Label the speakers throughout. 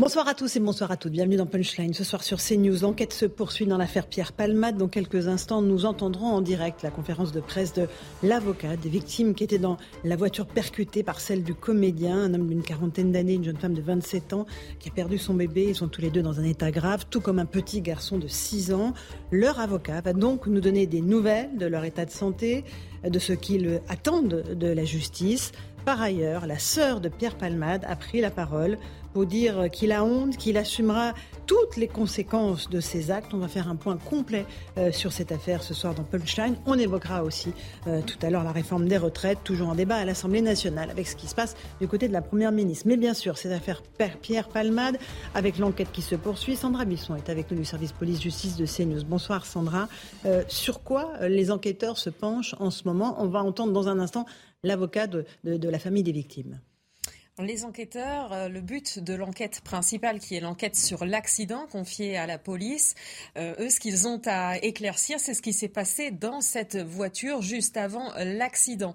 Speaker 1: Bonsoir à tous et bonsoir à toutes. Bienvenue dans Punchline. Ce soir sur CNews, l'enquête se poursuit dans l'affaire Pierre Palmade. Dans quelques instants, nous entendrons en direct la conférence de presse de l'avocat des victimes qui étaient dans la voiture percutée par celle du comédien, un homme d'une quarantaine d'années, une jeune femme de 27 ans qui a perdu son bébé. Ils sont tous les deux dans un état grave, tout comme un petit garçon de 6 ans. Leur avocat va donc nous donner des nouvelles de leur état de santé, de ce qu'ils attendent de la justice. Par ailleurs, la sœur de Pierre Palmade a pris la parole pour dire qu'il a honte, qu'il assumera toutes les conséquences de ses actes. On va faire un point complet euh, sur cette affaire ce soir dans Punchline. On évoquera aussi euh, tout à l'heure la réforme des retraites, toujours en débat à l'Assemblée nationale, avec ce qui se passe du côté de la Première ministre. Mais bien sûr, cette affaire Pierre Palmade, avec l'enquête qui se poursuit. Sandra Bisson est avec nous du service police-justice de CNews. Bonsoir Sandra. Euh, sur quoi les enquêteurs se penchent en ce moment? On va entendre dans un instant l'avocat de, la famille des victimes.
Speaker 2: Les enquêteurs, euh, le but de l'enquête principale, qui est l'enquête sur l'accident confié à la police, euh, eux, ce qu'ils ont à éclaircir, c'est ce qui s'est passé dans cette voiture juste avant l'accident.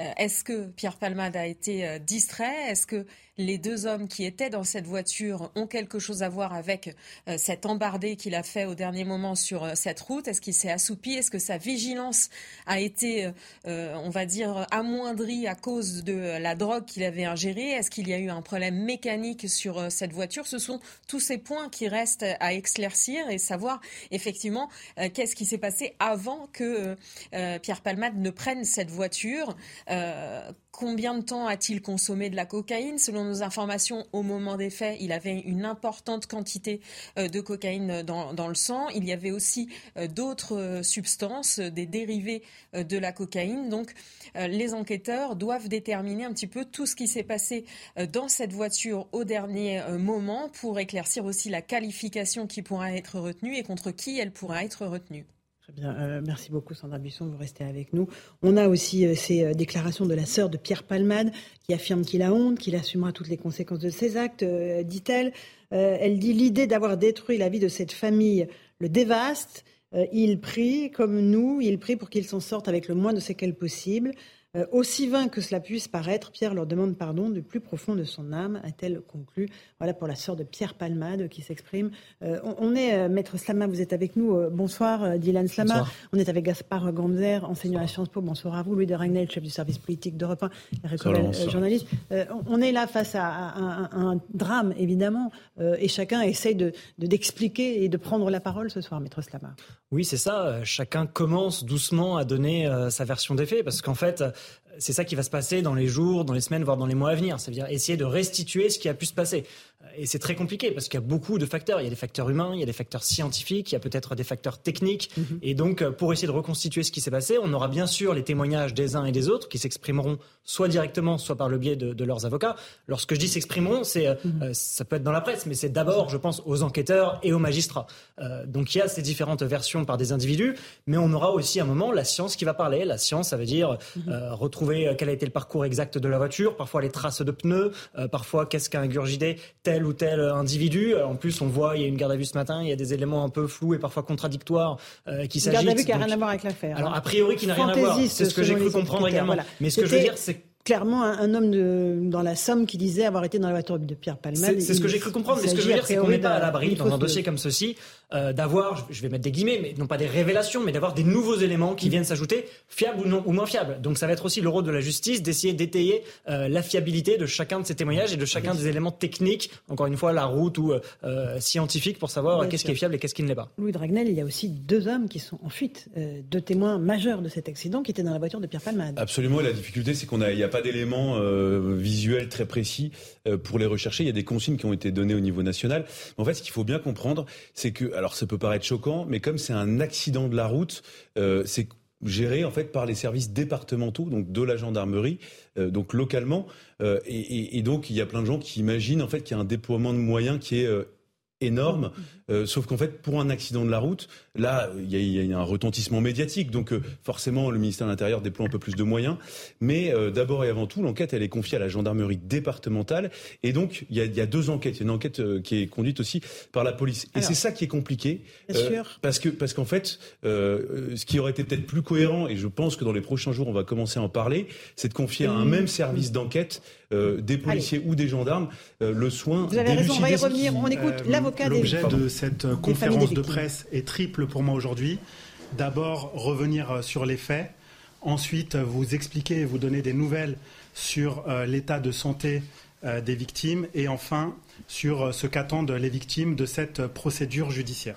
Speaker 2: Euh, est-ce que Pierre Palmade a été distrait? Est-ce que les deux hommes qui étaient dans cette voiture ont quelque chose à voir avec euh, cet embardé qu'il a fait au dernier moment sur euh, cette route? Est-ce qu'il s'est assoupi? Est-ce que sa vigilance a été, euh, on va dire, amoindrie à cause de la drogue qu'il avait ingérée? Est-ce qu'il y a eu un problème mécanique sur cette voiture? Ce sont tous ces points qui restent à éclaircir et savoir effectivement qu'est-ce qui s'est passé avant que Pierre Palmade ne prenne cette voiture. Combien de temps a-t-il consommé de la cocaïne Selon nos informations, au moment des faits, il avait une importante quantité euh, de cocaïne dans, le sang. Il y avait aussi euh, d'autres euh, substances, des dérivés de la cocaïne. Donc, les enquêteurs doivent déterminer un petit peu tout ce qui s'est passé dans cette voiture au dernier moment pour éclaircir aussi la qualification qui pourra être retenue et contre qui elle pourra être retenue.
Speaker 1: Très bien, euh, merci beaucoup Sandra Buisson, vous restez avec nous. On a aussi euh, ces euh, déclarations de la sœur de Pierre Palmade qui affirme qu'il a honte, qu'il assumera toutes les conséquences de ses actes, dit-elle. elle dit l'idée d'avoir détruit la vie de cette famille le dévaste. il prie comme nous, il prie pour qu'il s'en sorte avec le moins de séquelles possible. Euh, aussi vain que cela puisse paraître, Pierre leur demande pardon du plus profond de son âme, a-t-elle conclu. Voilà pour la sœur de Pierre Palmade qui s'exprime. Euh, on, est, euh, Maître Slama, vous êtes avec nous. bonsoir, Dylan Slama. On est avec Gaspard Ganzer, enseignant à Sciences Po. Bonsoir à vous. Louis de Ragnel, chef du service politique d'Europe 1, journaliste. on est là face à, un, drame, évidemment, et chacun essaye de, d'expliquer et de prendre la parole ce soir, Maître Slama.
Speaker 3: Oui, c'est ça. Chacun commence doucement à donner sa version des faits, parce qu'en fait, c'est ça qui va se passer dans les jours, dans les semaines, voire dans les mois à venir. C'est-à-dire essayer de restituer ce qui a pu se passer. Et c'est très compliqué parce qu'il y a beaucoup de facteurs. Il y a des facteurs humains, il y a des facteurs scientifiques, il y a peut-être des facteurs techniques. Mhm. Et donc, euh, pour essayer de reconstituer ce qui s'est passé, on aura bien sûr les témoignages des uns et des autres qui s'exprimeront soit directement, soit par le biais de, leurs avocats. Lorsque je dis s'exprimeront, c'est euh, mhm. euh, ça peut être dans la presse, mais c'est d'abord, je pense, aux enquêteurs et aux magistrats. donc, il y a ces différentes versions par des individus, mais on aura aussi à un moment la science qui va parler. La science, ça veut dire mhm. retrouver quel a été le parcours exact de la voiture, parfois les traces de pneus, parfois qu'est-ce qu'a ingurgité tel ou tel individu. En plus, on voit, il y a une garde à vue ce matin, il y a des éléments un peu flous et parfois contradictoires euh, qui s'agitent.
Speaker 1: Garde à vue qui n'a rien à voir avec l'affaire.
Speaker 3: Alors, hein. a priori, qui n'a rien à voir. C'est ce que j'ai cru comprendre également. Mais ce que je veux dire, c'est
Speaker 1: clairement un, homme de, dans la Somme qui disait avoir été dans la voiture de Pierre Palmade.
Speaker 3: C'est ce que j'ai cru comprendre, mais ce que je veux dire, c'est qu'on n'est pas à l'abri dans un dossier comme ceci euh, d'avoir, je vais mettre des guillemets, mais non pas des révélations, mais d'avoir des nouveaux éléments qui viennent s'ajouter, fiables ou non ou moins fiables. Donc ça va être aussi le rôle de la justice d'essayer d'étayer euh, la fiabilité de chacun de ces témoignages et de chacun des éléments techniques, encore une fois la route ou euh, scientifique pour savoir qu'est-ce qui est fiable et qu'est-ce qui ne l'est pas.
Speaker 1: Louis Dragnel, il y a aussi deux hommes qui sont en fuite, deux témoins majeurs de cet accident qui étaient dans la voiture de Pierre Palmade.
Speaker 4: Absolument, la difficulté c'est qu'on a, il n'y a pas d'éléments euh, visuels très précis euh, pour les rechercher. Il y a des consignes qui ont été données au niveau national. en fait, ce qu'il faut bien comprendre, c'est que, alors ça peut paraître choquant, mais comme c'est un accident de la route, euh, c'est gérés en fait par les services départementaux, donc de la gendarmerie, donc localement. Et, donc il y a plein de gens qui imaginent en fait qu'il y a un déploiement de moyens qui est énorme. Euh, sauf qu'en fait, pour un accident de la route, là, il y, a un retentissement médiatique. Donc, euh, forcément, le ministère de l'Intérieur déploie un peu plus de moyens. Mais euh, d'abord et avant tout, l'enquête, elle est confiée à la gendarmerie départementale. Et donc, il y a, deux enquêtes. Il y a une enquête qui est conduite aussi par la police. Et c'est ça qui est compliqué.
Speaker 1: Bien sûr.
Speaker 4: Parce que parce qu'en fait, ce qui aurait été peut-être plus cohérent, et je pense que dans les prochains jours, on va commencer à en parler, c'est de confier à un même service d'enquête des policiers ou des gendarmes le soin.
Speaker 1: Vous avez raison. On va y revenir. On écoute l'avocat
Speaker 5: des cette euh, conférence de presse est triple pour moi aujourd'hui. D'abord, revenir euh, sur les faits. Ensuite, vous expliquer et vous donner des nouvelles sur euh, l'état de santé des victimes. Et enfin, sur ce qu'attendent les victimes de cette procédure judiciaire.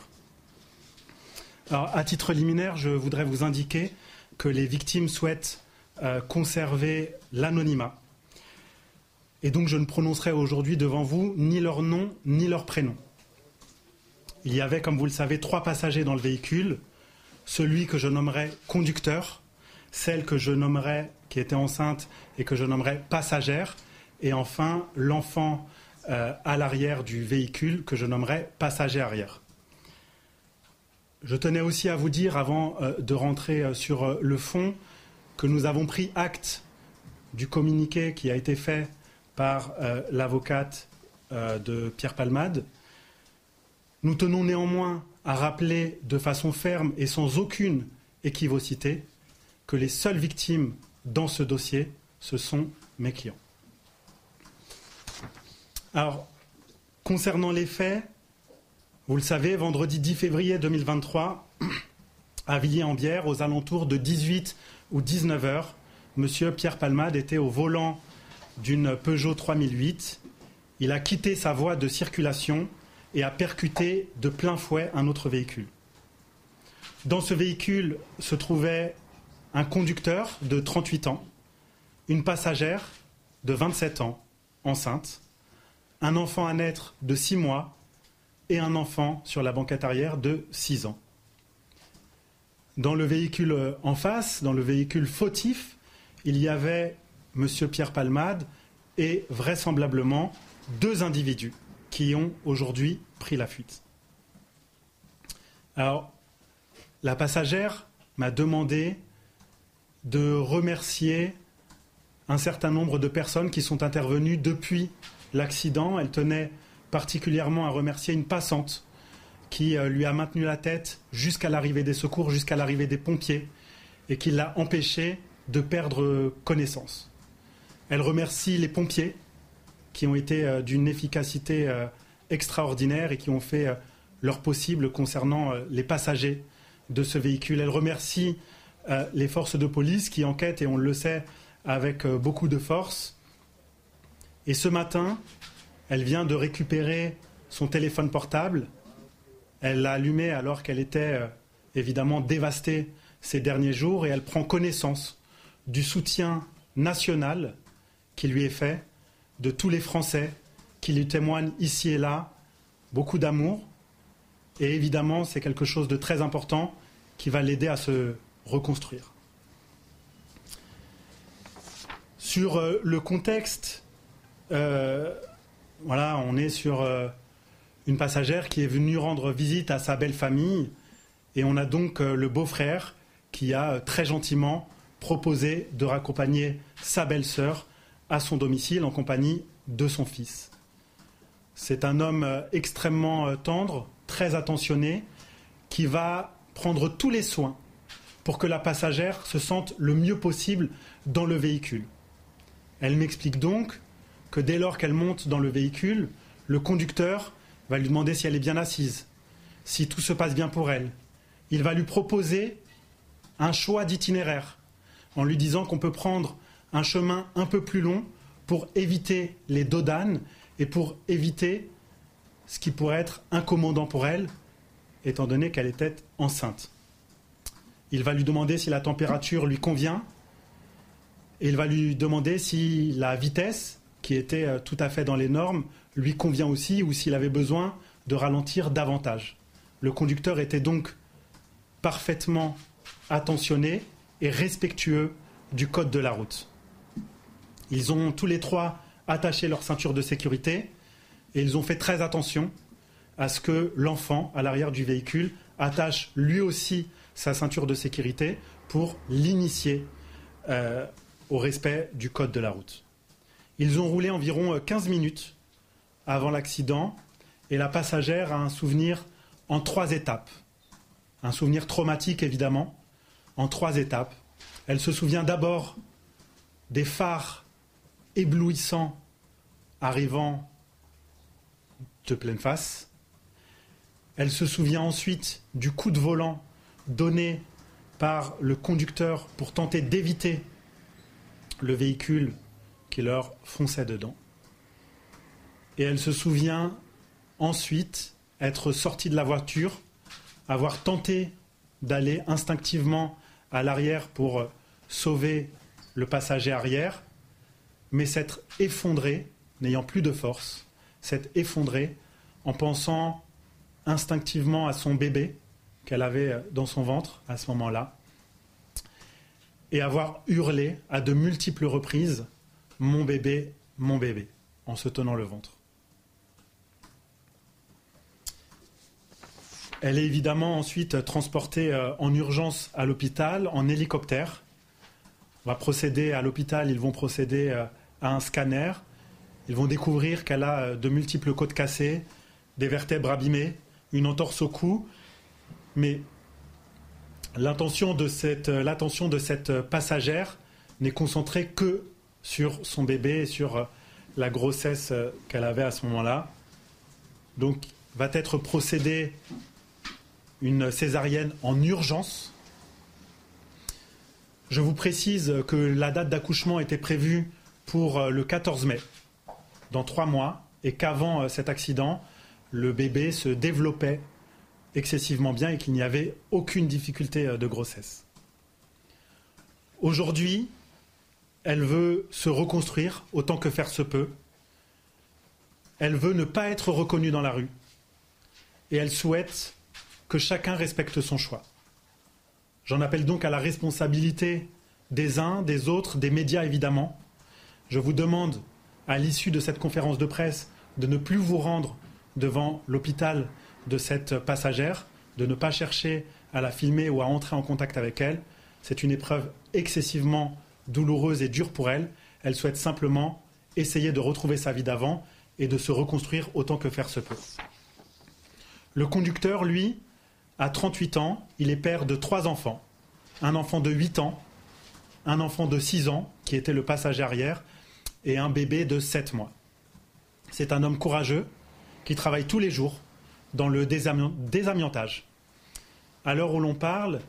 Speaker 5: Alors, à titre liminaire, je voudrais vous indiquer que les victimes souhaitent conserver l'anonymat. Et donc, je ne prononcerai aujourd'hui devant vous ni leur nom ni leur prénom. Il y avait, comme vous le savez, trois passagers dans le véhicule. Celui que je nommerais conducteur, celle que je nommerais, qui était enceinte et que je nommerais passagère, et enfin l'enfant euh, à l'arrière du véhicule que je nommerais passager arrière. Je tenais aussi à vous dire, avant euh, de rentrer euh, sur le fond, que nous avons pris acte du communiqué qui a été fait par l'avocate de Pierre Palmade, nous tenons néanmoins à rappeler de façon ferme et sans aucune équivocité que les seules victimes dans ce dossier, ce sont mes clients. Alors, concernant les faits, vous le savez, vendredi 10 février 2023, à Villiers-en-Bière, aux alentours de 18 ou 19 heures, M. Pierre Palmade était au volant d'une Peugeot 3008. Il a quitté sa voie de circulation et a percuté de plein fouet un autre véhicule. Dans ce véhicule se trouvait un conducteur de 38 ans, une passagère de 27 ans, enceinte, un enfant à naître de 6 mois et un enfant sur la banquette arrière de 6 ans. Dans le véhicule en face, dans le véhicule fautif, il y avait M. Pierre Palmade et vraisemblablement deux individus qui ont aujourd'hui pris la fuite. Alors, la passagère m'a demandé de remercier un certain nombre de personnes qui sont intervenues depuis l'accident. Elle tenait particulièrement à remercier une passante qui euh, lui a maintenu la tête jusqu'à l'arrivée des secours, jusqu'à l'arrivée des pompiers, et qui l'a empêché de perdre connaissance. Elle remercie les pompiers qui ont été euh, d'une efficacité euh, extraordinaire et qui ont fait euh, leur possible concernant les passagers de ce véhicule. Elle remercie les forces de police qui enquêtent, et on le sait, avec beaucoup de force. Et ce matin, elle vient de récupérer son téléphone portable. Elle l'a allumé alors qu'elle était évidemment dévastée ces derniers jours et elle prend connaissance du soutien national qui lui est fait de tous les Français qui lui témoignent ici et là beaucoup d'amour. Et évidemment, c'est quelque chose de très important qui va l'aider à se reconstruire. Sur euh, le contexte, euh, voilà, on est sur euh, une passagère qui est venue rendre visite à sa belle famille et on a donc le beau-frère qui a très gentiment proposé de raccompagner sa belle-sœur à son domicile en compagnie de son fils. C'est un homme euh, extrêmement euh, tendre, très attentionné, qui va prendre tous les soins pour que la passagère se sente le mieux possible dans le véhicule. Elle m'explique donc que dès lors qu'elle monte dans le véhicule, le conducteur va lui demander si elle est bien assise, si tout se passe bien pour elle. Il va lui proposer un choix d'itinéraire en lui disant qu'on peut prendre un chemin un peu plus long pour éviter les dodanes et pour éviter ce qui pourrait être incommodant pour elle, étant donné qu'elle était enceinte. Il va lui demander si la température lui convient, et il va lui demander si la vitesse, qui était euh, tout à fait dans les normes, lui convient aussi, ou s'il avait besoin de ralentir davantage. Le conducteur était donc parfaitement attentionné et respectueux du code de la route. Ils ont tous les trois attaché leur ceinture de sécurité et ils ont fait très attention à ce que l'enfant, à l'arrière du véhicule, attache lui aussi sa ceinture de sécurité pour l'initier euh, au respect du code de la route. Ils ont roulé environ 15 minutes avant l'accident et la passagère a un souvenir en trois étapes. Un souvenir traumatique évidemment, en trois étapes. Elle se souvient d'abord des phares éblouissants arrivant de pleine face. Elle se souvient ensuite du coup de volant donné par le conducteur pour tenter d'éviter le véhicule qui leur fonçait dedans. Et elle se souvient ensuite être sortie de la voiture, avoir tenté d'aller instinctivement à l'arrière pour sauver le passager arrière, mais s'être effondrée, n'ayant plus de force, s'être effondrée en pensant instinctivement à son bébé qu'elle avait dans son ventre à ce moment-là, et avoir hurlé à de multiples reprises Mon bébé, mon bébé, en se tenant le ventre. Elle est évidemment ensuite transportée euh, en urgence à l'hôpital en hélicoptère. On va procéder à l'hôpital, ils vont procéder euh, à un scanner. Ils vont découvrir qu'elle a euh, de multiples côtes cassées, des vertèbres abîmées, une entorse au cou. Mais l'intention de cette, l'attention de cette passagère n'est concentrée que sur son bébé et sur la grossesse qu'elle avait à ce moment-là. Donc, va être procédé une césarienne en urgence. Je vous précise que la date d'accouchement était prévue pour euh, le 14 mai, dans trois mois, et qu'avant euh, cet accident, le bébé se développait excessivement bien et qu'il n'y avait aucune difficulté euh, de grossesse. Aujourd'hui, elle veut se reconstruire autant que faire se peut. Elle veut ne pas être reconnue dans la rue. Et elle souhaite que chacun respecte son choix. J'en appelle donc à la responsabilité des uns, des autres, des médias évidemment. Je vous demande, à l'issue de cette conférence de presse, de ne plus vous rendre devant l'hôpital de cette passagère, de ne pas chercher à la filmer ou à entrer en contact avec elle. C'est une épreuve excessivement douloureuse et dure pour elle. Elle souhaite simplement essayer de retrouver sa vie d'avant et de se reconstruire autant que faire se peut. Le conducteur, lui, à 38 ans, il est père de trois enfants. Un enfant de 8 ans, un enfant de 6 ans, qui était le passager arrière, et un bébé de 7 mois. C'est un homme courageux qui travaille tous les jours dans le désamiantage. À l'heure où l'on parle,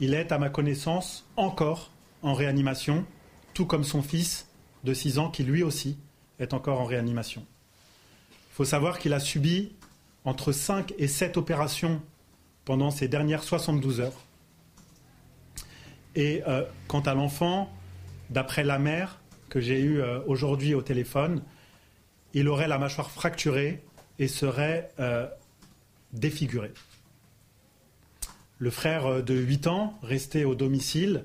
Speaker 5: il est, à ma connaissance, encore en réanimation, tout comme son fils de 6 ans qui lui aussi est encore en réanimation. Il faut savoir qu'il a subi entre 5 et 7 opérations pendant ces dernières 72 heures. Et euh, quant à l'enfant, d'après la mère que j'ai eue euh, aujourd'hui au téléphone, il aurait la mâchoire fracturée et serait euh, défiguré. Le frère de 8 ans, resté au domicile,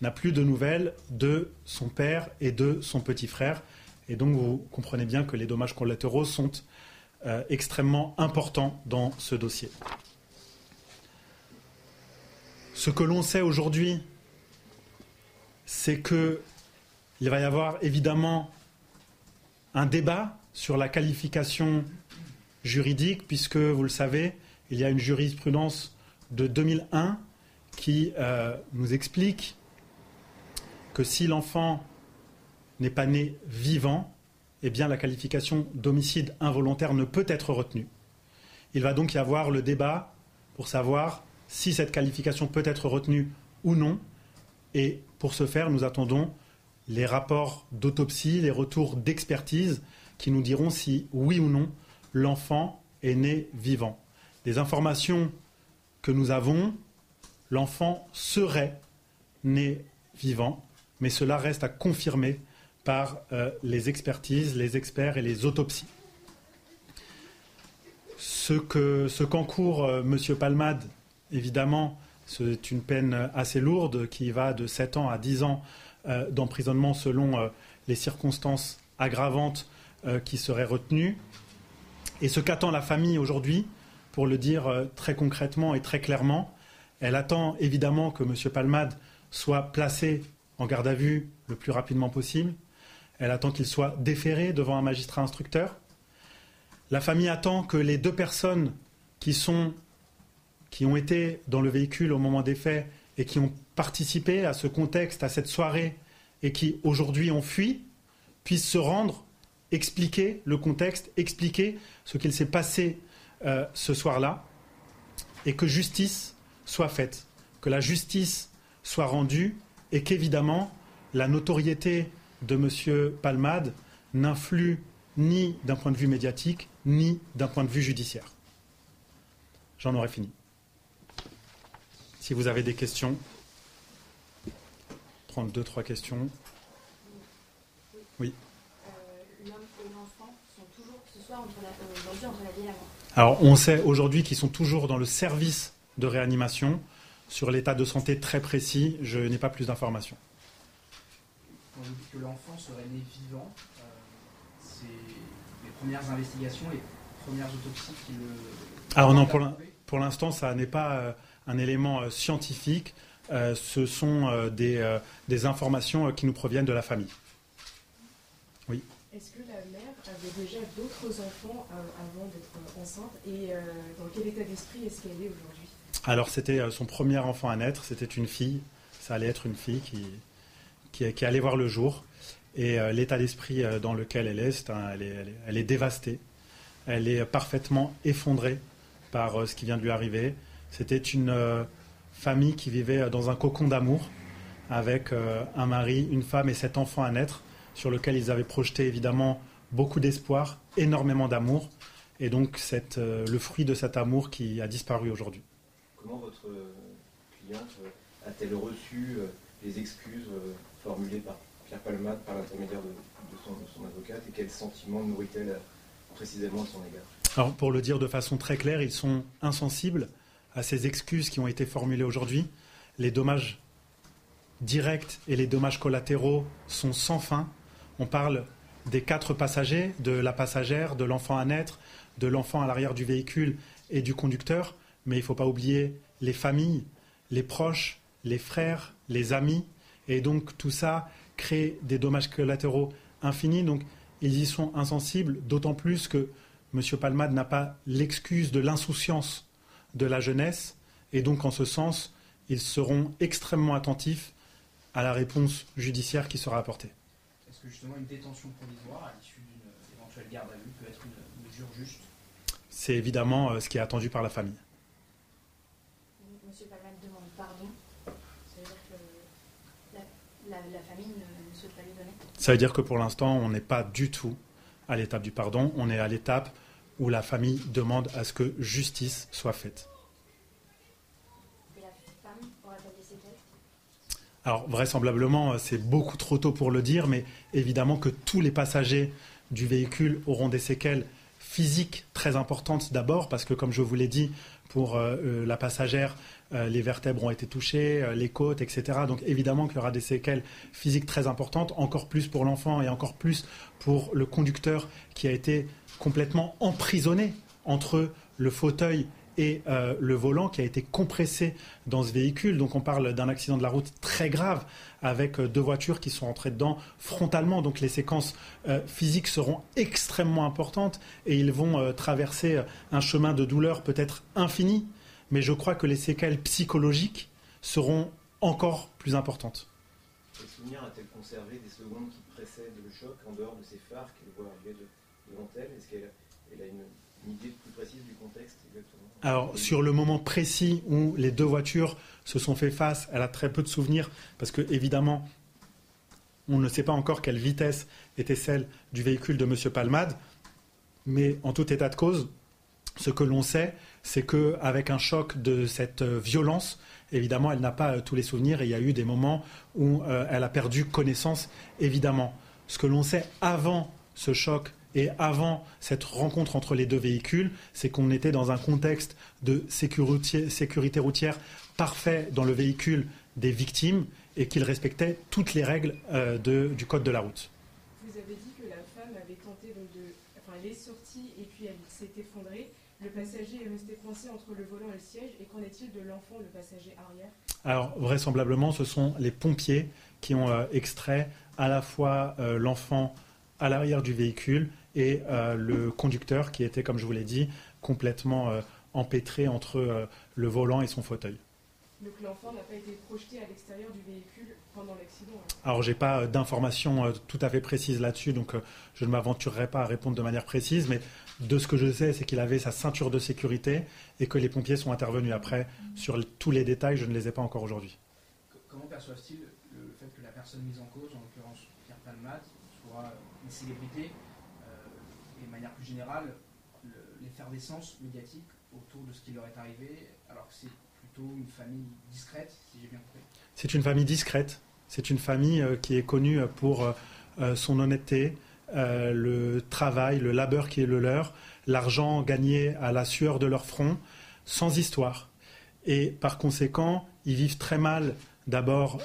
Speaker 5: n'a plus de nouvelles de son père et de son petit frère. Et donc vous comprenez bien que les dommages collatéraux sont extrêmement importants dans ce dossier. Ce que l'on sait aujourd'hui, c'est qu'il va y avoir évidemment un débat sur la qualification juridique, puisque, vous le savez, il y a une jurisprudence de 2001 qui euh, nous explique que si l'enfant n'est pas né vivant, eh bien la qualification d'homicide involontaire ne peut être retenue. Il va donc y avoir le débat pour savoir si cette qualification peut être retenue ou non. Et pour ce faire, nous attendons les rapports d'autopsie, les retours d'expertise qui nous diront si oui ou non l'enfant est né vivant. Des informations que nous avons, l'enfant serait né vivant, mais cela reste à confirmer par euh, les expertises, les experts et les autopsies. Ce qu'encourt ce euh, M. Palmade évidemment, C'est une peine assez lourde qui va de 7 ans à 10 ans d'emprisonnement selon les circonstances aggravantes qui seraient retenues. Et ce qu'attend la famille aujourd'hui, pour le dire très concrètement et très clairement, elle attend évidemment que M. Palmade soit placé en garde à vue le plus rapidement possible. Elle attend qu'il soit déféré devant un magistrat instructeur. La famille attend que les deux personnes qui, sont, qui ont été dans le véhicule au moment des faits et qui ont à ce contexte, à cette soirée, et qui aujourd'hui ont fui, puissent se rendre, expliquer le contexte, expliquer ce qu'il s'est passé euh, ce soir-là, et que justice soit faite, que la justice soit rendue et qu'évidemment la notoriété de M. Palmade n'influe ni d'un point de vue médiatique, ni d'un point de vue judiciaire. J'en aurais fini. Si vous avez des questions, prendre deux, trois questions. Oui. L'homme et l'enfant sont toujours ce soir entre la, entre la vie et la mort. Alors, on sait aujourd'hui qu'ils sont toujours dans le service de réanimation. Sur l'état de santé très précis, je n'ai pas plus d'informations.
Speaker 6: Quand vous dites que l'enfant serait né vivant, euh, c'est les premières investigations, les premières autopsies qui le.
Speaker 5: Alors non, pour l'instant, ça n'est pas euh, un élément euh, scientifique. Ce sont des, des, informations qui nous proviennent de la famille.
Speaker 7: Oui. Est-ce que la mère avait déjà d'autres enfants avant d'être enceinte et dans quel état d'esprit est-ce qu'elle est aujourd'hui?
Speaker 5: Alors c'était euh, son premier enfant à naître, c'était une fille, ça allait être une fille qui, qui, allait voir le jour. Et euh, l'état d'esprit euh, dans lequel elle est, elle est, dévastée, elle est parfaitement effondrée par ce qui vient de lui arriver. C'était une famille qui vivait dans un cocon d'amour avec un mari, une femme et sept enfants à naître, sur lequel ils avaient projeté évidemment beaucoup d'espoir, énormément d'amour, et donc le fruit de cet amour qui a disparu aujourd'hui.
Speaker 8: Comment votre euh, cliente euh, a-t-elle reçu euh, les excuses formulées par Pierre Palmade par l'intermédiaire de, son, avocate et quels sentiments nourrit-elle précisément à son égard?
Speaker 5: Alors, pour le dire de façon très claire, ils sont insensibles à ces excuses qui ont été formulées aujourd'hui. Les dommages directs et les dommages collatéraux sont sans fin. On parle des quatre passagers, de la passagère, de l'enfant à naître, de l'enfant à l'arrière du véhicule et du conducteur mais il ne faut pas oublier les familles, les proches, les frères, les amis. Et donc tout ça crée des dommages collatéraux infinis. Donc ils y sont insensibles, d'autant plus que M. Palmade n'a pas l'excuse de l'insouciance de la jeunesse. Et donc en ce sens, ils seront extrêmement attentifs à la réponse judiciaire qui sera apportée.
Speaker 6: Est-ce que justement une détention provisoire à l'issue d'une éventuelle garde à vue peut être une mesure juste?
Speaker 5: C'est évidemment euh, ce qui est attendu par la famille. Ça veut dire que pour l'instant, on n'est pas du tout à l'étape du pardon, on est à l'étape où la famille demande à ce que justice soit faite. Alors vraisemblablement, c'est beaucoup trop tôt pour le dire, mais évidemment que tous les passagers du véhicule auront des séquelles physiques très importantes d'abord, parce que comme je vous l'ai dit, pour euh, euh, la passagère, euh, les vertèbres ont été touchées, les côtes, etc. Donc évidemment qu'il y aura des séquelles physiques très importantes, encore plus pour l'enfant et encore plus pour le conducteur qui a été complètement emprisonné entre le fauteuil et euh, le volant qui a été compressé dans ce véhicule. Donc on parle d'un accident de la route très grave avec euh, deux voitures qui sont entrées dedans frontalement. Donc les séquences euh, physiques seront extrêmement importantes et ils vont traverser un chemin de douleur peut-être infini. Mais je crois que les séquelles psychologiques seront encore plus importantes.
Speaker 8: Quel souvenir a-t-elle conservé des secondes qui précèdent le choc en dehors de ces phares qu'elle voit arriver Est-ce qu'elle a une idée plus précise du contexte
Speaker 5: alors, sur le moment précis où les deux voitures se sont fait face, elle a très peu de souvenirs parce que, évidemment, on ne sait pas encore quelle vitesse était celle du véhicule de M. Palmade. Mais en tout état de cause, ce que l'on sait, c'est qu'avec un choc de cette violence, évidemment, elle n'a pas euh, tous les souvenirs et il y a eu des moments où euh, elle a perdu connaissance, évidemment. Ce que l'on sait avant ce choc Et avant cette rencontre entre les deux véhicules, c'est qu'on était dans un contexte de sécurité, routière parfait dans le véhicule des victimes et qu'il respectait toutes les règles euh, du code de la route.
Speaker 7: Vous avez dit que la femme avait tenté de... Enfin, elle est sortie et puis elle s'est effondrée. Le passager est resté coincé entre le volant et le siège. Et qu'en est-il de l'enfant, le passager arrière?
Speaker 5: Alors, vraisemblablement, ce sont les pompiers qui ont euh, extrait à la fois euh, l'enfant à l'arrière du véhicule et euh, le conducteur qui était, comme je vous l'ai dit, complètement empêtré entre le volant et son fauteuil.
Speaker 7: Donc l'enfant n'a pas été projeté à l'extérieur du véhicule pendant l'accident hein
Speaker 5: Alors j'ai pas d'informations tout à fait précises là-dessus, donc je ne m'aventurerai pas à répondre de manière précise, mais de ce que je sais, c'est qu'il avait sa ceinture de sécurité et que les pompiers sont intervenus après. Sur tous les détails, je ne les ai pas encore aujourd'hui.
Speaker 6: Comment perçoivent-ils personne mise en cause, en l'occurrence Pierre Palmade, soit une célébrité, euh, de manière plus générale, l'effervescence médiatique autour de ce qui leur est arrivé, alors que c'est plutôt une famille discrète, si j'ai bien compris.
Speaker 5: C'est une famille discrète. C'est une famille euh, qui est connue pour euh, son honnêteté, le travail, le labeur qui est le leur, l'argent gagné à la sueur de leur front, sans histoire. Et par conséquent, ils vivent très mal d'abord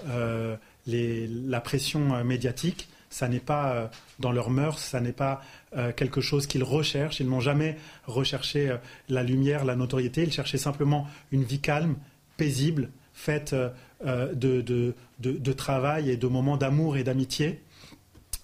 Speaker 5: la pression euh, médiatique. Ça n'est pas euh, dans leurs mœurs, ça n'est pas euh, quelque chose qu'ils recherchent. Ils n'ont jamais recherché la lumière, la notoriété. Ils cherchaient simplement une vie calme, paisible, faite de, travail et de moments d'amour et d'amitié.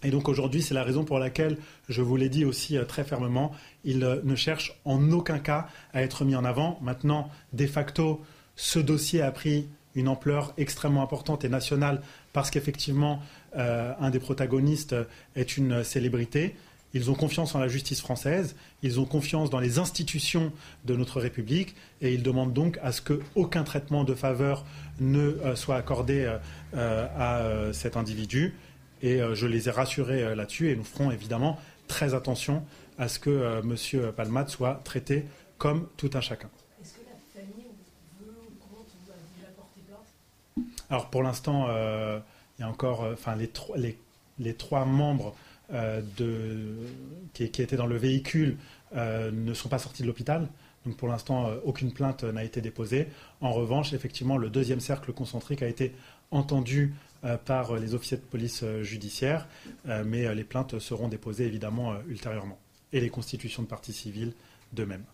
Speaker 5: Et donc aujourd'hui, c'est la raison pour laquelle, je vous l'ai dit aussi très fermement, ils ne cherchent en aucun cas à être mis en avant. Maintenant, de facto, ce dossier a pris une ampleur extrêmement importante et nationale parce qu'effectivement, euh, un des protagonistes est une célébrité. Ils ont confiance en la justice française, ils ont confiance dans les institutions de notre République et ils demandent donc à ce qu'aucun traitement de faveur ne euh, soit accordé euh, à cet individu. Et je les ai rassurés là-dessus et nous ferons évidemment très attention à ce que M. Palmade soit traité comme tout un chacun. Alors pour l'instant, euh, il y a encore, euh, enfin les, les, les, trois membres euh, de, qui, étaient dans le véhicule ne sont pas sortis de l'hôpital. Donc pour l'instant, aucune plainte n'a été déposée. En revanche, effectivement, le deuxième cercle concentrique a été entendu par les officiers de police judiciaire, mais les plaintes seront déposées évidemment ultérieurement. Et les constitutions de partie civile de même.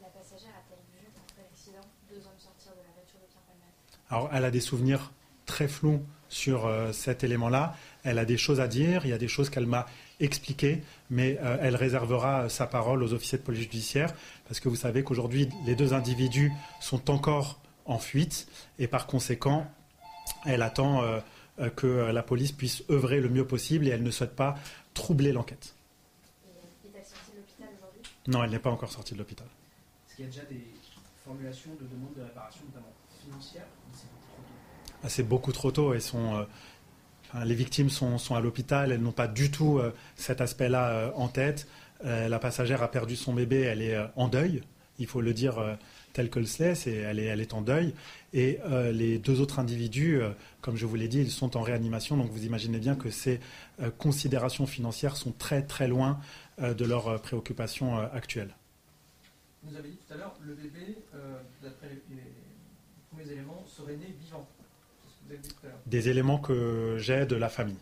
Speaker 7: La passagère a-t-elle vu, après l'accident, deux hommes sortir de la voiture de Pierre
Speaker 5: Alors, elle a des souvenirs très flou sur euh, cet élément-là. Elle a des choses à dire, il y a des choses qu'elle m'a expliquées, mais euh, elle réservera sa parole aux officiers de police judiciaire, parce que vous savez qu'aujourd'hui, les deux individus sont encore en fuite, et par conséquent, elle attend euh, que la police puisse œuvrer le mieux possible, et elle ne souhaite pas troubler l'enquête. Non, elle n'est pas encore sortie de l'hôpital.
Speaker 6: Est-ce qu'il y a déjà des formulations de demandes de réparation, notamment financières
Speaker 5: c'est beaucoup trop tôt. euh, les victimes sont, à l'hôpital, elles n'ont pas du tout euh, cet aspect-là euh, en tête. la passagère a perdu son bébé, elle est en deuil, il faut le dire tel que le sait, elle, est, elle est en deuil. Et les deux autres individus, comme je vous l'ai dit, ils sont en réanimation, donc vous imaginez bien que ces considérations financières sont très très loin de leurs préoccupations actuelles.
Speaker 6: Vous avez dit tout à l'heure, le bébé, d'après les, premiers éléments, serait né vivant
Speaker 5: des éléments que j'ai de la famille.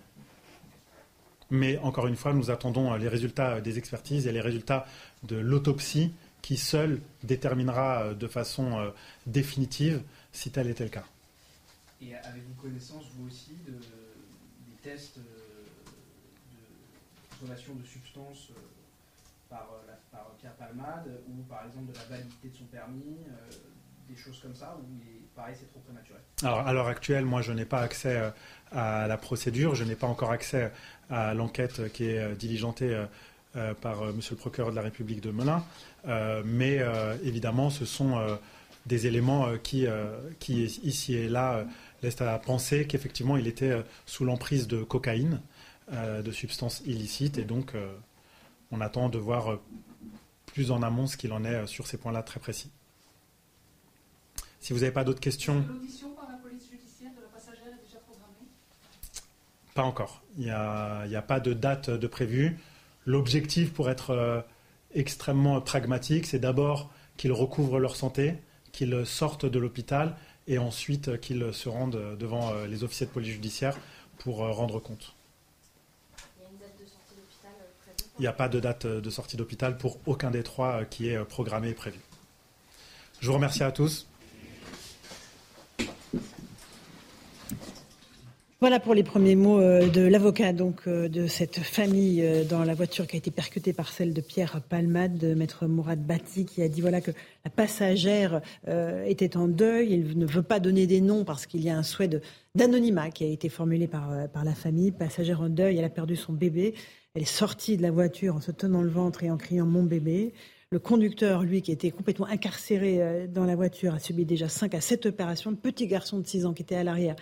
Speaker 5: Mais encore une fois, nous attendons les résultats des expertises et les résultats de l'autopsie qui seul déterminera euh, de façon euh, définitive si tel était le cas.
Speaker 6: Et avez-vous connaissance, vous aussi, de, des tests euh, de consommation de substances par, Pierre Palmade ou par exemple de la validité de son permis, des choses comme ça, ou pareil, c'est trop prématuré.
Speaker 5: Alors, à l'heure actuelle, moi, je n'ai pas accès euh, à la procédure, je n'ai pas encore accès à l'enquête qui est euh, diligentée euh, par Monsieur le procureur de la République de Melun, mais évidemment, ce sont des éléments qui, qui, ici et là, laissent à penser qu'effectivement, il était sous l'emprise de cocaïne, de substances illicites, et donc, on attend de voir plus en amont ce qu'il en est sur ces points-là très précis. Si vous n'avez pas d'autres questions.
Speaker 7: L'audition par la police judiciaire de la passagère est déjà programmée
Speaker 5: Pas encore. Il n'y a, a, pas de date de prévue. L'objectif, pour être extrêmement pragmatique, c'est d'abord qu'ils recouvrent leur santé, qu'ils sortent de l'hôpital et ensuite qu'ils se rendent devant les officiers de police judiciaire pour rendre compte. Il n'y a pas de date de sortie d'hôpital pour aucun des trois qui est programmé et prévu. Je vous remercie à tous.
Speaker 1: Voilà pour les premiers mots euh, de l'avocat donc euh, de cette famille euh, dans la voiture qui a été percutée par celle de Pierre Palmade, de maître Mourad Bati, qui a dit voilà que la passagère était en deuil. Il ne veut pas donner des noms parce qu'il y a un souhait d'anonymat qui a été formulé par, par la famille. Passagère en deuil, elle a perdu son bébé. Elle est sortie de la voiture en se tenant le ventre et en criant mon bébé. Le conducteur, lui, qui était complètement incarcéré dans la voiture, a subi déjà 5 à 7 opérations. Le petit garçon de 6 ans qui était à l'arrière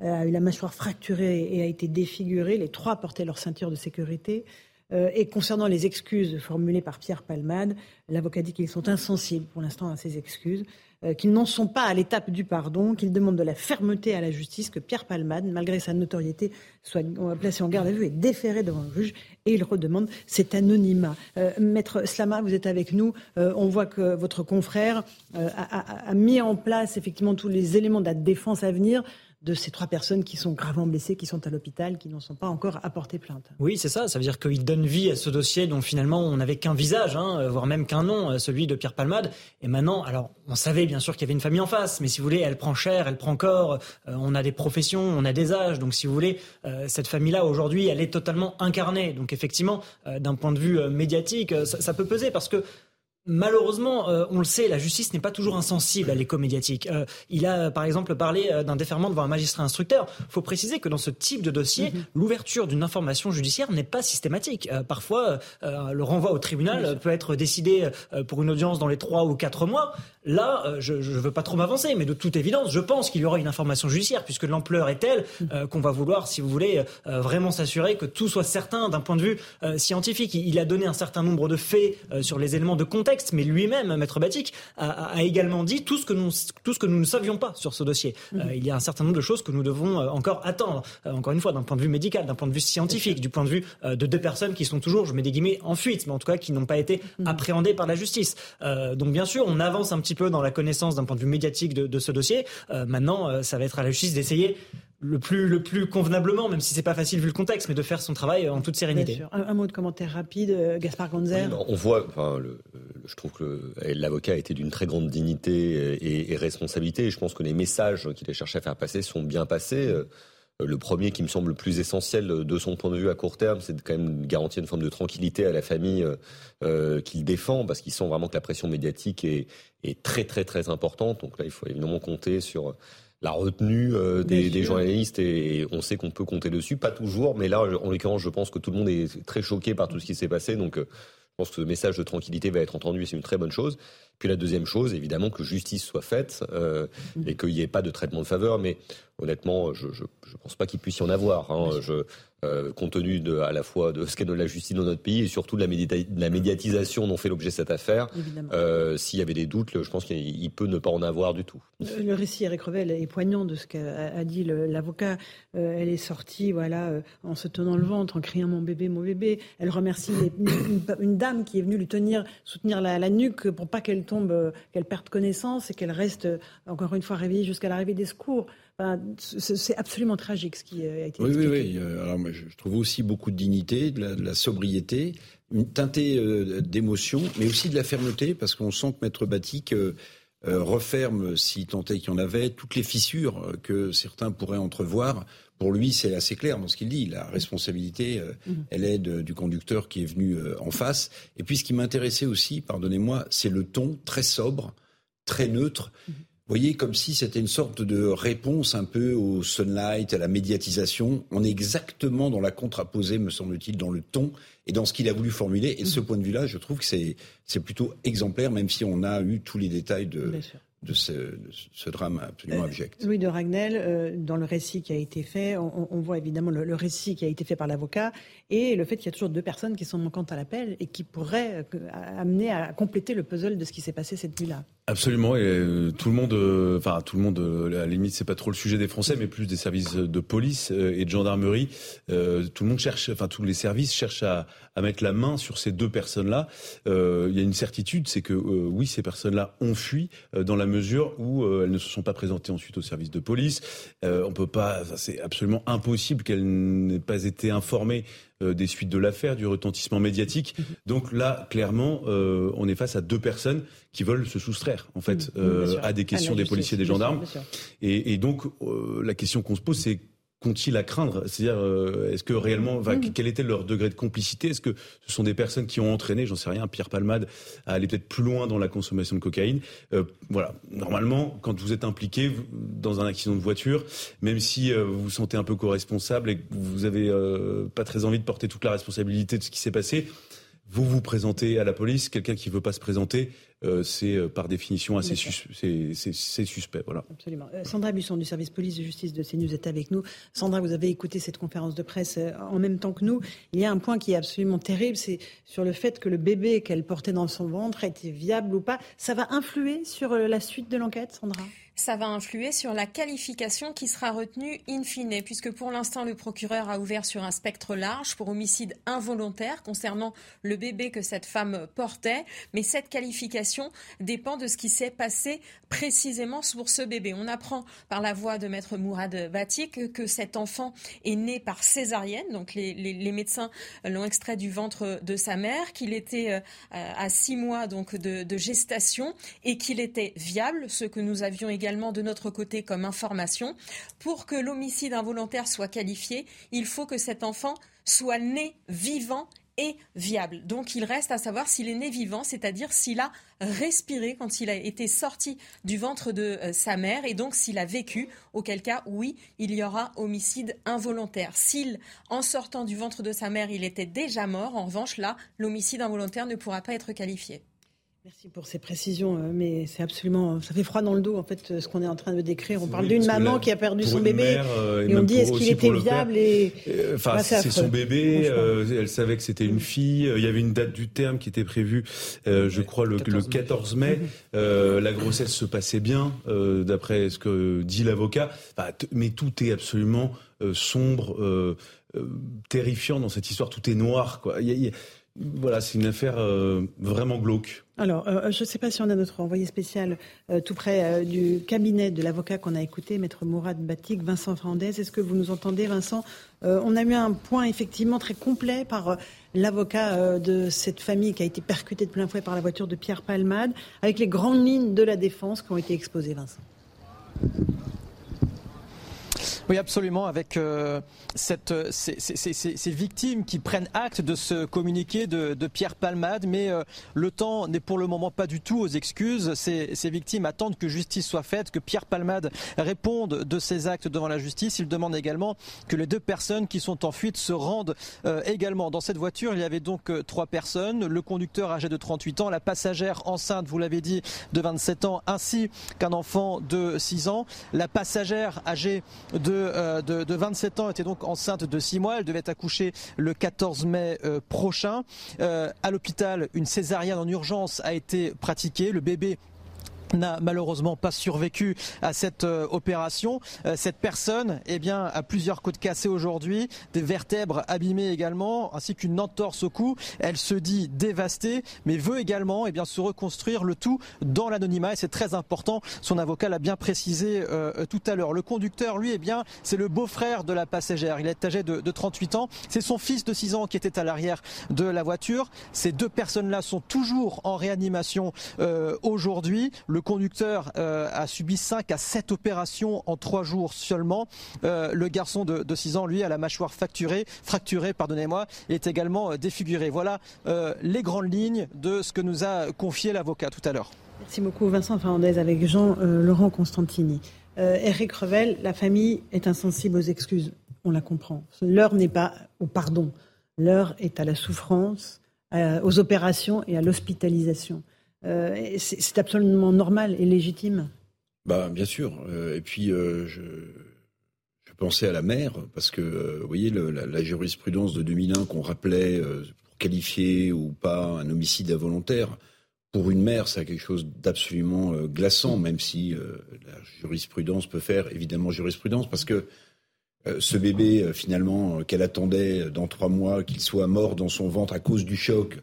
Speaker 1: a eu la mâchoire fracturée et a été défiguré. Les trois portaient leur ceinture de sécurité. Euh, et concernant les excuses formulées par Pierre Palmade, l'avocat dit qu'ils sont insensibles pour l'instant à ces excuses, euh, qu'ils n'en sont pas à l'étape du pardon, qu'ils demandent de la fermeté à la justice, que Pierre Palmade, malgré sa notoriété, soit placé en garde à vue et déféré devant le juge. Et il redemande cet anonymat. Maître Slama, vous êtes avec nous. on voit que votre confrère a, a, mis en place effectivement tous les éléments de la défense à venir de ces trois personnes qui sont gravement blessées, qui sont à l'hôpital, qui n'en sont pas encore apportées plainte.
Speaker 3: Oui, c'est ça. Ça veut dire qu'il donne vie à ce dossier dont finalement on n'avait qu'un visage, hein, euh, voire même qu'un nom, euh, celui de Pierre Palmade. Et maintenant, alors on savait bien sûr qu'il y avait une famille en face, mais si vous voulez, elle prend cher, elle prend corps. Euh, on a des professions, on a des âges. Donc si vous voulez, cette famille-là aujourd'hui, elle est totalement incarnée. Donc effectivement, d'un point de vue médiatique, ça, ça peut peser parce que Malheureusement, euh, on le sait, la justice n'est pas toujours insensible à l'écho médiatique. Euh, il a, par exemple, parlé euh, d'un déferment devant un magistrat instructeur. Il faut préciser que dans ce type de dossier, mhm. l'ouverture d'une information judiciaire n'est pas systématique. parfois, le renvoi au tribunal peut être décidé pour une audience dans les trois ou quatre mois. Là, je ne veux pas trop m'avancer, mais de toute évidence, je pense qu'il y aura une information judiciaire, puisque l'ampleur est telle mhm. qu'on va vouloir, si vous voulez, vraiment s'assurer que tout soit certain d'un point de vue scientifique. Il a donné un certain nombre de faits sur les éléments de contexte mais lui-même, Maître Batik, a, également dit tout ce que nous, tout ce que nous ne savions pas sur ce dossier. Mhm. Euh, il y a un certain nombre de choses que nous devons euh, encore attendre, euh, encore une fois, d'un point de vue médical, d'un point de vue scientifique, du point de vue de deux personnes qui sont toujours, je mets des guillemets, en fuite, mais en tout cas qui n'ont pas été mhm. appréhendées par la justice. donc bien sûr, on avance un petit peu dans la connaissance d'un point de vue médiatique de, de ce dossier. maintenant, ça va être à la justice d'essayer le plus, le plus convenablement, même si c'est pas facile vu le contexte, mais de faire son travail en toute sérénité.
Speaker 1: Un, mot de commentaire rapide, euh, Gaspard Gonzer.
Speaker 9: on voit, enfin, je trouve que l'avocat a été d'une très grande dignité et, responsabilité. je pense que les messages qu'il a cherché à faire passer sont bien passés. Euh, le premier qui me semble le plus essentiel de son point de vue à court terme, c'est de quand même garantir une forme de tranquillité à la famille euh, qu'il défend, parce qu'il sent vraiment que la pression médiatique est, est, très très très importante. Donc là, il faut évidemment compter sur la retenue euh, des, journalistes et, on sait qu'on peut compter dessus. Pas toujours, mais là, en l'occurrence, je pense que tout le monde est très choqué par tout ce qui s'est passé. Donc, euh, je pense que ce message de tranquillité va être entendu et c'est une très bonne chose. Puis la deuxième chose, évidemment, que justice soit faite euh, et qu'il n'y ait pas de traitement de faveur. Mais honnêtement, je ne pense pas qu'il puisse y en avoir. Hein. Je, euh, compte tenu de, à la fois de ce qu'est de la justice dans notre pays et surtout de la, la médiatisation dont fait l'objet cette affaire. Euh, S'il y avait des doutes, je pense qu'il peut ne pas en avoir du tout.
Speaker 1: Le récit, Eric Revel, est poignant de ce qu'a dit l'avocat. Euh, elle est sortie voilà, en se tenant le ventre, en criant mon bébé, mon bébé. Elle remercie une, dame qui est venue lui tenir, soutenir la, la nuque pour pas qu'elle tombe, qu'elle perde connaissance et qu'elle reste encore une fois réveillée jusqu'à l'arrivée des secours c'est absolument tragique ce qui a été
Speaker 10: oui, Oui, oui. Euh, alors, moi, je trouve aussi beaucoup de dignité, de la, sobriété, une teintée euh, d'émotion, mais aussi de la fermeté, parce qu'on sent que Maître Batik euh, referme, si tant est qu'il y en avait, toutes les fissures que certains pourraient entrevoir. Pour lui, c'est assez clair dans ce qu'il dit. La responsabilité, mhm. elle est du conducteur qui est venu en face. Et puis, ce qui m'intéressait aussi, pardonnez-moi, c'est le ton très sobre, très neutre. Mhm voyez, comme si c'était une sorte de réponse un peu au sunlight, à la médiatisation. On est exactement dans la contraposée, me semble-t-il, dans le ton et dans ce qu'il a voulu formuler. Et de ce mm. point de vue-là, je trouve que c'est, c'est plutôt exemplaire, même si on a eu tous les détails de, de ce, drame absolument euh, abject.
Speaker 1: Louis de Ragnel, euh, dans le récit qui a été fait, on, voit évidemment le, récit qui a été fait par l'avocat et le fait qu'il y a toujours deux personnes qui sont manquantes à l'appel et qui pourraient euh, amener à compléter le puzzle de ce qui s'est passé cette nuit-là.
Speaker 4: Absolument, et euh, tout le monde, euh, enfin tout le monde, à la limite c'est pas trop le sujet des Français, mais plus des services de police et de gendarmerie. tout le monde cherche, enfin tous les services cherchent à, à mettre la main sur ces deux personnes-là. il y a une certitude, c'est que oui, ces personnes-là ont fui dans la mesure où elles ne se sont pas présentées ensuite au service de police. on peut pas, c'est absolument impossible qu'elles n'aient pas été informées euh, des suites de l'affaire, du retentissement médiatique. Mhm. Donc là, clairement, euh, on est face à deux personnes qui veulent se soustraire, en fait, mhm. euh, à des questions des policiers et des gendarmes. Et, et, donc, la question qu'on se pose, c'est qu'ont-ils à craindre? C'est-à-dire, euh, est-ce que réellement, mm. quel était leur degré de complicité? Est-ce que ce sont des personnes qui ont entraîné, j'en sais rien, Pierre Palmade à aller peut-être plus loin dans la consommation de cocaïne? Euh, Voilà, normalement, quand vous êtes impliqué dans un accident de voiture, même si euh, vous vous sentez un peu co-responsable et que vous avez pas très envie de porter toute la responsabilité de ce qui s'est passé, vous vous présentez à la police, quelqu'un qui ne veut pas se présenter, euh, c'est euh, par définition assez c'est suspect. Voilà.
Speaker 1: Absolument. Euh, Sandra Busson du service police de justice de CNews est avec nous. Sandra, vous avez écouté cette conférence de presse en même temps que nous. Il y a un point qui est absolument terrible, c'est sur le fait que le bébé qu'elle portait dans son ventre était viable ou pas. Ça va influer sur la suite de l'enquête, Sandra?
Speaker 2: Ça va influer sur la qualification qui sera retenue in fine, puisque pour l'instant, le procureur a ouvert sur un spectre large pour homicide involontaire concernant le bébé que cette femme portait. Mais cette qualification dépend de ce qui s'est passé précisément pour ce bébé. On apprend par la voix de maître Mourad Batik que cet enfant est né par césarienne, donc les, médecins l'ont extrait du ventre de sa mère, qu'il était euh, à six mois donc de, de gestation et qu'il était viable, ce que nous avions également de notre côté comme information. Pour que l'homicide involontaire soit qualifié, il faut que cet enfant soit né vivant et viable. Donc il reste à savoir s'il est né vivant, c'est-à-dire s'il a respiré quand il a été sorti du ventre de euh, sa mère et donc s'il a vécu, auquel cas oui, il y aura homicide involontaire. S'il, en sortant du ventre de sa mère, il était déjà mort, en revanche là, l'homicide involontaire ne pourra pas être qualifié.
Speaker 1: Merci pour ces précisions, euh, mais c'est absolument, ça fait froid dans le dos en fait euh, ce qu'on est en train de décrire. On parle d'une maman qui a perdu son bébé euh, et, on dit est-ce qu'il était viable et
Speaker 4: enfin c'est son bébé. elle savait que c'était une fille. Il y avait une date du terme qui était prévue, je crois le 14 mai. la grossesse se passait bien d'après ce que dit l'avocat. mais tout est absolument sombre, terrifiant dans cette histoire. Tout est noir quoi. Voilà, c'est une affaire euh, vraiment glauque.
Speaker 1: Alors, euh, je ne sais pas si on a notre envoyé spécial euh, tout près du cabinet de l'avocat qu'on a écouté, Maître Mourad Batik, Vincent Fernandez. Est-ce que vous nous entendez, Vincent? On a eu un point effectivement très complet par l'avocat de cette famille qui a été percutée de plein fouet par la voiture de Pierre Palmade, avec les grandes lignes de la défense qui ont été exposées, Vincent.
Speaker 11: Oui, absolument, avec euh, cette, euh, ces, ces, ces, victimes qui prennent acte de ce communiqué de, de Pierre Palmade, mais euh, le temps n'est pour le moment pas du tout aux excuses. Ces, victimes attendent que justice soit faite, que Pierre Palmade réponde de ses actes devant la justice. Ils demandent également que les deux personnes qui sont en fuite se rendent également. Dans cette voiture, il y avait donc trois personnes, le conducteur âgé de 38 ans, la passagère enceinte, vous l'avez dit, de 27 ans, ainsi qu'un enfant de 6 ans, la passagère âgée euh, de, 27 ans était donc enceinte de 6 mois. Elle devait accoucher le 14 mai euh, prochain. Euh, à l'hôpital, une césarienne en urgence a été pratiquée. Le bébé n'a malheureusement pas survécu à cette euh, opération. Euh, cette personne eh bien, a plusieurs côtes cassées aujourd'hui, des vertèbres abîmées également, ainsi qu'une entorse au cou. Elle se dit dévastée, mais veut également eh bien, se reconstruire le tout dans l'anonymat. Et c'est très important. Son avocat l'a bien précisé euh, tout à l'heure. Le conducteur, lui, eh bien, c'est le beau-frère de la passagère. Il est âgé de, de 38 ans. C'est son fils de 6 ans qui était à l'arrière de la voiture. Ces deux personnes-là sont toujours en réanimation aujourd'hui. Conducteur euh, a subi 5 à 7 opérations en 3 jours seulement. Euh, le garçon de, 6 ans, lui, a la mâchoire fracturée, fracturée pardonnez-moi, est également euh, défiguré. Voilà les grandes lignes de ce que nous a confié l'avocat tout à l'heure.
Speaker 1: Merci beaucoup Vincent Fernandez avec Jean-Laurent Constantini. Eric Revel, la famille est insensible aux excuses, on la comprend. L'heure n'est pas au pardon, l'heure est à la souffrance, aux opérations et à l'hospitalisation. Euh, c'est absolument normal et légitime.
Speaker 10: Bah, bien sûr. Euh, et puis, euh, je, pensais à la mère, parce que, vous voyez, la, jurisprudence de 2001 qu'on rappelait pour qualifier ou pas un homicide involontaire, pour une mère, c'est quelque chose d'absolument glaçant, même si la jurisprudence peut faire évidemment jurisprudence, parce que ce bébé, finalement, qu'elle attendait dans trois mois, qu'il soit mort dans son ventre à cause du choc,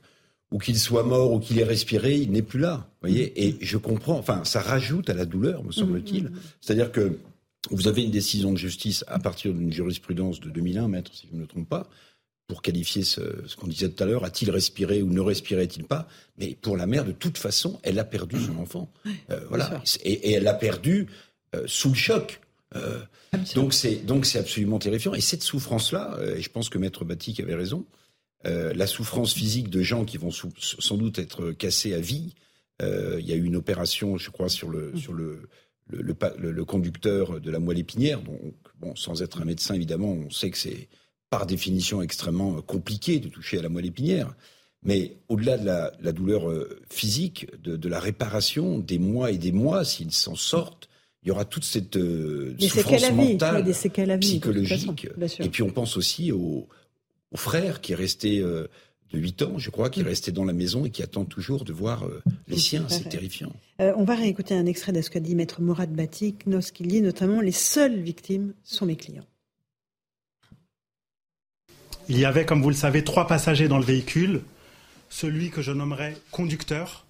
Speaker 10: ou qu'il soit mort ou qu'il ait respiré, il n'est plus là. Voyez Et je comprends, enfin, ça rajoute à la douleur, me semble-t-il. Mmh, mmh, mmh. C'est-à-dire que vous avez une décision de justice à partir d'une jurisprudence de 2001, maître, si je ne me trompe pas, pour qualifier ce, qu'on disait tout à l'heure, a-t-il respiré ou ne respirait-il pas? Mais pour la mère, de toute façon, elle a perdu son enfant. Euh, voilà. Et, elle l'a perdu euh, sous le choc. Euh, donc c'est donc c'est absolument terrifiant. Et cette souffrance-là, et je pense que maître Batik avait raison, la souffrance physique de gens qui vont sans doute être cassés à vie. il y a eu une opération, je crois, sur le sur le le, conducteur de la moelle épinière. Donc, bon, sans être un médecin, évidemment, on sait que c'est par définition extrêmement compliqué de toucher à la moelle épinière. Mais au-delà de la, douleur euh, physique, de, la réparation, des mois et des mois, s'ils s'en sortent, il y aura toute cette euh, souffrance mentale, psychologique. et puis on pense aussi aux, frères qui est resté euh, de 8 ans, je crois, qui est resté dans la maison et qui attend toujours de voir euh, les siens. C'est terrifiant.
Speaker 1: Euh, on va réécouter un extrait de ce qu'a dit Maître Mourad Batik, lorsqu'il dit notamment Les seules victimes sont mes clients.
Speaker 5: Il y avait, comme vous le savez, trois passagers dans le véhicule. Celui que je nommerais conducteur,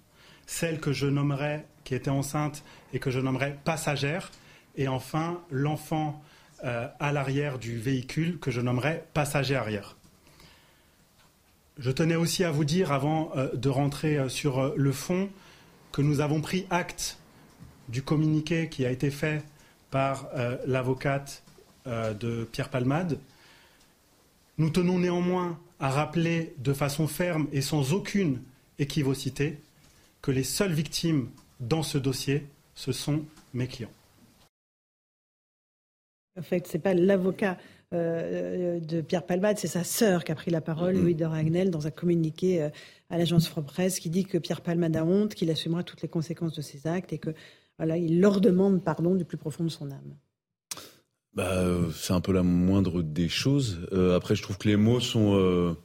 Speaker 5: celle que je nommerais qui était enceinte et que je nommerais passagère, et enfin l'enfant euh, à l'arrière du véhicule que je nommerais passager arrière. Je tenais aussi à vous dire, avant euh, de rentrer euh, sur euh, le fond, que nous avons pris acte du communiqué qui a été fait par l'avocate de Pierre Palmade. Nous tenons néanmoins à rappeler de façon ferme et sans aucune équivocité que les seules victimes dans ce dossier, ce sont mes clients.
Speaker 1: En fait, ce n'est pas l'avocat euh, de Pierre Palmade, c'est sa sœur qui a pris la parole, mm-hmm. Louis de Ragnel, dans un communiqué euh, à l'agence France-Presse, qui dit que Pierre Palmade a honte, qu'il assumera toutes les conséquences de ses actes et que voilà, il leur demande pardon du plus profond de son âme.
Speaker 4: Bah, c'est un peu la moindre des choses. Euh, après, je trouve que les mots sont.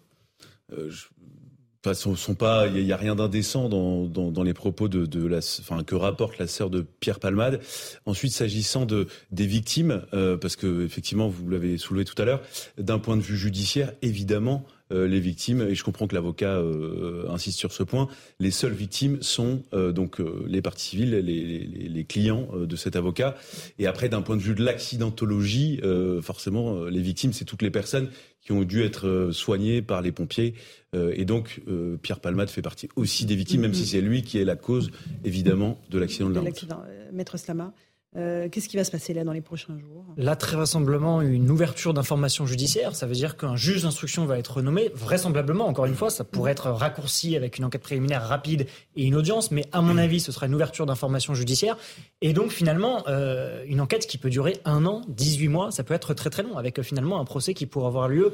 Speaker 4: Enfin, sont, pas, il y, a rien d'indécent dans, dans, les propos de, de la, enfin, que rapporte la sœur de Pierre Palmade. Ensuite, s'agissant de des victimes, euh, parce que effectivement, vous l'avez soulevé tout à l'heure, d'un point de vue judiciaire, évidemment, euh, les victimes, et je comprends que l'avocat euh, insiste sur ce point, les seules victimes sont euh, donc les parties civiles, les, les, les clients de cet avocat. Et après, d'un point de vue de l'accidentologie, forcément, les victimes, c'est toutes les personnes qui ont dû être soignées par les pompiers. Et donc, Pierre Palmade fait partie aussi des victimes, même si c'est lui qui est la cause, évidemment, de l'accident de la route.
Speaker 1: Maître Slama euh, qu'est-ce qui va se passer là dans les prochains jours?
Speaker 3: Là, très vraisemblablement, une ouverture d'informations judiciaires. Ça veut dire qu'un juge d'instruction va être nommé. Vraisemblablement, encore une fois, ça pourrait être raccourci avec une enquête préliminaire rapide et une audience, mais à mon avis, ce sera une ouverture d'informations judiciaires. Et donc, finalement, euh, une enquête qui peut durer un an, 18 mois, ça peut être très très long, avec euh, finalement un procès qui pourrait avoir lieu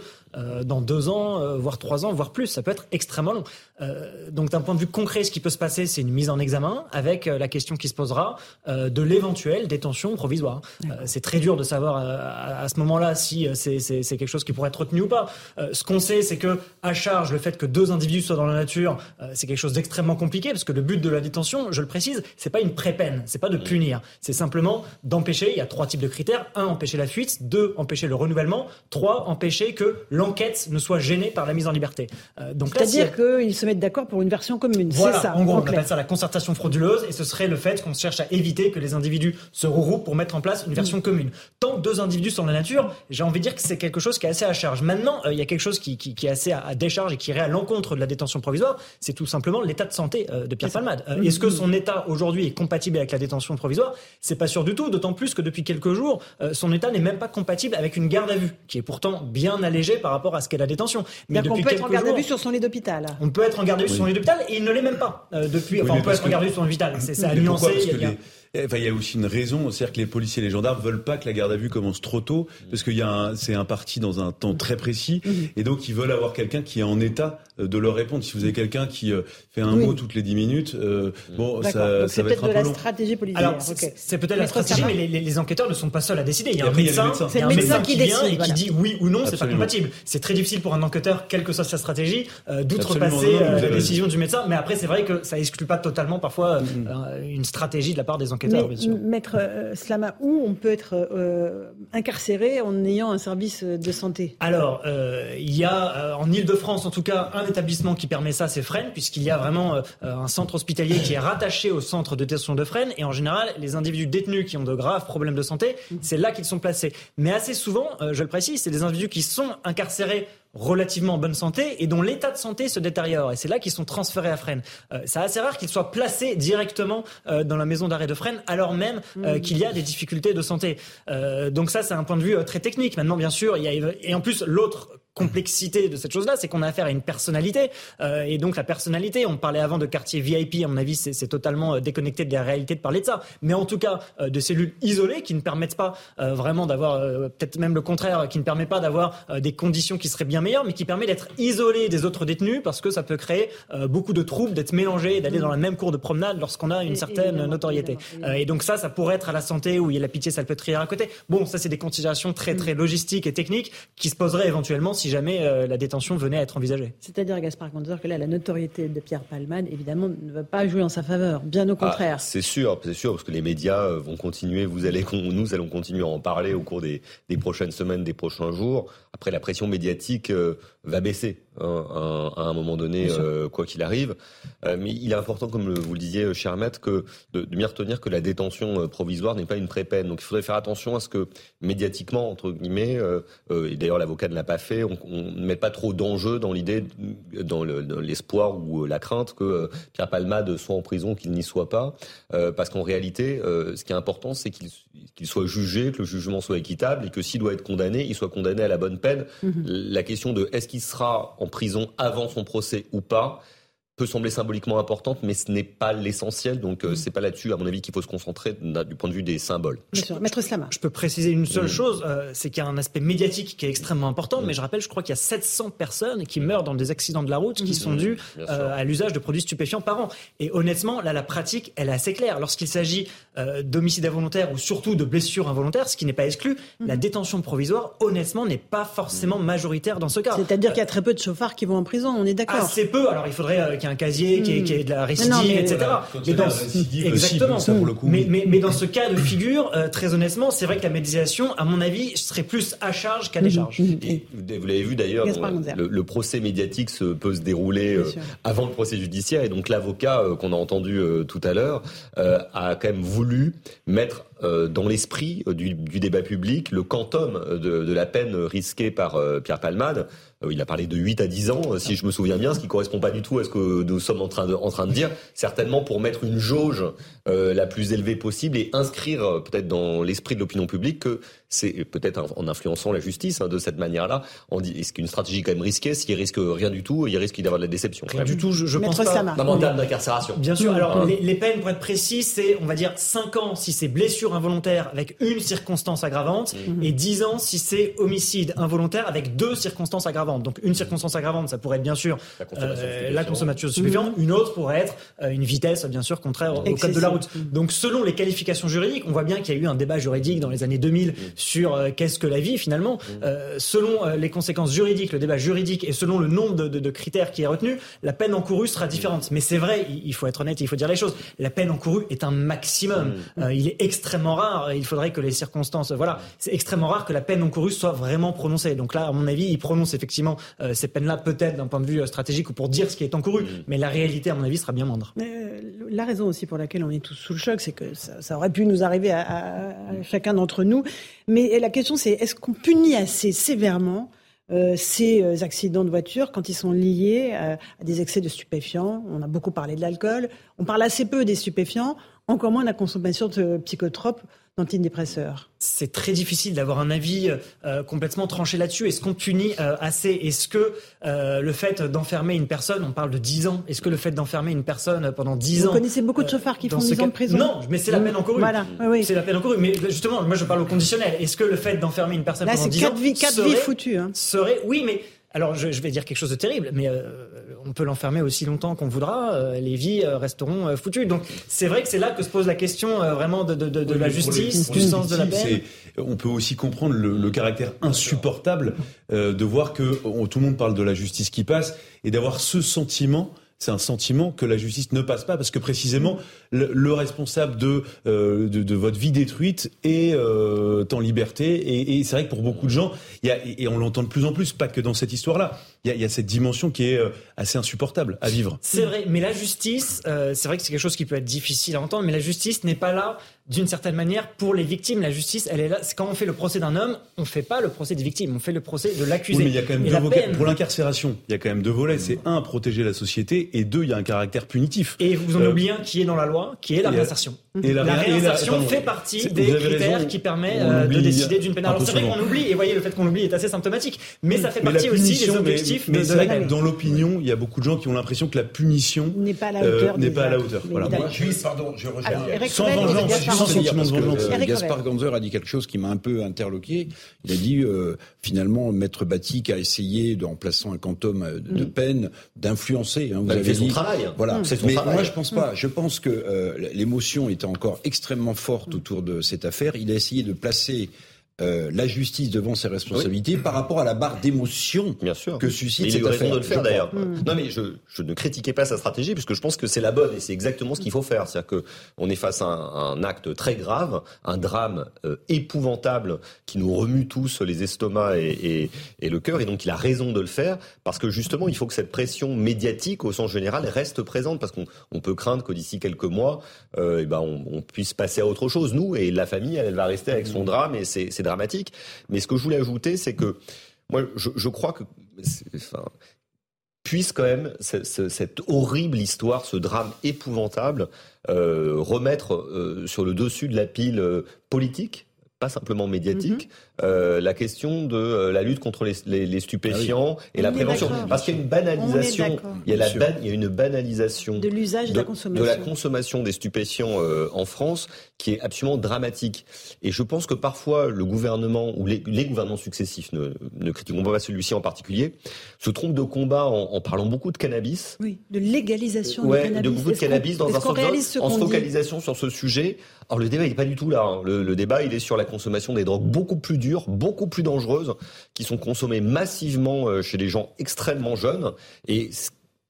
Speaker 3: dans deux ans, voire trois ans, voire plus. Ça peut être extrêmement long. donc, d'un point de vue concret, ce qui peut se passer, c'est une mise en examen avec la question qui se posera de l'éventuel détention provisoire. Euh, c'est très dur de savoir euh, à, ce moment-là si euh, c'est quelque chose qui pourrait être retenu ou pas. ce qu'on sait, c'est que à charge, le fait que deux individus soient dans la nature, c'est quelque chose d'extrêmement compliqué parce que le but de la détention, je le précise, c'est pas une pré-peine, c'est pas de punir, c'est simplement d'empêcher. Il y a trois types de critères un, empêcher la fuite, deux, empêcher le renouvellement, trois, empêcher que l'enquête ne soit gênée par la mise en liberté.
Speaker 1: donc c'est-à-dire qu'ils se mettent d'accord pour une version commune.
Speaker 3: Voilà,
Speaker 1: ça,
Speaker 3: en gros, on appelle ça la concertation frauduleuse et ce serait le fait qu'on cherche à éviter que les individus se regroupent pour mettre en place une version mm. commune. Tant que deux individus sont dans la nature, j'ai envie de dire que c'est quelque chose qui est assez à charge. Maintenant, euh, il y a quelque chose qui, qui, est assez à, décharge et qui irait à l'encontre de la détention provisoire, c'est tout simplement l'état de santé euh, de Pierre Palmade. Euh, est-ce que son état aujourd'hui est compatible avec la détention provisoire? C'est pas sûr du tout, d'autant plus que depuis quelques jours, son état n'est même pas compatible avec une garde à vue, qui est pourtant bien allégée par rapport à ce qu'est la détention.
Speaker 1: Mais depuis on peut être en garde à vue sur son lit d'hôpital.
Speaker 3: On peut être en garde à vue sur son lit d'hôpital et il ne l'est même pas depuis. Enfin, on peut être en garde à vue sur son lit d'hôpital. C'est à nuancer.
Speaker 4: Enfin, il y a aussi une raison, c'est-à-dire que les policiers et les gendarmes veulent pas que la garde à vue commence trop tôt, parce qu'il y a c'est un parti dans un temps très précis, mhm. et donc ils veulent avoir quelqu'un qui est en état de leur répondre. Si vous avez quelqu'un qui fait un mot toutes les 10 minutes, bon, ça, ça va être un peu
Speaker 1: la
Speaker 4: long.
Speaker 1: stratégie politique.
Speaker 3: Alors, c'est peut-être la stratégie, mais les, les, enquêteurs ne sont pas seuls à décider. Il y a un
Speaker 4: après,
Speaker 3: médecin, il y a un
Speaker 1: C'est le
Speaker 3: médecin
Speaker 1: médecin
Speaker 3: qui
Speaker 1: qui
Speaker 3: vient et
Speaker 1: décide,
Speaker 3: qui dit oui ou non, c'est pas compatible. C'est très difficile pour un enquêteur, quelle que soit sa stratégie, euh, d'outrepasser euh, la décision du médecin. Mais après, c'est vrai que ça exclut pas totalement parfois euh, une stratégie de la part des enquêteurs,
Speaker 1: Mais,
Speaker 3: bien sûr.
Speaker 1: Maître euh, Slama, où on peut être euh, incarcéré en ayant un service de santé?
Speaker 3: Alors, euh, il y a euh, en Ile-de-France, en tout cas, un établissement qui permet ça, c'est Fresnes, puisqu'il y a vraiment euh, un centre hospitalier qui est rattaché au centre de détention de Fresnes. Et en général, les individus détenus qui ont de graves problèmes de santé, c'est là qu'ils sont placés. Mais assez souvent, euh, je le précise, c'est des individus qui sont incarcérés relativement en bonne santé et dont l'état de santé se détériore. Et c'est là qu'ils sont transférés à Fresnes. Euh, c'est assez rare qu'ils soient placés directement euh, dans la maison d'arrêt de Fresnes, alors même euh, qu'il y a des difficultés de santé. Donc ça, c'est un point de vue très technique. Maintenant, bien sûr, il y a et en plus l'autre complexité de cette chose-là, c'est qu'on a affaire à une personnalité. Euh, et donc la personnalité, on parlait avant de quartier VIP, à mon avis, c'est totalement déconnecté de la réalité de parler de ça. Mais en tout cas, euh, de cellules isolées qui ne permettent pas euh, vraiment d'avoir, peut-être même le contraire, qui ne permet pas d'avoir des conditions qui seraient bien meilleures, mais qui permet d'être isolé des autres détenus parce que ça peut créer euh, beaucoup de troubles, d'être mélangé, d'aller dans la même cour de promenade lorsqu'on a une
Speaker 1: Et-
Speaker 3: certaine
Speaker 1: évidemment,
Speaker 3: notoriété.
Speaker 1: évidemment,
Speaker 3: Euh, et donc ça, ça pourrait être à la santé où il y a la pitié salpêtrière à côté. Bon, ça c'est des considérations très très logistiques et techniques qui se poseraient éventuellement si jamais euh, la détention venait à être envisagée.
Speaker 1: C'est-à-dire, Gaspard Gonzor, que là, la notoriété de Pierre Palmade, évidemment, ne va pas jouer en sa faveur. Bien au contraire.
Speaker 9: Ah, c'est sûr, c'est sûr, parce que les médias euh, vont continuer, vous allez, nous allons continuer à en parler au cours des, des prochaines semaines, des prochains jours. Après, la pression médiatique va baisser hein, à, un- à un moment donné, euh, quoi qu'il arrive. Euh, mais il est important, comme le- vous le disiez, cher maître, que de, de bien retenir que la détention euh, provisoire n'est pas une pré-peine. Donc, il faudrait faire attention à ce que médiatiquement, entre guillemets, et d'ailleurs l'avocat ne l'a pas fait, on ne met pas trop d'enjeux dans l'idée, dans le- dans l'espoir ou la crainte que Pierre Palmade soit en prison, qu'il n'y soit pas, parce qu'en réalité, ce qui est important, c'est qu'il soit jugé, que le jugement soit équitable et que s'il doit être condamné, il soit condamné à la bonne peine. La question de est-ce qu'il sera en prison avant son procès ou pas peut sembler symboliquement importante, mais ce n'est pas l'essentiel. Donc, euh, c'est pas là-dessus, à mon avis, qu'il faut se concentrer du point de vue des symboles.
Speaker 1: Bien sûr. Maître Slama.
Speaker 3: Je peux préciser une seule
Speaker 9: Mm.
Speaker 3: chose, euh, c'est qu'il y a un aspect médiatique qui est extrêmement important, mais je rappelle, je crois qu'il y a 700 personnes qui meurent dans des accidents de la route qui sont dus euh, à l'usage de produits stupéfiants par an. Et honnêtement, là, la pratique, elle est assez claire. Lorsqu'il s'agit euh, d'homicide involontaire ou surtout de blessures involontaires, ce qui n'est pas exclu, la détention provisoire, honnêtement, n'est pas forcément majoritaire dans ce cas.
Speaker 1: C'est-à-dire qu'il y a très peu de chauffards qui vont en prison, on est d'accord.
Speaker 3: Assez peu. Alors il faudrait un casier, y ait de la récidive,
Speaker 1: non, mais-
Speaker 3: etc. Dans
Speaker 4: récidive,
Speaker 3: exactement.
Speaker 4: cible, ça, pour le coup,
Speaker 3: mais,
Speaker 4: oui.
Speaker 3: mais, mais dans ce cas de figure, euh, très honnêtement, c'est vrai que la médiation, à mon avis, serait plus à charge qu'à décharge.
Speaker 9: Et vous l'avez vu d'ailleurs, le, le procès médiatique se, peut se dérouler euh, avant le procès judiciaire et donc l'avocat euh, qu'on a entendu euh, tout à l'heure euh, a quand même voulu mettre dans l'esprit euh, du, du débat public le quantum euh, de, de la peine risquée par euh, Pierre Palmade. Euh, il a parlé de 8 à 10 ans, euh, si je me souviens bien, ce qui correspond pas du tout à ce que nous sommes en train de, en train de dire, certainement pour mettre une jauge euh, la plus élevée possible et inscrire euh, peut-être dans l'esprit de l'opinion publique que c'est peut-être en- en influençant la justice hein, de cette manière-là, on dit est-ce qu'une stratégie quand même risquée, s'il risque rien du tout, il risque d'y avoir de la déception.
Speaker 3: Rien du tout, je, je pense pas.
Speaker 9: Non, en termes d'incarcération.
Speaker 3: Bien sûr. Alors,
Speaker 9: Hein.
Speaker 3: les, les peines, pour être précis, c'est, on va dire, 5 ans si c'est blessure involontaire avec une circonstance aggravante et 10 ans si c'est homicide involontaire avec deux circonstances aggravantes. Donc, une circonstance aggravante, ça pourrait être bien sûr
Speaker 9: La consommation de
Speaker 3: euh, de stupéfiants. Une autre pourrait être euh, une vitesse, bien sûr, contraire au- au code de la route. Donc, selon les qualifications juridiques, on voit bien qu'il y a eu un débat juridique dans les années 2000 sur euh, qu'est-ce que la vie finalement. Euh, selon euh, les conséquences juridiques, le débat juridique et selon le nombre de, de- de critères qui est retenu, la peine encourue sera différente. Mais c'est vrai, il, il faut être honnête, il faut dire les choses. La peine encourue est un maximum. Euh, il est extrêmement rare. Il faudrait que les circonstances, voilà, c'est extrêmement rare que la peine encourue soit vraiment prononcée. Donc là, à mon avis, il prononce effectivement euh, ces peines-là peut-être d'un point de vue stratégique ou pour dire ce qui est encouru. Mais la réalité, à mon avis, sera bien moindre.
Speaker 1: Euh, la raison aussi pour laquelle on est tous sous le choc, c'est que ça, ça aurait pu nous arriver à, à- à chacun d'entre nous. Mais la question, c'est est-ce qu'on punit assez sévèrement euh, ces euh, accidents de voiture quand ils sont liés euh, à des excès de stupéfiants? On a beaucoup parlé de l'alcool. On parle assez peu des stupéfiants, encore moins de la consommation de psychotropes, d'antidépresseurs.
Speaker 3: c'est très difficile d'avoir un avis euh, complètement tranché là-dessus. Est-ce qu'on punit euh, assez? Est-ce que euh, le fait d'enfermer une personne, on parle de 10 ans, est-ce que le fait d'enfermer une personne pendant 10
Speaker 1: Vous
Speaker 3: ans...
Speaker 1: connaissez beaucoup de
Speaker 3: euh,
Speaker 1: chauffards qui font
Speaker 3: ce
Speaker 1: 10 ans de prison
Speaker 3: Non, mais c'est la peine encourue.
Speaker 1: Voilà, oui.
Speaker 3: C'est la peine encourue. Mais justement, moi je parle au conditionnel. Est-ce que le fait d'enfermer une personne
Speaker 1: Là,
Speaker 3: pendant
Speaker 1: c'est
Speaker 3: 10
Speaker 1: quatre
Speaker 3: ans
Speaker 1: vies, quatre
Speaker 3: serait,
Speaker 1: vies foutues. hein.
Speaker 3: serait... Oui, mais... Alors, je, je vais dire quelque chose de terrible, mais euh, on peut l'enfermer aussi longtemps qu'on voudra, les vies resteront foutues. Donc c'est vrai que c'est là que se pose la question vraiment de, de, de, la justice, du sens de la peine.
Speaker 4: On peut aussi comprendre le, le caractère insupportable de voir que tout le monde parle de la justice qui passe et d'avoir ce sentiment c'est un sentiment que la justice ne passe pas parce que précisément le, responsable de, euh, de, de votre vie détruite est euh, en liberté. Et, et c'est vrai que pour beaucoup de gens, il y a, et on l'entend de plus en plus, pas que dans cette histoire-là, il y a, il y a cette dimension qui est euh, assez insupportable à vivre.
Speaker 3: C'est vrai, mais la justice, euh, c'est vrai que c'est quelque chose qui peut être difficile à entendre, mais la justice n'est pas là d'une certaine manière pour les victimes. La justice, elle est là. Quand on fait le procès d'un homme, on fait pas le procès des victimes, on fait le procès de l'accusé.
Speaker 4: Oui, mais il y a quand même deux volets. Pour l'incarcération, il y a quand même deux volets. C'est un, protéger la société, et deux, il y a un caractère punitif.
Speaker 3: Et vous en euh, oubliez un qui est dans la loi, qui est la réinsertion. Et la, réinsertion fait partie des critères qui permet euh, de décider d'une peine. Alors c'est vrai qu'on oublie, et voyez, le fait qu'on oublie est assez symptomatique, mais ça fait partie aussi des objectifs
Speaker 4: mais, de, la peine. Dans l'opinion, il y a beaucoup de gens qui ont l'impression que la punition
Speaker 1: n'est pas à la hauteur.
Speaker 4: n'est pas à la hauteur.
Speaker 10: Voilà. Moi, je, pardon, je reviens. Sans vengeance, sans sentiment de vengeance. Gaspard Ganzer a dit quelque chose qui m'a un peu interloqué. Il a dit euh, finalement, Maître Batik a essayé, en plaçant un quantum de mm. peine, d'influencer.
Speaker 9: Hein, vous avez fait son travail.
Speaker 10: Voilà. Mais moi, je pense pas. Je pense que euh, l'émotion était encore extrêmement forte autour de cette affaire. Il a essayé de placer euh, la justice devant ses responsabilités par rapport à la barre d'émotion que suscite cette affaire.
Speaker 9: de le faire d'ailleurs. Mm. Non mais je, je, ne critiquais pas sa stratégie puisque je pense que c'est la bonne et c'est exactement ce qu'il faut faire. C'est-à-dire que on est face à un, acte très grave, un drame euh, épouvantable qui nous remue tous les estomacs et, et, et le cœur et donc il a raison de le faire parce que justement il faut que cette pression médiatique au sens général reste présente parce qu'on on peut craindre que d'ici quelques mois euh, et eh ben on, on, puisse passer à autre chose nous et la famille elle, va rester avec son drame et c'est dramatique. Mais ce que je voulais ajouter, c'est que moi, je, crois que, enfin, puisse quand même cette, horrible histoire, ce drame épouvantable, euh, remettre euh, sur le dessus de la pile euh, politique, pas simplement médiatique. Euh, la question de euh, la lutte contre les, les, les stupéfiants ah et la prévention. Parce qu'il y a une banalisation, il y a, la il y a une banalisation
Speaker 1: de l'usage de, la consommation.
Speaker 9: de la consommation des stupéfiants euh, en France qui est absolument dramatique. Et je pense que parfois le gouvernement ou les, les gouvernements successifs, ne, ne critiquons pas celui-ci en particulier, se trompent de combat en, en, parlant beaucoup de cannabis.
Speaker 1: Oui, de légalisation
Speaker 9: ouais,
Speaker 1: cannabis.
Speaker 9: de beaucoup de cannabis dans un sens en focalisation sur ce sujet. Alors le débat il n'est pas du tout là. Hein. Le, le débat il est sur la consommation des drogues beaucoup plus beaucoup plus dangereuses, qui sont consommées massivement euh, chez les gens extrêmement jeunes. Et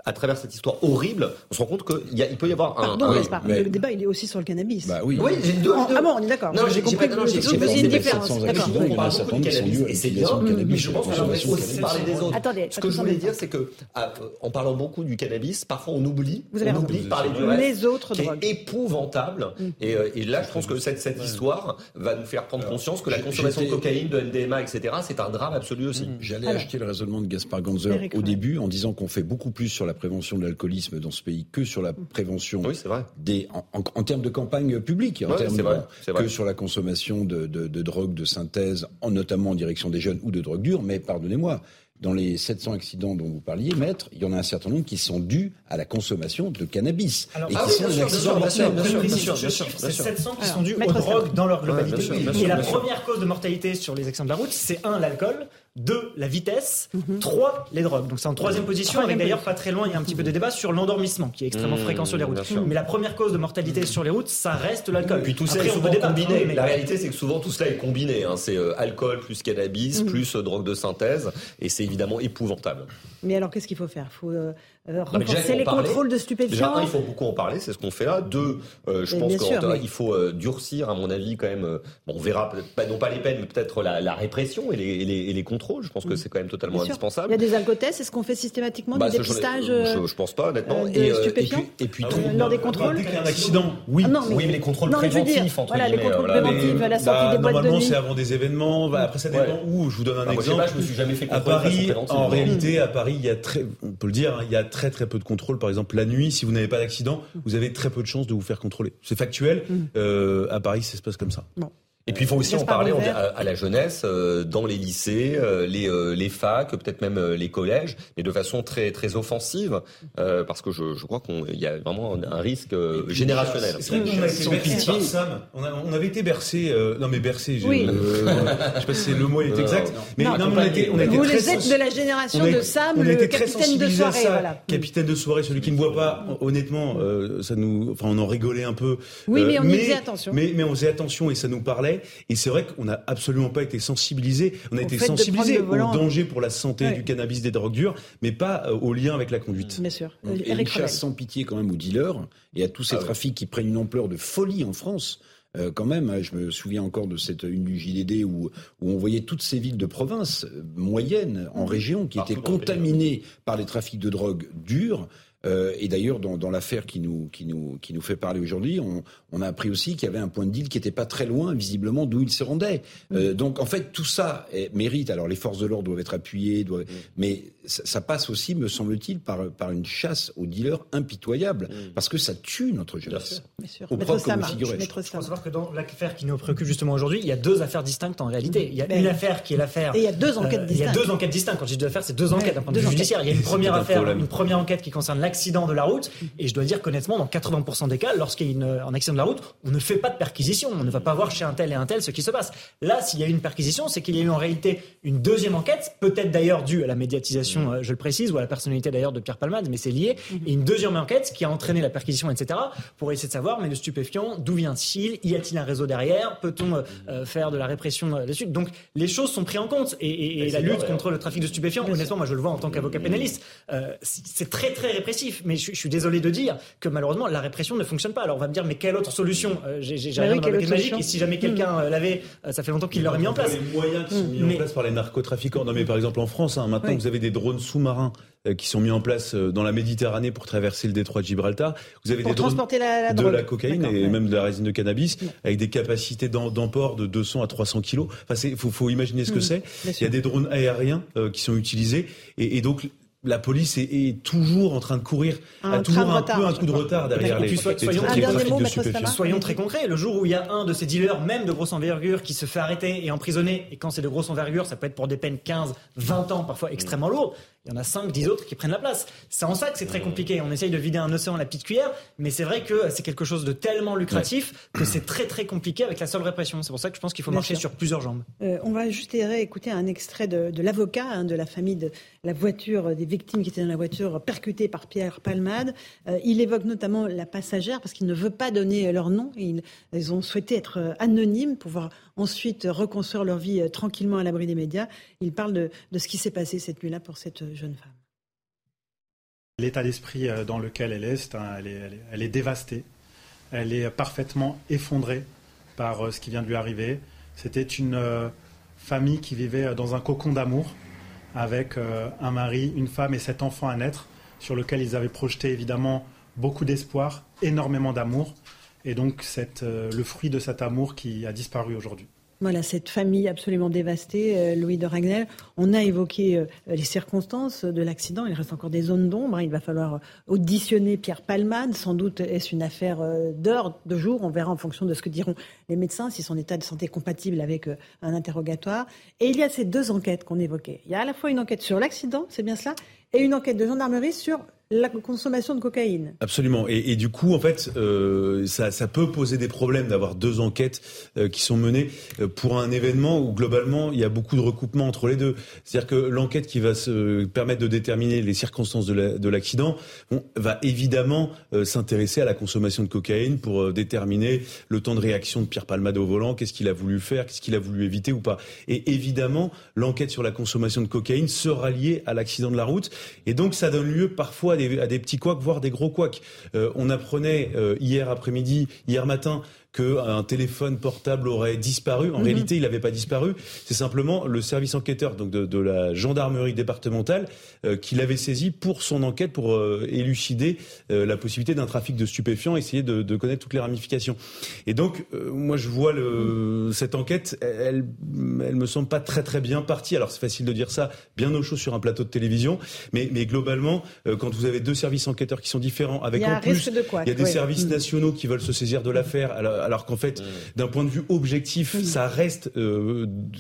Speaker 9: à travers cette histoire horrible, on se rend compte qu'il il peut y avoir un.
Speaker 1: Pardon, le débat il est aussi sur le cannabis.
Speaker 9: Bah oui.
Speaker 1: Oui,
Speaker 9: j'ai deux,
Speaker 1: ah, ah bon, on est d'accord. J'ai compris que faisiez une différence.
Speaker 9: D'accord. On parle beaucoup de cannabis et c'est bien, mais je pense qu'on devrait aussi parler des autres.
Speaker 1: Attendez,
Speaker 9: ce que je voulais dire, c'est que ah, en parlant beaucoup du cannabis, parfois on oublie, on oublie de parler du
Speaker 1: reste, les autres
Speaker 9: qui est épouvantable. Mm. Euh, et là, je pense que cette histoire va nous faire prendre conscience que la consommation de cocaïne, de NDMA, etc., c'est un drame absolu aussi.
Speaker 10: Mm. J'allais acheter le raisonnement de Gaspard Ganzer au début en disant qu'on fait beaucoup plus sur la prévention de l'alcoolisme dans ce pays que sur la prévention
Speaker 9: oui, vrai.
Speaker 10: des en, termes de campagne publique, en termes vrai, que sur la consommation de, de, de drogues de synthèse, en, notamment en direction des jeunes ou de drogues dures. Mais pardonnez-moi, dans les 700 accidents dont vous parliez, maître, il y en a un certain nombre qui sont dus à la consommation de cannabis.
Speaker 3: Alors, et ah qui sont des accidents mortels. C'est 700 qui sont dus aux drogues dans leur globalité. et la première cause de mortalité sur les accidents de la route, c'est un, l'alcool, deux, la vitesse, mhm. trois, les drogues. Donc c'est en troisième position, avec d'ailleurs pas très loin, il y a un petit peu de débat sur l'endormissement, qui est extrêmement mmh, fréquent sur les routes. Mais la première cause de mortalité sur les routes, ça reste l'alcool.
Speaker 9: Puis tout ça est souvent combiné. La réalité, c'est que souvent tout cela est combiné. Hein. C'est euh, alcool plus cannabis, mhm. plus euh, drogue de synthèse, et c'est évidemment épouvantable.
Speaker 1: Mais alors qu'est-ce qu'il faut faire? Faut, euh, euh, renforcer les contrôles de stupéfiants.
Speaker 9: Déjà, il faut beaucoup en parler, c'est ce qu'on fait là. Deux, euh, je pense qu'il faut euh, durcir, à mon avis, quand même. bon, on verra, pas, non pas les peines, mais peut-être la, la, répression et les, et, les, et les, contrôles. Je pense que mm. c'est quand même totalement indispensable.
Speaker 1: Il y a des alcotests, est-ce qu'on fait systématiquement bah, des dépistages
Speaker 9: je, je, pense pas, honnêtement.
Speaker 1: et, stupéfiants et puis, et puis
Speaker 9: ah
Speaker 1: lors des contrôles.
Speaker 4: Dès qu'il y a un accident, oui.
Speaker 1: Ah, non,
Speaker 9: mais, oui, mais les contrôles préventifs, entre
Speaker 1: voilà, les contrôles préventifs, la sortie des boîtes de
Speaker 4: Normalement, c'est avant des événements. Après, ça dépend où. Je vous donne un exemple.
Speaker 9: Je me suis jamais fait
Speaker 4: À Paris, en réalité, à Paris, il y a très, on peut le dire, hein, il y a très très peu de contrôles par exemple, la nuit, si vous n'avez pas d'accident, vous avez très peu de chances de vous faire contrôler. C'est factuel. Mm. Euh, à Paris, ça se passe comme ça.
Speaker 9: Et puis il faut aussi en parler à, la jeunesse, euh, dans les lycées, euh, les, euh, les facs, peut-être même les collèges, mais de façon très très offensive, parce que je, je crois qu'il y a vraiment un risque générationnel.
Speaker 4: C'est vrai qu'on a été bercé par Sam. On, on, avait été bercé, non mais bercé, oui. je sais pas si le mot est exact, mais non,
Speaker 1: mais on a été, on a été Vous très êtes de la génération de Sam, le capitaine de soirée, voilà.
Speaker 4: Capitaine de soirée, celui qui ne voit pas, honnêtement, ça nous, enfin on en rigolait un peu.
Speaker 1: Oui, mais on y faisait attention.
Speaker 4: Mais, mais on faisait attention et ça nous parlait. Et c'est vrai qu'on n'a absolument pas été sensibilisé. On a été sensibilisé au danger pour la santé du cannabis, des drogues dures, mais pas euh, au lien avec la conduite.
Speaker 1: Bien sûr.
Speaker 10: Et une chasse sans pitié quand même aux dealers et à tous ces ah trafics qui prennent une ampleur de folie en France. Euh, quand même, je me souviens encore de cette une du JDD où, où on voyait toutes ces villes de province euh, moyennes en mmh. région qui étaient contaminées par les trafics de drogue durs euh, et d'ailleurs, dans, dans l'affaire qui nous, qui, nous, qui nous fait parler aujourd'hui, on, on, a appris aussi qu'il y avait un point de deal qui n'était pas très loin, visiblement, d'où il se rendait. Euh, donc, en fait, tout ça mérite. Alors, les forces de l'ordre doivent être appuyées, doivent, mais ça, passe aussi, me semble-t-il, par, par une chasse aux dealers impitoyable, parce que ça tue notre jeunesse.
Speaker 1: Bien sûr. Au propre comme figuré.
Speaker 3: Il faut savoir que dans l'affaire qui nous préoccupe justement aujourd'hui, il y a deux affaires distinctes en réalité. Il y a une affaire qui est l'affaire.
Speaker 1: Et il y a deux enquêtes distinctes.
Speaker 3: Euh, il y a deux enquêtes distinctes. Quand je dis deux affaires, c'est deux enquêtes d'un point de vue judiciaire. Il y a une première affaire, une première enquête qui concerne accident de la route. Et je dois dire qu'honnêtement, dans 80% des cas, lorsqu'il y a un accident de la route, on ne fait pas de perquisition. On ne va pas voir chez un tel et un tel ce qui se passe. Là, s'il y a eu une perquisition, c'est qu'il y a eu en réalité une deuxième enquête, peut-être d'ailleurs due à la médiatisation, euh, je le précise, ou à la personnalité d'ailleurs de Pierre Palmade, mais c'est lié. Et une deuxième enquête qui a entraîné la perquisition, etc., pour essayer de savoir, mais le stupéfiant, d'où vient-il? Y a-t-il un réseau derrière? Peut-on euh, faire de la répression euh, dessus Donc les choses sont prises en compte. Et, la lutte contre le trafic de stupéfiants, honnêtement, moi je le vois en tant qu'avocat pénaliste, c'est très très répressif. Mais je, je suis désolé de dire que malheureusement la répression ne fonctionne pas. Alors on va me dire mais quelle autre solution? Euh, J'ai bah rien dans ma magique et si jamais quelqu'un euh, l'avait, euh, ça fait longtemps qu'il l'aurait mis en place.
Speaker 4: Les moyens qui sont mis en place par les narcotrafiquants. Non mais par exemple en France, hein, maintenant vous avez des drones sous-marins qui sont mis en place dans la Méditerranée pour traverser le détroit de Gibraltar. Vous avez des drones
Speaker 1: de
Speaker 4: la cocaïne et même de la résine de cannabis avec des capacités d'emport de 200 à 300 kilos. Enfin, il faut, faut, imaginer ce que c'est. Il y a des drones aériens qui sont utilisés et, et donc la police est, toujours en train de courir, a toujours un peu un coup de retard derrière les, soyons,
Speaker 3: de Soyons très concrets. Le jour où il y a un de ces dealers, même de grosse envergure, qui se fait arrêter et emprisonner, et quand c'est de grosse envergure, ça peut être pour des peines 15, 20 ans, parfois extrêmement lourdes, il y en a 5, 10 autres qui prennent la place. C'est en ça que c'est très compliqué. On essaye de vider un océan à la petite cuillère, mais c'est vrai que c'est quelque chose de tellement lucratif que c'est très très compliqué avec la seule répression. C'est pour ça que je pense qu'il faut marcher sur plusieurs jambes.
Speaker 1: Euh, on va juste écouter un extrait de, l'avocat hein, de la famille de la voiture, des victimes qui étaient dans la voiture percutée par Pierre Palmade. Euh, il évoque notamment la passagère parce qu'il ne veut pas donner leur nom. Ils, ils ont souhaité être anonymes pour pouvoir ensuite reconstruire leur vie euh, tranquillement à l'abri des médias. Il parle de, ce qui s'est passé cette nuit-là pour cette euh, jeune femme.
Speaker 5: L'état d'esprit euh, dans lequel elle est, elle est, dévastée. Elle est parfaitement effondrée par ce qui vient de lui arriver. C'était une famille qui vivait dans un cocon d'amour avec un mari, une femme et cet enfant à naître sur lequel ils avaient projeté évidemment beaucoup d'espoir, énormément d'amour et donc c'est euh, le fruit de cet amour qui a disparu aujourd'hui.
Speaker 1: Voilà, cette famille absolument dévastée, euh, Louis de Ragnel. On a évoqué euh, les circonstances de l'accident. Il reste encore des zones d'ombre. Hein. Il va falloir auditionner Pierre Palmade. Sans doute est-ce une affaire d'heure, de jour. On verra en fonction de ce que diront les médecins, si son état de santé est compatible avec un interrogatoire. Et il y a ces deux enquêtes qu'on évoquait. Il y a à la fois une enquête sur l'accident, c'est bien cela, et une enquête de gendarmerie sur la consommation de cocaïne.
Speaker 4: Absolument. Et, du coup, en fait, euh, ça, peut poser des problèmes d'avoir deux enquêtes euh, qui sont menées euh, pour un événement où globalement il y a beaucoup de recoupement entre les deux. C'est-à-dire que l'enquête qui va se permettre de déterminer les circonstances de l'accident va évidemment s'intéresser à la consommation de cocaïne pour déterminer le temps de réaction de Pierre Palmade au volant, qu'est-ce qu'il a voulu faire, qu'est-ce qu'il a voulu éviter ou pas. Et évidemment, l'enquête sur la consommation de cocaïne sera liée à l'accident de la route. Et donc, ça donne lieu parfois à des, petits couacs, voire des gros couacs. Euh, on apprenait euh, hier après-midi, hier matin, qu'un téléphone portable aurait disparu. En mhm. réalité, il n'avait pas disparu. C'est simplement le service enquêteur donc de, la gendarmerie départementale euh, qui l'avait saisi pour son enquête, pour euh, élucider euh, la possibilité d'un trafic de stupéfiants, essayer de, de, connaître toutes les ramifications. Et donc, moi, je vois le, cette enquête, elle, elle me semble pas très très bien partie. Alors, c'est facile de dire ça, bien au chaud sur un plateau de télévision, mais, mais globalement, quand vous avez deux services enquêteurs qui sont différents, avec en plus, il y a des services nationaux qui veulent se saisir de l'affaire alors qu'en fait, mmh. d'un point de vue objectif, ça reste,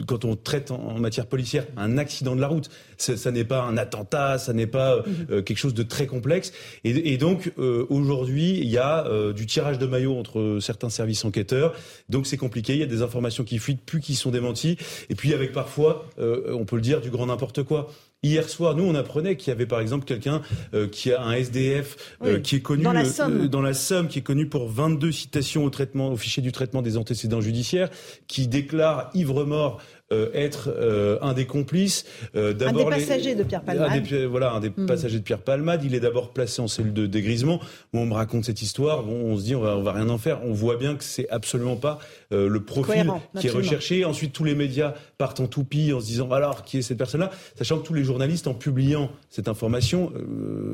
Speaker 4: quand on traite en, matière policière, un accident de la route. Ça, n'est pas un attentat, ça n'est pas mmh. quelque chose de très complexe. Et, et donc, aujourd'hui, il y a du tirage de maillot entre certains services enquêteurs. Donc, c'est compliqué. Il y a des informations qui fuitent, plus qui sont démenties. Et puis, avec parfois, on peut le dire, du grand n'importe quoi. Hier soir, nous, on apprenait qu'il y avait par exemple quelqu'un euh, qui a un SDF euh, qui est connu
Speaker 1: dans la, Somme.
Speaker 4: dans la Somme, qui est connu pour 22 citations au traitement, au fichier du traitement des antécédents judiciaires, qui déclare ivre mort euh, être euh, un des complices.
Speaker 1: Euh, un des passagers de Pierre Palmade.
Speaker 4: Un des, voilà, un des hmm. passagers de Pierre Palmade. Il est d'abord placé en cellule de dégrisement. Où on me raconte cette histoire. Bon, on se dit on va, on va rien en faire. On voit bien que c'est absolument pas le profil qui est recherché. Ensuite, tous les médias partent en toupie en se disant alors qui est cette personne-là, sachant que tous les journalistes en publiant cette information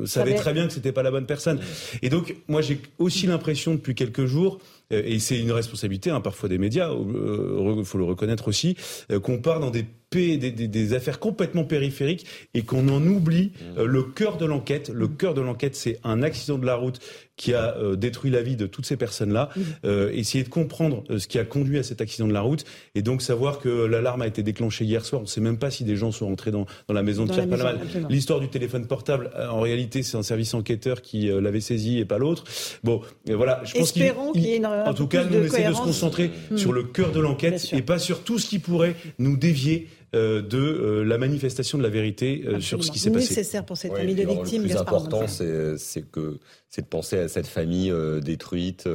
Speaker 4: savaient très bien que c'était pas la bonne personne. Et donc, moi, j'ai aussi l'impression depuis quelques jours euh, et c'est une responsabilité hein, parfois des médias, il euh, faut le reconnaître aussi, euh, qu'on part dans des des, affaires complètement périphériques et qu'on en oublie mmh. le cœur de l'enquête. Le cœur de l'enquête, c'est un accident de la route qui a détruit la vie de toutes ces personnes-là. Mmh. essayer de comprendre ce qui a conduit à cet accident de la route et donc savoir que l'alarme a été déclenchée hier soir. On ne sait même pas si des gens sont entrés dans, dans la maison de Pierre Palamal. L'histoire du téléphone portable, en réalité, c'est un service enquêteur qui l'avait saisi et pas l'autre. Bon, voilà.
Speaker 1: Je pense Espérons qu'il y ait une
Speaker 4: en tout cas, nous, on essaie de se concentrer mmh. sur le cœur de l'enquête et pas sur tout ce qui pourrait nous dévier euh, de euh, la manifestation de la vérité euh, sur ce qui s'est passé.
Speaker 1: Nécessaire pour cette famille de victimes.
Speaker 9: Le plus important, c'est que c'est de penser à cette famille détruite,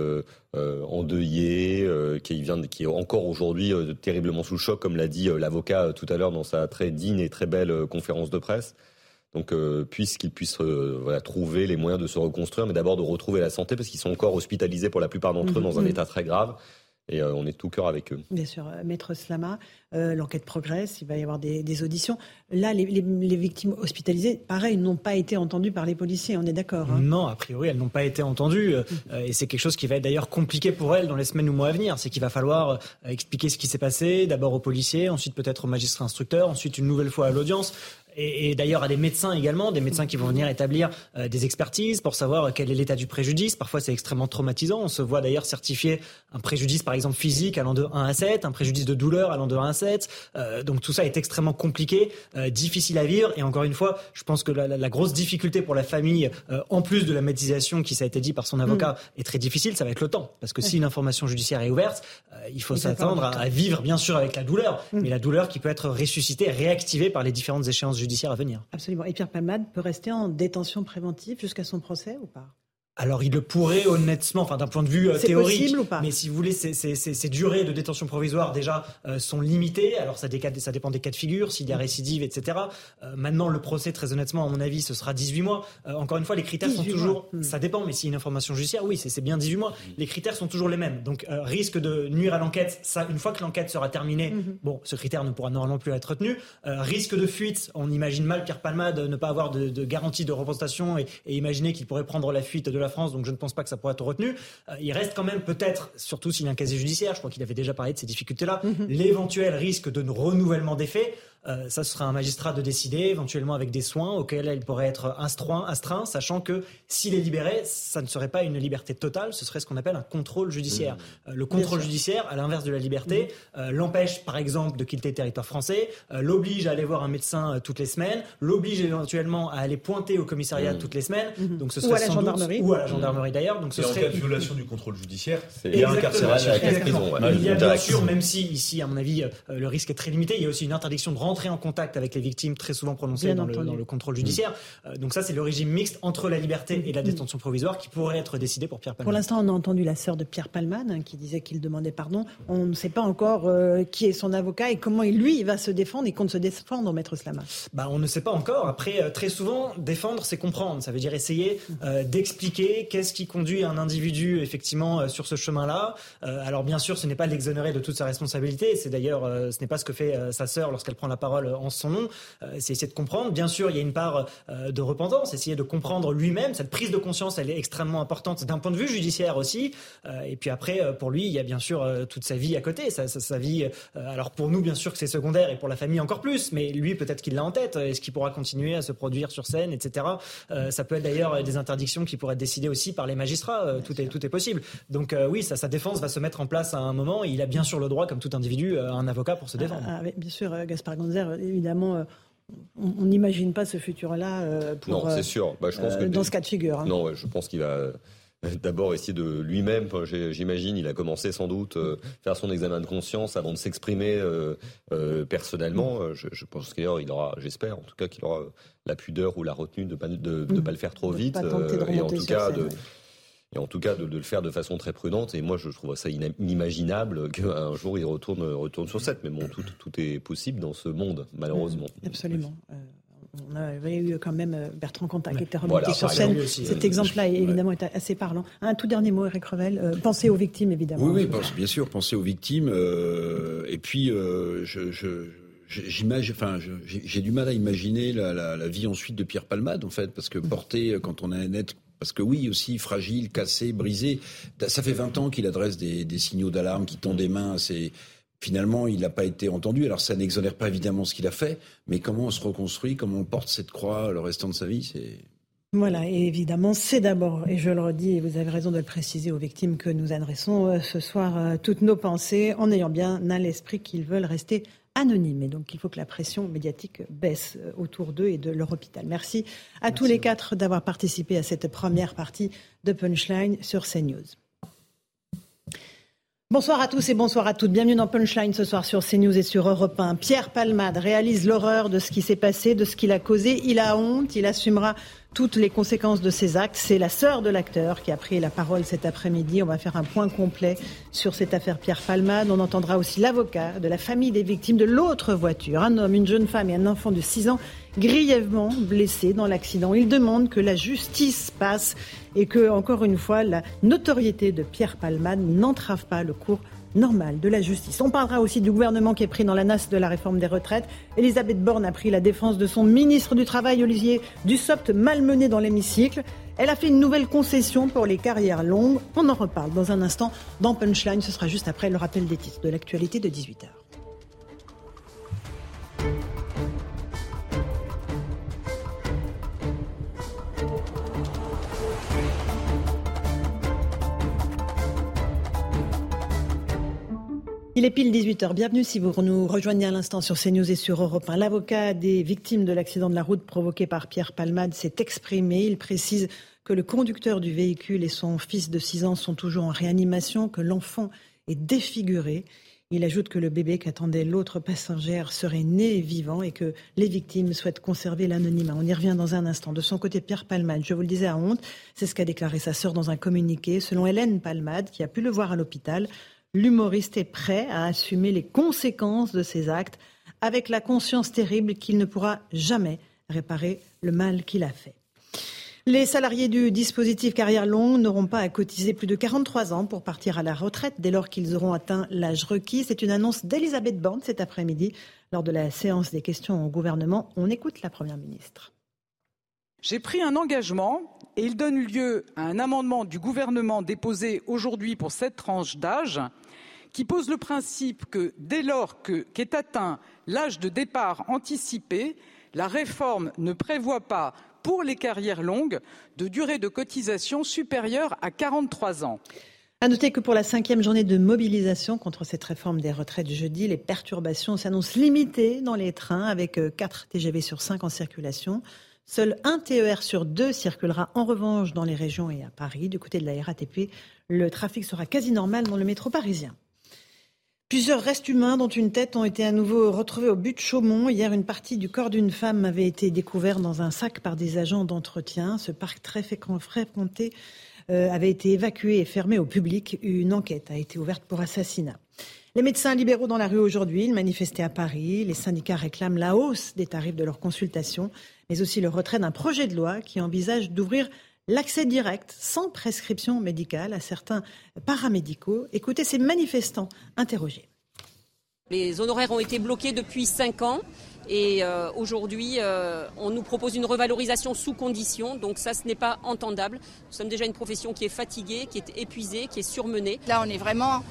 Speaker 9: endeuillée, qui vient, qui est encore aujourd'hui terriblement sous le choc, comme l'a dit l'avocat tout à l'heure dans sa très digne et très belle conférence de presse. Donc, euh, puissent puissent euh, voilà, trouver les moyens de se reconstruire, mais d'abord de retrouver la santé, parce qu'ils sont encore hospitalisés pour la plupart d'entre eux dans un mhm. état très grave. Et euh, on est tout cœur avec eux.
Speaker 1: Bien sûr, Maître Slama, l'enquête progresse, il va y avoir des, auditions. Là, les, victimes hospitalisées, pareil, n'ont pas été entendues par les policiers, on est d'accord hein?
Speaker 3: Non, a priori, elles n'ont pas été entendues. Et c'est quelque chose qui va être d'ailleurs compliqué pour elles dans les semaines ou mois à venir. C'est qu'il va falloir expliquer ce qui s'est passé, d'abord aux policiers, ensuite peut-être aux magistrats instructeurs, ensuite une nouvelle fois à l'audience et, et d'ailleurs à des médecins également, des médecins qui vont venir établir euh, des expertises pour savoir quel est l'état du préjudice. Parfois, c'est extrêmement traumatisant. On se voit d'ailleurs certifier un préjudice, par exemple, physique allant de 1 à 7, un préjudice de douleur allant de 1 à 7. Euh, donc tout ça est extrêmement compliqué, euh, difficile à vivre. Et encore une fois, je pense que la, la grosse difficulté pour la famille, en plus de la médiatisation qui, ça a été dit par son avocat, mm. est très difficile, ça va être le temps. Parce que si une information judiciaire est ouverte, il faut s'attendre à, à, vivre, bien sûr, avec la douleur, mm. mais la douleur qui peut être ressuscitée, réactivée par les différentes échéances
Speaker 1: Absolument. Et Pierre Palmade peut rester en détention préventive jusqu'à son procès ou pas?
Speaker 3: Alors il le pourrait honnêtement, enfin d'un point de vue euh, théorique, ou pas mais si vous voulez, ces, durées de détention provisoire déjà euh, sont limitées. Alors ça, ça, dépend des cas de figure, s'il y a mm. récidive, etc. Euh, maintenant le procès, très honnêtement, à mon avis, ce sera 18 mois. encore une fois, les critères sont toujours, mm. ça dépend, mais s'il y a une information judiciaire, oui, c'est bien 18 mois. Mm. Les critères sont toujours les mêmes. Donc risque de nuire à l'enquête, ça, une fois que l'enquête sera terminée, mm-hmm. bon, ce critère ne pourra normalement plus être retenu. risque de fuite, on imagine mal Pierre Palmade ne pas avoir de, garantie de représentation et, et imaginer qu'il pourrait prendre la fuite de la France, donc je ne pense pas que ça pourrait être retenu. Euh, il reste quand même peut-être, surtout s'il y a un casier judiciaire, je crois qu'il avait déjà parlé de ces difficultés-là, mhm. l'éventuel risque de renouvellement des faits. Euh, ça, ce sera un magistrat de décider, éventuellement avec des soins auxquels il pourrait être astreint, sachant que s'il est libéré, ça ne serait pas une liberté totale, ce serait ce qu'on appelle un contrôle judiciaire. Mmh. Euh, le contrôle judiciaire, à l'inverse de la liberté, mmh. euh, l'empêche, par exemple, de quitter le territoire français, l'oblige à aller voir un médecin toutes les semaines, l'oblige éventuellement à aller pointer au commissariat mmh. toutes les semaines.
Speaker 1: Donc ce serait ou à la gendarmerie.
Speaker 3: ou à la gendarmerie d'ailleurs.
Speaker 4: Donc ce
Speaker 3: Et
Speaker 4: serait... en cas de violation du contrôle judiciaire, il y a incarcération.
Speaker 3: Il y a bien sûr, même si ici, à mon avis, le risque est très limité, il y a aussi une interdiction de rentrer en contact avec les victimes très souvent prononcées dans le, contrôle judiciaire. Euh, donc ça, c'est le régime mixte entre la liberté et la mm. détention provisoire qui pourrait être décidé pour Pierre Palmade.
Speaker 1: Pour l'instant, on a entendu la sœur de Pierre Palmade hein, qui disait qu'il demandait pardon. On ne sait pas encore euh, qui est son avocat et comment lui il va se défendre et compte se défendre, maître Slama.
Speaker 3: Bah, on ne sait pas encore. Après, euh, très souvent, défendre, c'est comprendre. Ça veut dire essayer d'expliquer qu'est-ce qui conduit un individu effectivement sur ce chemin-là. alors bien sûr, ce n'est pas l'exonérer de toute sa responsabilité. C'est d'ailleurs, ce n'est pas ce que fait sa sœur lorsqu'elle prend la parole en son nom. c'est essayer de comprendre. Bien sûr, il y a une part de repentance, essayer de comprendre lui-même. Cette prise de conscience, elle est extrêmement importante d'un point de vue judiciaire aussi. et puis après, pour lui, il y a bien sûr toute sa vie à côté. Sa, vie. alors pour nous, bien sûr que c'est secondaire, et pour la famille encore plus. Mais lui, peut-être qu'il l'a en tête. Est-ce qu'il pourra continuer à se produire sur scène, etc. ça peut être d'ailleurs des interdictions qui pourraient être décidées aussi par les magistrats. tout est possible. Donc oui, sa défense va se mettre en place à un moment. Il a bien sûr le droit, comme tout individu, à un avocat pour se défendre.
Speaker 1: Ah, ah, bien sûr, Gaspard Évidemment on n'imagine pas ce futur-là pour.
Speaker 9: Non, c'est sûr. Bah, je pense que
Speaker 1: dans ce cas de figure. Hein.
Speaker 9: Non, je pense qu'il va d'abord essayer de lui-même, j'imagine, il a commencé sans doute euh, faire son examen de conscience avant de s'exprimer euh, euh, personnellement. Je, pense qu'il aura, j'espère en tout cas qu'il aura la pudeur ou la retenue de ne pas, de, mm. pas le faire trop vite.
Speaker 1: et en tout cas de,
Speaker 9: et en tout cas de, le faire de façon très prudente. Et moi, je trouve ça inimaginable qu'un jour il retourne, retourne sur cette. Mais bon, tout, tout, est possible dans ce monde, malheureusement.
Speaker 1: absolument on avait eu quand même euh, Bertrand Cantat qui était remonté sur scène. Cet euh, exemple-là, évidemment, est assez parlant. Un tout dernier mot, Eric Revel. Euh, pensez aux victimes, évidemment.
Speaker 10: Oui, oui bien sûr, pensez aux victimes. et puis, je, j'imagine, enfin, j'ai du mal à imaginer la, vie ensuite de Pierre Palmade, en fait, parce que porter, quand on a un être parce que oui, aussi fragile, cassé, brisé. Ça fait 20 ans qu'il adresse des, signaux d'alarme, qui tend des mains ses, Finalement, il n'a pas été entendu. Alors, ça n'exonère pas évidemment ce qu'il a fait, mais comment on se reconstruit, comment on porte cette croix le restant de sa vie, c'est.
Speaker 1: Voilà, et évidemment, c'est d'abord, et je le redis, et vous avez raison de le préciser aux victimes que nous adressons euh, ce soir euh, toutes nos pensées, en ayant bien à l'esprit qu'ils veulent rester anonymes. Et donc, il faut que la pression médiatique baisse euh, autour d'eux et de leur hôpital. Merci à tous les quatre d'avoir participé à cette première partie de Punchline sur CNews. Bonsoir à tous et bonsoir à toutes. Bienvenue dans Punchline ce soir sur CNews et sur Europe 1. Pierre Palmade réalise l'horreur de ce qui s'est passé, de ce qu'il a causé. Il a honte, il assumera toutes les conséquences de ses actes. C'est la sœur de l'acteur qui a pris la parole cet après-midi. On va faire un point complet sur cette affaire Pierre Palmade. On entendra aussi l'avocat de la famille des victimes de l'autre voiture. Un homme, une jeune femme et un enfant de 6 ans grièvement blessés dans l'accident. Il demande que la justice passe et que, encore une fois, la notoriété de Pierre Palmade n'entrave pas le cours normal de la justice. On parlera aussi du gouvernement qui est pris dans la nasse de la réforme des retraites. Elisabeth Borne a pris la défense de son ministre du Travail, Olivier Dussopt, malmené dans l'hémicycle. Elle a fait une nouvelle concession pour les carrières longues. On en reparle dans un instant dans Punchline. Ce sera juste après le rappel des titres de l'actualité de 18h. Il est pile 18h. Bienvenue si vous nous rejoignez à l'instant sur CNews et sur Europe 1. L'avocat des victimes de l'accident de la route provoqué par Pierre Palmade s'est exprimé. Il précise que le conducteur du véhicule et son fils de 6 ans sont toujours en réanimation, que l'enfant est défiguré. Il ajoute que le bébé qu'attendait l'autre passagère serait né vivant et que les victimes souhaitent conserver l'anonymat. On y revient dans un instant. De son côté, Pierre Palmade, je vous le disais à honte, c'est ce qu'a déclaré sa sœur dans un communiqué. Selon Hélène Palmade, qui a pu le voir à l'hôpital, l'humoriste est prêt à assumer les conséquences de ses actes avec la conscience terrible qu'il ne pourra jamais réparer le mal qu'il a fait. Les salariés du dispositif carrière longue n'auront pas à cotiser plus de 43 ans pour partir à la retraite dès lors qu'ils auront atteint l'âge requis. C'est une annonce d'Elisabeth Borne cet après-midi lors de la séance des questions au gouvernement. On écoute la Première ministre.
Speaker 12: J'ai pris un engagement et il donne lieu à un amendement du gouvernement déposé aujourd'hui pour cette tranche d'âge qui pose le principe que dès lors qu'est atteint l'âge de départ anticipé, la réforme ne prévoit pas pour les carrières longues de durée de cotisation supérieure à 43 ans.
Speaker 1: À noter que pour la cinquième journée de mobilisation contre cette réforme des retraites jeudi, les perturbations s'annoncent limitées dans les trains avec 4 euh, TGV sur 5 en circulation. Seul un TER sur deux circulera en revanche dans les régions et à Paris. Du côté de la RATP, le trafic sera quasi normal dans le métro parisien. Plusieurs restes humains, dont une tête, ont été à nouveau retrouvés au but de Chaumont. Hier, une partie du corps d'une femme avait été découverte dans un sac par des agents d'entretien. Ce parc très fréquenté euh, avait été évacué et fermé au public. Une enquête a été ouverte pour assassinat. Les médecins libéraux dans la rue aujourd'hui, ils manifestaient à Paris. Les syndicats réclament la hausse des tarifs de leurs consultations, mais aussi le retrait d'un projet de loi qui envisage d'ouvrir l'accès direct, sans prescription médicale, à certains paramédicaux. Écoutez ces manifestants interrogés.
Speaker 13: Les honoraires ont été bloqués depuis 5 ans. Et euh, aujourd'hui, euh, on nous propose une revalorisation sous condition. Donc ça, ce n'est pas entendable. Nous sommes déjà une profession qui est fatiguée, qui est épuisée, qui est surmenée.
Speaker 14: Là, on est vraiment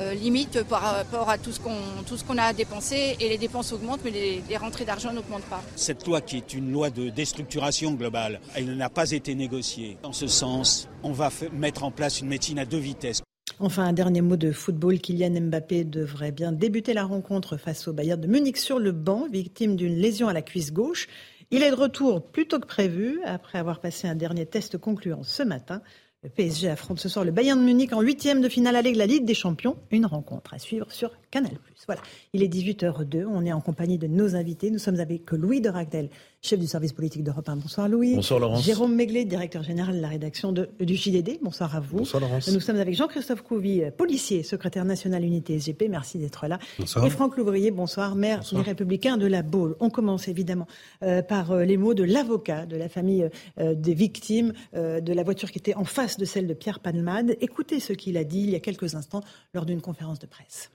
Speaker 14: euh, limite par rapport à tout ce qu'on tout ce qu'on a à dépenser et les dépenses augmentent mais les, les rentrées d'argent n'augmentent pas.
Speaker 15: Cette loi qui est une loi de déstructuration globale, elle n'a pas été négociée. En ce sens, on va mettre en place une médecine à deux vitesses.
Speaker 1: Enfin, un dernier mot de football. Kylian Mbappé devrait bien débuter la rencontre face au Bayern de Munich sur le banc, victime d'une lésion à la cuisse gauche. Il est de retour plus tôt que prévu après avoir passé un dernier test concluant ce matin. Le PSG affronte ce soir le Bayern de Munich en huitième de finale avec la Ligue des Champions. Une rencontre à suivre sur Canal+. Voilà, il est 18h02. On est en compagnie de nos invités. Nous sommes avec Louis de Ragdel, chef du service politique d'Europe 1. Bonsoir Louis.
Speaker 4: Bonsoir Laurence.
Speaker 1: Jérôme Méglet, directeur général de la rédaction de, du JDD. Bonsoir à vous.
Speaker 4: Bonsoir Laurence.
Speaker 1: Nous sommes avec Jean-Christophe Couvi, policier, secrétaire national unité SGP. Merci d'être là.
Speaker 4: Bonsoir.
Speaker 1: Et Franck Louvrier, bonsoir, maire des Républicains de la Baule. On commence évidemment euh, par euh, les mots de l'avocat de la famille euh, des victimes euh, de la voiture qui était en face de celle de Pierre Palmade. Écoutez ce qu'il a dit il y a quelques instants lors d'une conférence de presse.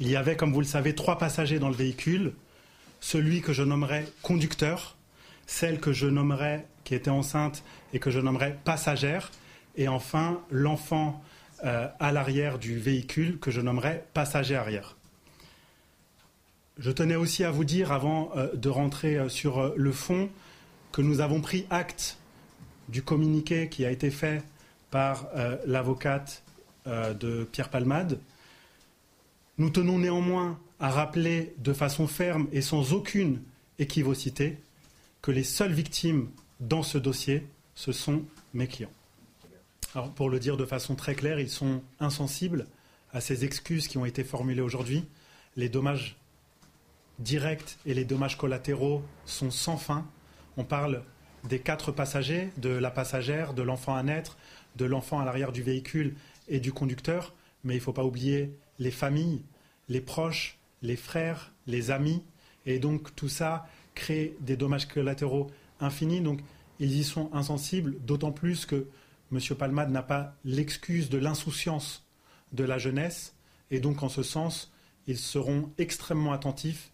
Speaker 5: Il y avait, comme vous le savez, trois passagers dans le véhicule. Celui que je nommerais conducteur, celle que je nommerais qui était enceinte et que je nommerais passagère, et enfin l'enfant euh, à l'arrière du véhicule que je nommerais passager arrière. Je tenais aussi à vous dire, avant euh, de rentrer euh, sur le fond, que nous avons pris acte du communiqué qui a été fait par l'avocate de Pierre Palmade. Nous tenons néanmoins à rappeler de façon ferme et sans aucune équivocité que les seules victimes dans ce dossier, ce sont mes clients. Alors, pour le dire de façon très claire, ils sont insensibles à ces excuses qui ont été formulées aujourd'hui. Les dommages directs et les dommages collatéraux sont sans fin. On parle des quatre passagers, de la passagère, de l'enfant à naître, de l'enfant à l'arrière du véhicule et du conducteur, mais il ne faut pas oublier les familles, les proches, les frères, les amis, et donc tout ça crée des dommages collatéraux infinis. Donc ils y sont insensibles, d'autant plus que M. Palmade n'a pas l'excuse de l'insouciance de la jeunesse, et donc en ce sens, ils seront extrêmement attentifs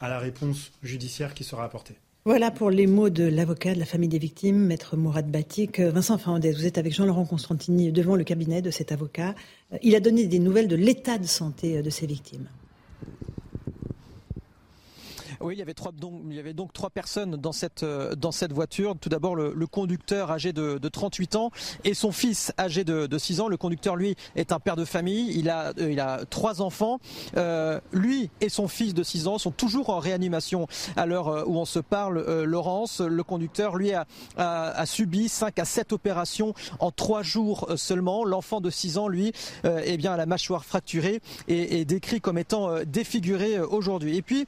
Speaker 5: à la réponse judiciaire qui sera apportée.
Speaker 1: Voilà pour les mots de l'avocat de la famille des victimes, maître Mourad Batik. Vincent Fernandez, vous êtes avec Jean-Laurent Constantini devant le cabinet de cet avocat. Il a donné des nouvelles de l'état de santé de ces victimes.
Speaker 11: Oui, il y avait, trois, donc, il y avait donc trois personnes dans cette, euh, dans cette voiture. Tout d'abord, le, le, conducteur âgé de, de, 38 ans et son fils âgé de, de, 6 ans. Le conducteur, lui, est un père de famille. Il a, euh, il a trois enfants. Euh, lui et son fils de 6 ans sont toujours en réanimation à l'heure euh, où on se parle. Euh, Laurence, le conducteur, lui, a, a, a, subi 5 à 7 opérations en 3 jours seulement. L'enfant de 6 ans, lui, eh bien, a la mâchoire fracturée et est décrit comme étant défiguré aujourd'hui. Et puis,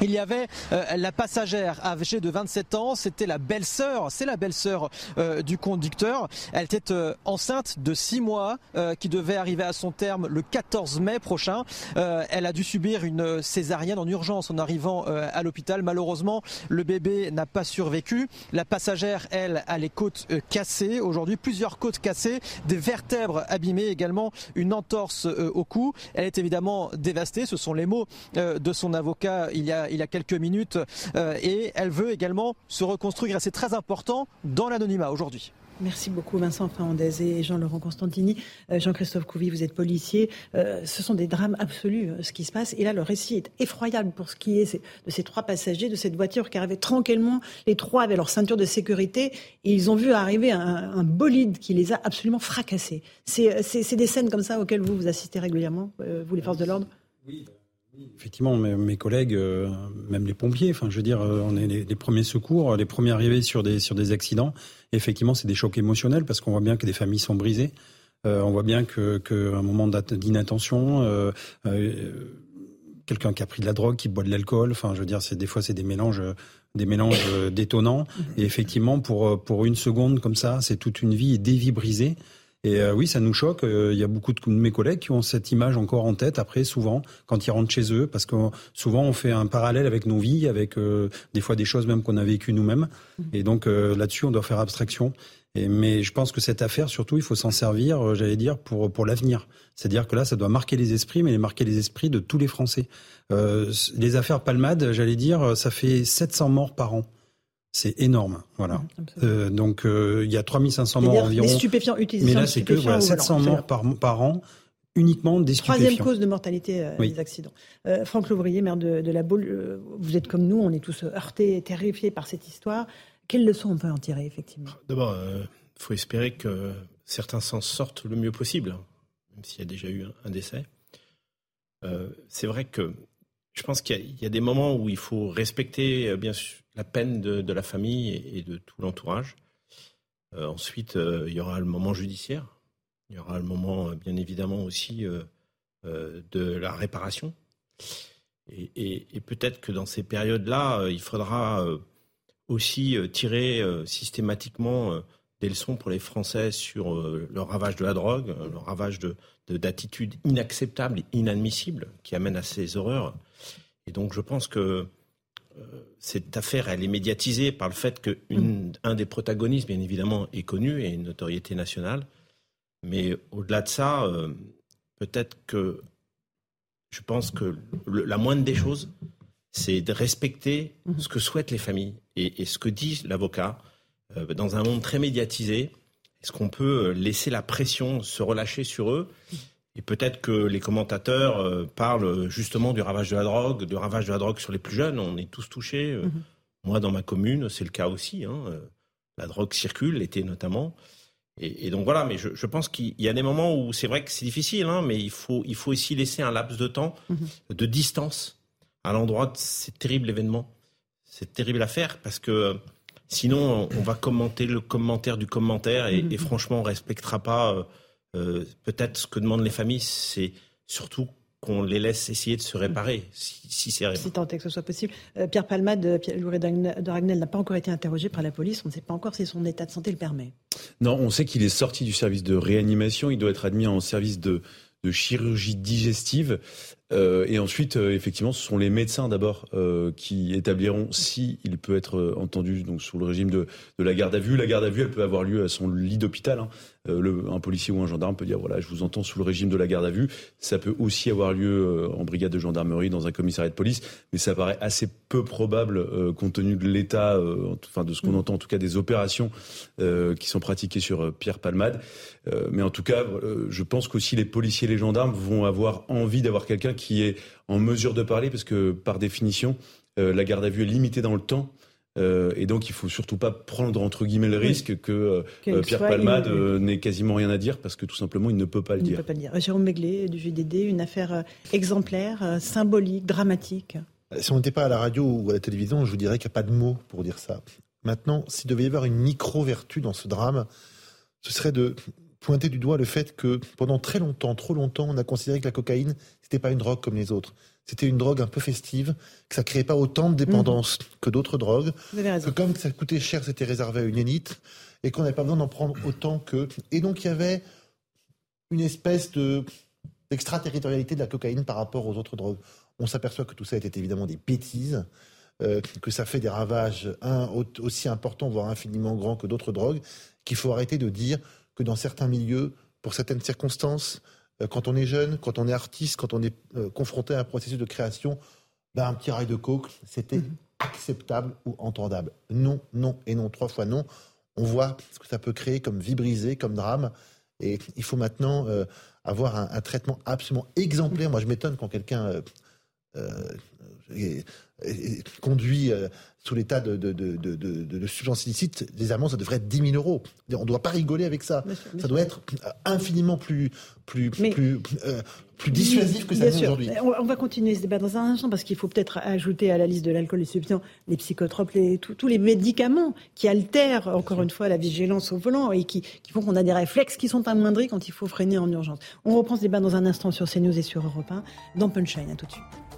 Speaker 11: il y avait euh, la passagère âgée de 27 ans, c'était la belle-sœur, c'est la belle-sœur euh, du conducteur. Elle était euh, enceinte de 6 mois euh, qui devait arriver à son terme le 14 mai prochain. Euh, elle a dû subir une césarienne en urgence en arrivant euh, à l'hôpital. Malheureusement, le bébé n'a pas survécu. La passagère, elle, a les côtes cassées. Aujourd'hui, plusieurs côtes cassées, des vertèbres abîmées également, une entorse au cou. Elle est évidemment dévastée. Ce sont les mots de son avocat il y a il y a quelques minutes euh, et elle veut également se reconstruire et c'est très important dans l'anonymat aujourd'hui.
Speaker 1: Merci beaucoup Vincent Fernandez et Jean-Laurent Constantini. Euh, Jean-Christophe Couvi, vous êtes policier. Euh, ce sont des drames absolus, euh, ce qui se passe. Et là, le récit est effroyable pour ce qui est de ces trois passagers de cette voiture qui arrivait tranquillement. Les trois avaient leur ceinture de sécurité et ils ont vu arriver un, un bolide qui les a absolument fracassés. C'est des scènes comme ça auxquelles vous vous assistez régulièrement, euh, vous les forces de l'ordre?
Speaker 10: Oui. Effectivement, mes, collègues, euh, même les pompiers, enfin, je veux dire, euh, on est les, premiers secours, les premiers arrivés sur des sur des accidents. Effectivement, c'est des chocs émotionnels parce qu'on voit bien que des familles sont brisées. Euh, on voit bien que moment d'inattention, quelqu'un qui a pris de la drogue, qui boit de l'alcool, enfin, je veux dire, c'est des fois c'est des mélanges des mélanges détonnants. Et effectivement, pour pour une seconde comme ça, c'est toute une vie et des vies brisées. Et euh, oui, ça nous choque. Il euh, y a beaucoup de mes collègues qui ont cette image encore en tête après, souvent, quand ils rentrent chez eux, parce que souvent on fait un parallèle avec nos vies, avec euh, des fois des choses même qu'on a vécues nous-mêmes. Et donc là-dessus, on doit faire abstraction. mais je pense que cette affaire, surtout, il faut s'en servir, euh, j'allais dire, pour, pour l'avenir. C'est-à-dire que là, ça doit marquer les esprits, mais les marquer les esprits de tous les Français. Euh, les affaires Palmade, j'allais dire, ça fait 700 morts par an. C'est énorme, voilà. Euh, donc il y a 3500 morts environ.
Speaker 1: Des stupéfiants utilisés.
Speaker 10: Mais là, c'est que voilà, 700 morts par, par an uniquement des stupéfiants.
Speaker 1: Troisième cause de mortalité des accidents. Franck Louvrier, maire de, de la Baule, vous êtes comme nous, on est tous heurtés, terrifiés par cette histoire. Quelles leçons on peut en tirer, effectivement?
Speaker 16: D'abord, il euh, faut espérer que certains s'en sortent le mieux possible, même s'il y a déjà eu un, décès. Euh, c'est vrai que je pense qu'il y, a des moments où il faut respecter euh, bien sûr la peine de, la famille et, de tout l'entourage. ensuite, il y aura le moment judiciaire. Il y aura le moment, bien évidemment, aussi de la réparation. Et, peut-être que dans ces périodes-là, il faudra aussi euh, tirer euh, systématiquement euh, des leçons pour les Français sur le ravage de la drogue, le ravage de, d'attitudes inacceptables et inadmissibles qui amènent à ces horreurs. Et donc je pense que cette affaire, elle est médiatisée par le fait qu'un des protagonistes, bien évidemment, est connu et une notoriété nationale. Mais au-delà de ça, peut-être que je pense que la moindre des choses, c'est de respecter mhm. ce que souhaitent les familles et, ce que dit l'avocat. Euh, dans un monde très médiatisé, est-ce qu'on peut euh, laisser la pression se relâcher sur eux? Et peut-être que les commentateurs euh, parlent justement du ravage de la drogue, du ravage de la drogue sur les plus jeunes. On est tous touchés. Mhm. Moi, dans ma commune, c'est le cas aussi. Hein. La drogue circule, l'été notamment. Et, donc voilà, mais je, pense qu'il y a des moments où c'est vrai que c'est difficile, hein, mais il faut, il faut aussi laisser un laps de temps, mhm. de distance à l'endroit de ces terribles événements, cette terrible affaire, parce que sinon on va commenter le commentaire du commentaire et, et franchement on respectera pas euh, euh, peut-être ce que demandent les familles, c'est surtout qu'on les laisse essayer de se réparer, si, si c'est
Speaker 1: Si tant est que ce soit possible. Pierre Palmade, Pierre de Ragnel n'a pas encore été interrogé par la police. On ne sait pas encore si son état de santé le permet.
Speaker 4: Non, on sait qu'il est sorti du service de réanimation. Il doit être admis en service de, de chirurgie digestive. Euh, et ensuite, euh, effectivement, ce sont les médecins d'abord euh, qui établiront si il peut être entendu donc sous le régime de, de, la garde à vue. La garde à vue, elle peut avoir lieu à son lit d'hôpital. Hein. Le, un policier ou un gendarme peut dire voilà, je vous entends sous le régime de la garde à vue. Ça peut aussi avoir lieu en brigade de gendarmerie, dans un commissariat de police, mais ça paraît assez peu probable compte tenu de l'état, enfin de ce qu'on mm. entend en tout cas des opérations qui sont pratiquées sur Pierre Palmade. mais en tout cas, je pense qu'aussi les policiers et les gendarmes vont avoir envie d'avoir quelqu'un qui est en mesure de parler, parce que par définition, euh, la garde à vue est limitée dans le temps. Euh, et donc, il faut surtout pas prendre entre guillemets le risque que euh, Pierre Palmade n'ait quasiment rien à dire parce que tout simplement, il ne peut pas le
Speaker 1: il
Speaker 4: dire.
Speaker 1: Ne peut pas le dire. Jérôme du JDD, une affaire exemplaire, symbolique, dramatique.
Speaker 17: Si on n'était pas à la radio ou à la télévision, je vous dirais qu'il n'y a pas de mots pour dire ça. Maintenant, s'il devait y avoir une micro-vertu dans ce drame, ce serait de pointer du doigt le fait que pendant très longtemps, trop longtemps, on a considéré que la cocaïne, c'était pas une drogue comme les autres. C'était une drogue un peu festive, que ça créait pas autant de dépendance mhm. que d'autres drogues. Que comme ça coûtait cher, c'était réservé à une élite et qu'on n'avait pas besoin d'en prendre autant que. Et donc il y avait une espèce de d'extraterritorialité de la cocaïne par rapport aux autres drogues. On s'aperçoit que tout ça était évidemment des bêtises, euh, que ça fait des ravages un, aussi importants, voire infiniment grands que d'autres drogues, qu'il faut arrêter de dire que dans certains milieux, pour certaines circonstances, quand on est jeune, quand on est artiste, quand on est euh, confronté à un processus de création, ben, un petit rail de coke, c'était mhm. acceptable ou entendable. Non, non et non, trois fois non. On voit ce que ça peut créer comme vie brisée, comme drame. Et il faut maintenant euh, avoir un, traitement absolument exemplaire. Moi, je m'étonne quand quelqu'un conduit euh, sous l'état de, de, de, de, substance illicite, les amendes, ça devrait être 10 000 euros. On ne doit pas rigoler avec ça. ça doit être infiniment plus, plus, plus, euh, plus dissuasif que ça l'est aujourd'hui.
Speaker 1: On, va continuer ce débat dans un instant parce qu'il faut peut-être ajouter à la liste de l'alcool, les substances, les psychotropes, les, tous les médicaments qui altèrent encore une fois la vigilance au volant et qui, qui font qu'on a des réflexes qui sont amoindris quand il faut freiner en urgence. On reprend ce débat dans un instant sur CNews et sur Europe 1 dans Punchline. À tout de suite.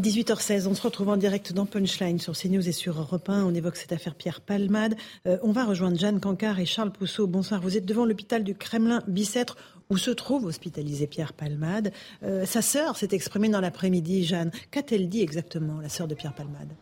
Speaker 1: 18h16, on se retrouve en direct dans Punchline sur CNews et sur Europe 1. On évoque cette affaire Pierre Palmade. Euh, on va rejoindre Jeanne Cancard et Charles Pousseau. Bonsoir, vous êtes devant l'hôpital du Kremlin-Bicêtre où se trouve hospitalisé Pierre Palmade. Euh, sa sœur s'est exprimée dans l'après-midi, Jeanne. Qu'a-t-elle dit exactement, la sœur de Pierre Palmade?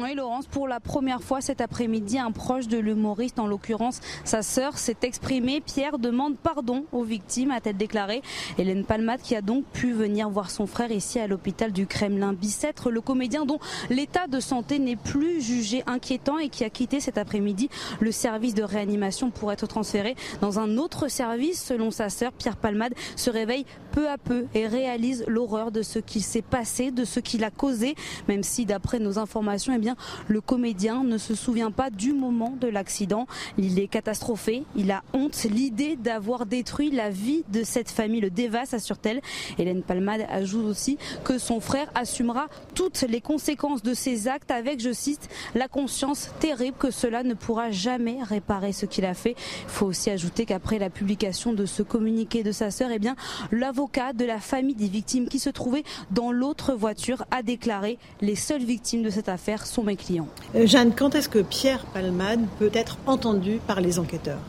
Speaker 18: Oui, Laurence, pour la première fois cet après-midi, un proche de l'humoriste, en l'occurrence sa sœur, s'est exprimé. Pierre demande pardon aux victimes, a-t-elle déclaré. Hélène Palmade qui a donc pu venir voir son frère ici à l'hôpital du Kremlin Bicêtre, le comédien dont l'état de santé n'est plus jugé inquiétant et qui a quitté cet après-midi le service de réanimation pour être transféré dans un autre service. Selon sa sœur, Pierre Palmade se réveille peu à peu et réalise l'horreur de ce qui s'est passé, de ce qu'il a causé, même si d'après nos informations, eh bien, le comédien ne se souvient pas du moment de l'accident. Il est catastrophé, il a honte. L'idée d'avoir détruit la vie de cette famille le dévaste, assure-t-elle. Hélène Palmade ajoute aussi que son frère assumera toutes les conséquences de ses actes avec, je cite, la conscience terrible que cela ne pourra jamais réparer ce qu'il a fait. Il faut aussi ajouter qu'après la publication de ce communiqué de sa sœur, eh bien, l'avocat de la famille des victimes qui se trouvait dans l'autre voiture a déclaré les seules victimes de cette affaire sont mes clients.
Speaker 1: Euh, Jeanne, quand est-ce que Pierre Palmade peut être entendu par les enquêteurs?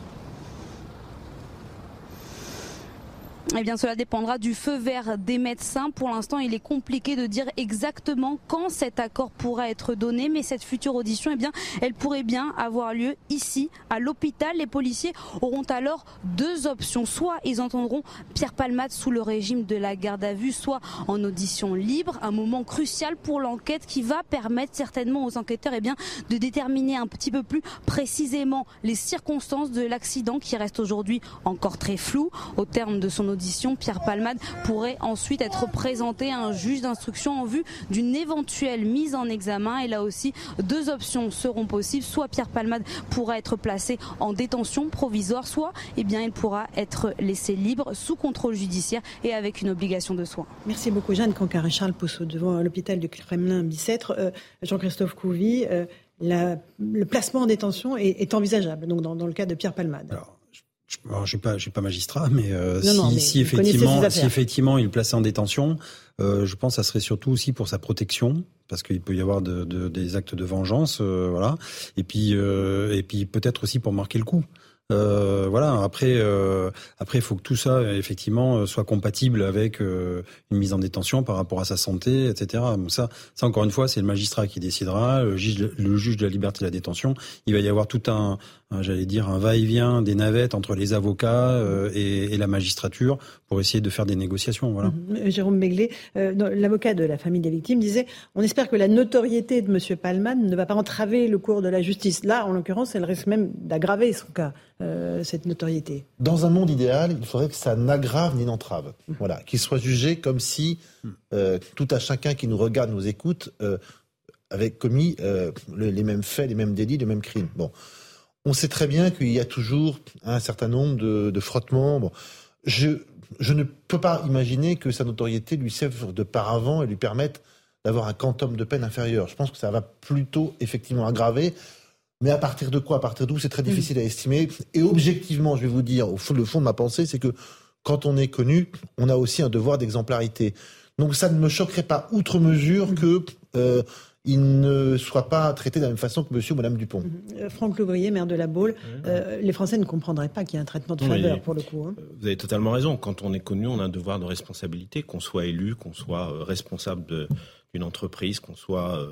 Speaker 18: Eh bien, cela dépendra du feu vert des médecins. Pour l'instant, il est compliqué de dire exactement quand cet accord pourra être donné, mais cette future audition, eh bien, elle pourrait bien avoir lieu ici, à l'hôpital. Les policiers auront alors deux options. Soit ils entendront Pierre Palmade sous le régime de la garde à vue, soit en audition libre, un moment crucial pour l'enquête qui va permettre certainement aux enquêteurs, eh bien, de déterminer un petit peu plus précisément les circonstances de l'accident qui reste aujourd'hui encore très flou. Au terme de son audition, Pierre Palmade pourrait ensuite être présenté à un juge d'instruction en vue d'une éventuelle mise en examen. Et là aussi, deux options seront possibles. Soit Pierre Palmade pourra être placé en détention provisoire, soit eh bien, il pourra être laissé libre sous contrôle judiciaire et avec une obligation de soins.
Speaker 1: Merci beaucoup Jeanne Cancar et Charles Pousseau devant l'hôpital du Kremlin-Bicêtre. Euh, Jean-Christophe Couvi, euh, le placement en détention est, envisageable donc dans, le cas de Pierre Palmade.
Speaker 10: Je suis pas, pas magistrat, mais, euh, si, si effectivement, si effectivement il est placé en détention, euh, je pense que ça serait surtout aussi pour sa protection, parce qu'il peut y avoir de, de, des actes de vengeance, euh, voilà. Et puis, euh, et puis peut-être aussi pour marquer le coup. Euh, voilà. Après, euh, après, il faut que tout ça effectivement soit compatible avec une mise en détention par rapport à sa santé, etc. ça, ça encore une fois, c'est le magistrat qui décidera, le juge, de la liberté de la détention. Il va y avoir tout un, j'allais dire, un va-et-vient des navettes entre les avocats euh, et, la magistrature pour essayer de faire des négociations. Voilà.
Speaker 1: Mhm. Jérôme Begley, euh, l'avocat de la famille des victimes, disait on espère que la notoriété de M. Palman ne va pas entraver le cours de la justice. Là, en l'occurrence, elle risque même d'aggraver son cas, euh, cette notoriété.
Speaker 17: Dans un monde idéal, il faudrait que ça n'aggrave ni n'entrave. Mhm. Voilà, qu'il soit jugé comme si tout à chacun qui nous regarde, nous écoute, avait commis les mêmes faits, les mêmes délits, les mêmes crimes. Bon. On sait très bien qu'il y a toujours un certain nombre de, frottements. Bon, je, je ne peux pas imaginer que sa notoriété lui serve de paravent et lui permette d'avoir un quantum de peine inférieur. Je pense que ça va plutôt effectivement aggraver. Mais à partir de quoi? À partir d'où? C'est très difficile à estimer. Et objectivement, je vais vous dire, au fond, le fond de ma pensée, c'est que quand on est connu, on a aussi un devoir d'exemplarité. Donc ça ne me choquerait pas outre mesure que euh, il ne soit pas traité de la même façon que monsieur ou madame Dupont.
Speaker 1: Mhm. Euh, Franck Louvrier, maire de la Baule, euh, les Français ne comprendraient pas qu'il y ait un traitement de faveur pour le coup. Hein.
Speaker 16: Vous avez totalement raison. Quand on est connu, on a un devoir de responsabilité, qu'on soit élu, qu'on soit euh, responsable d'une entreprise, qu'on soit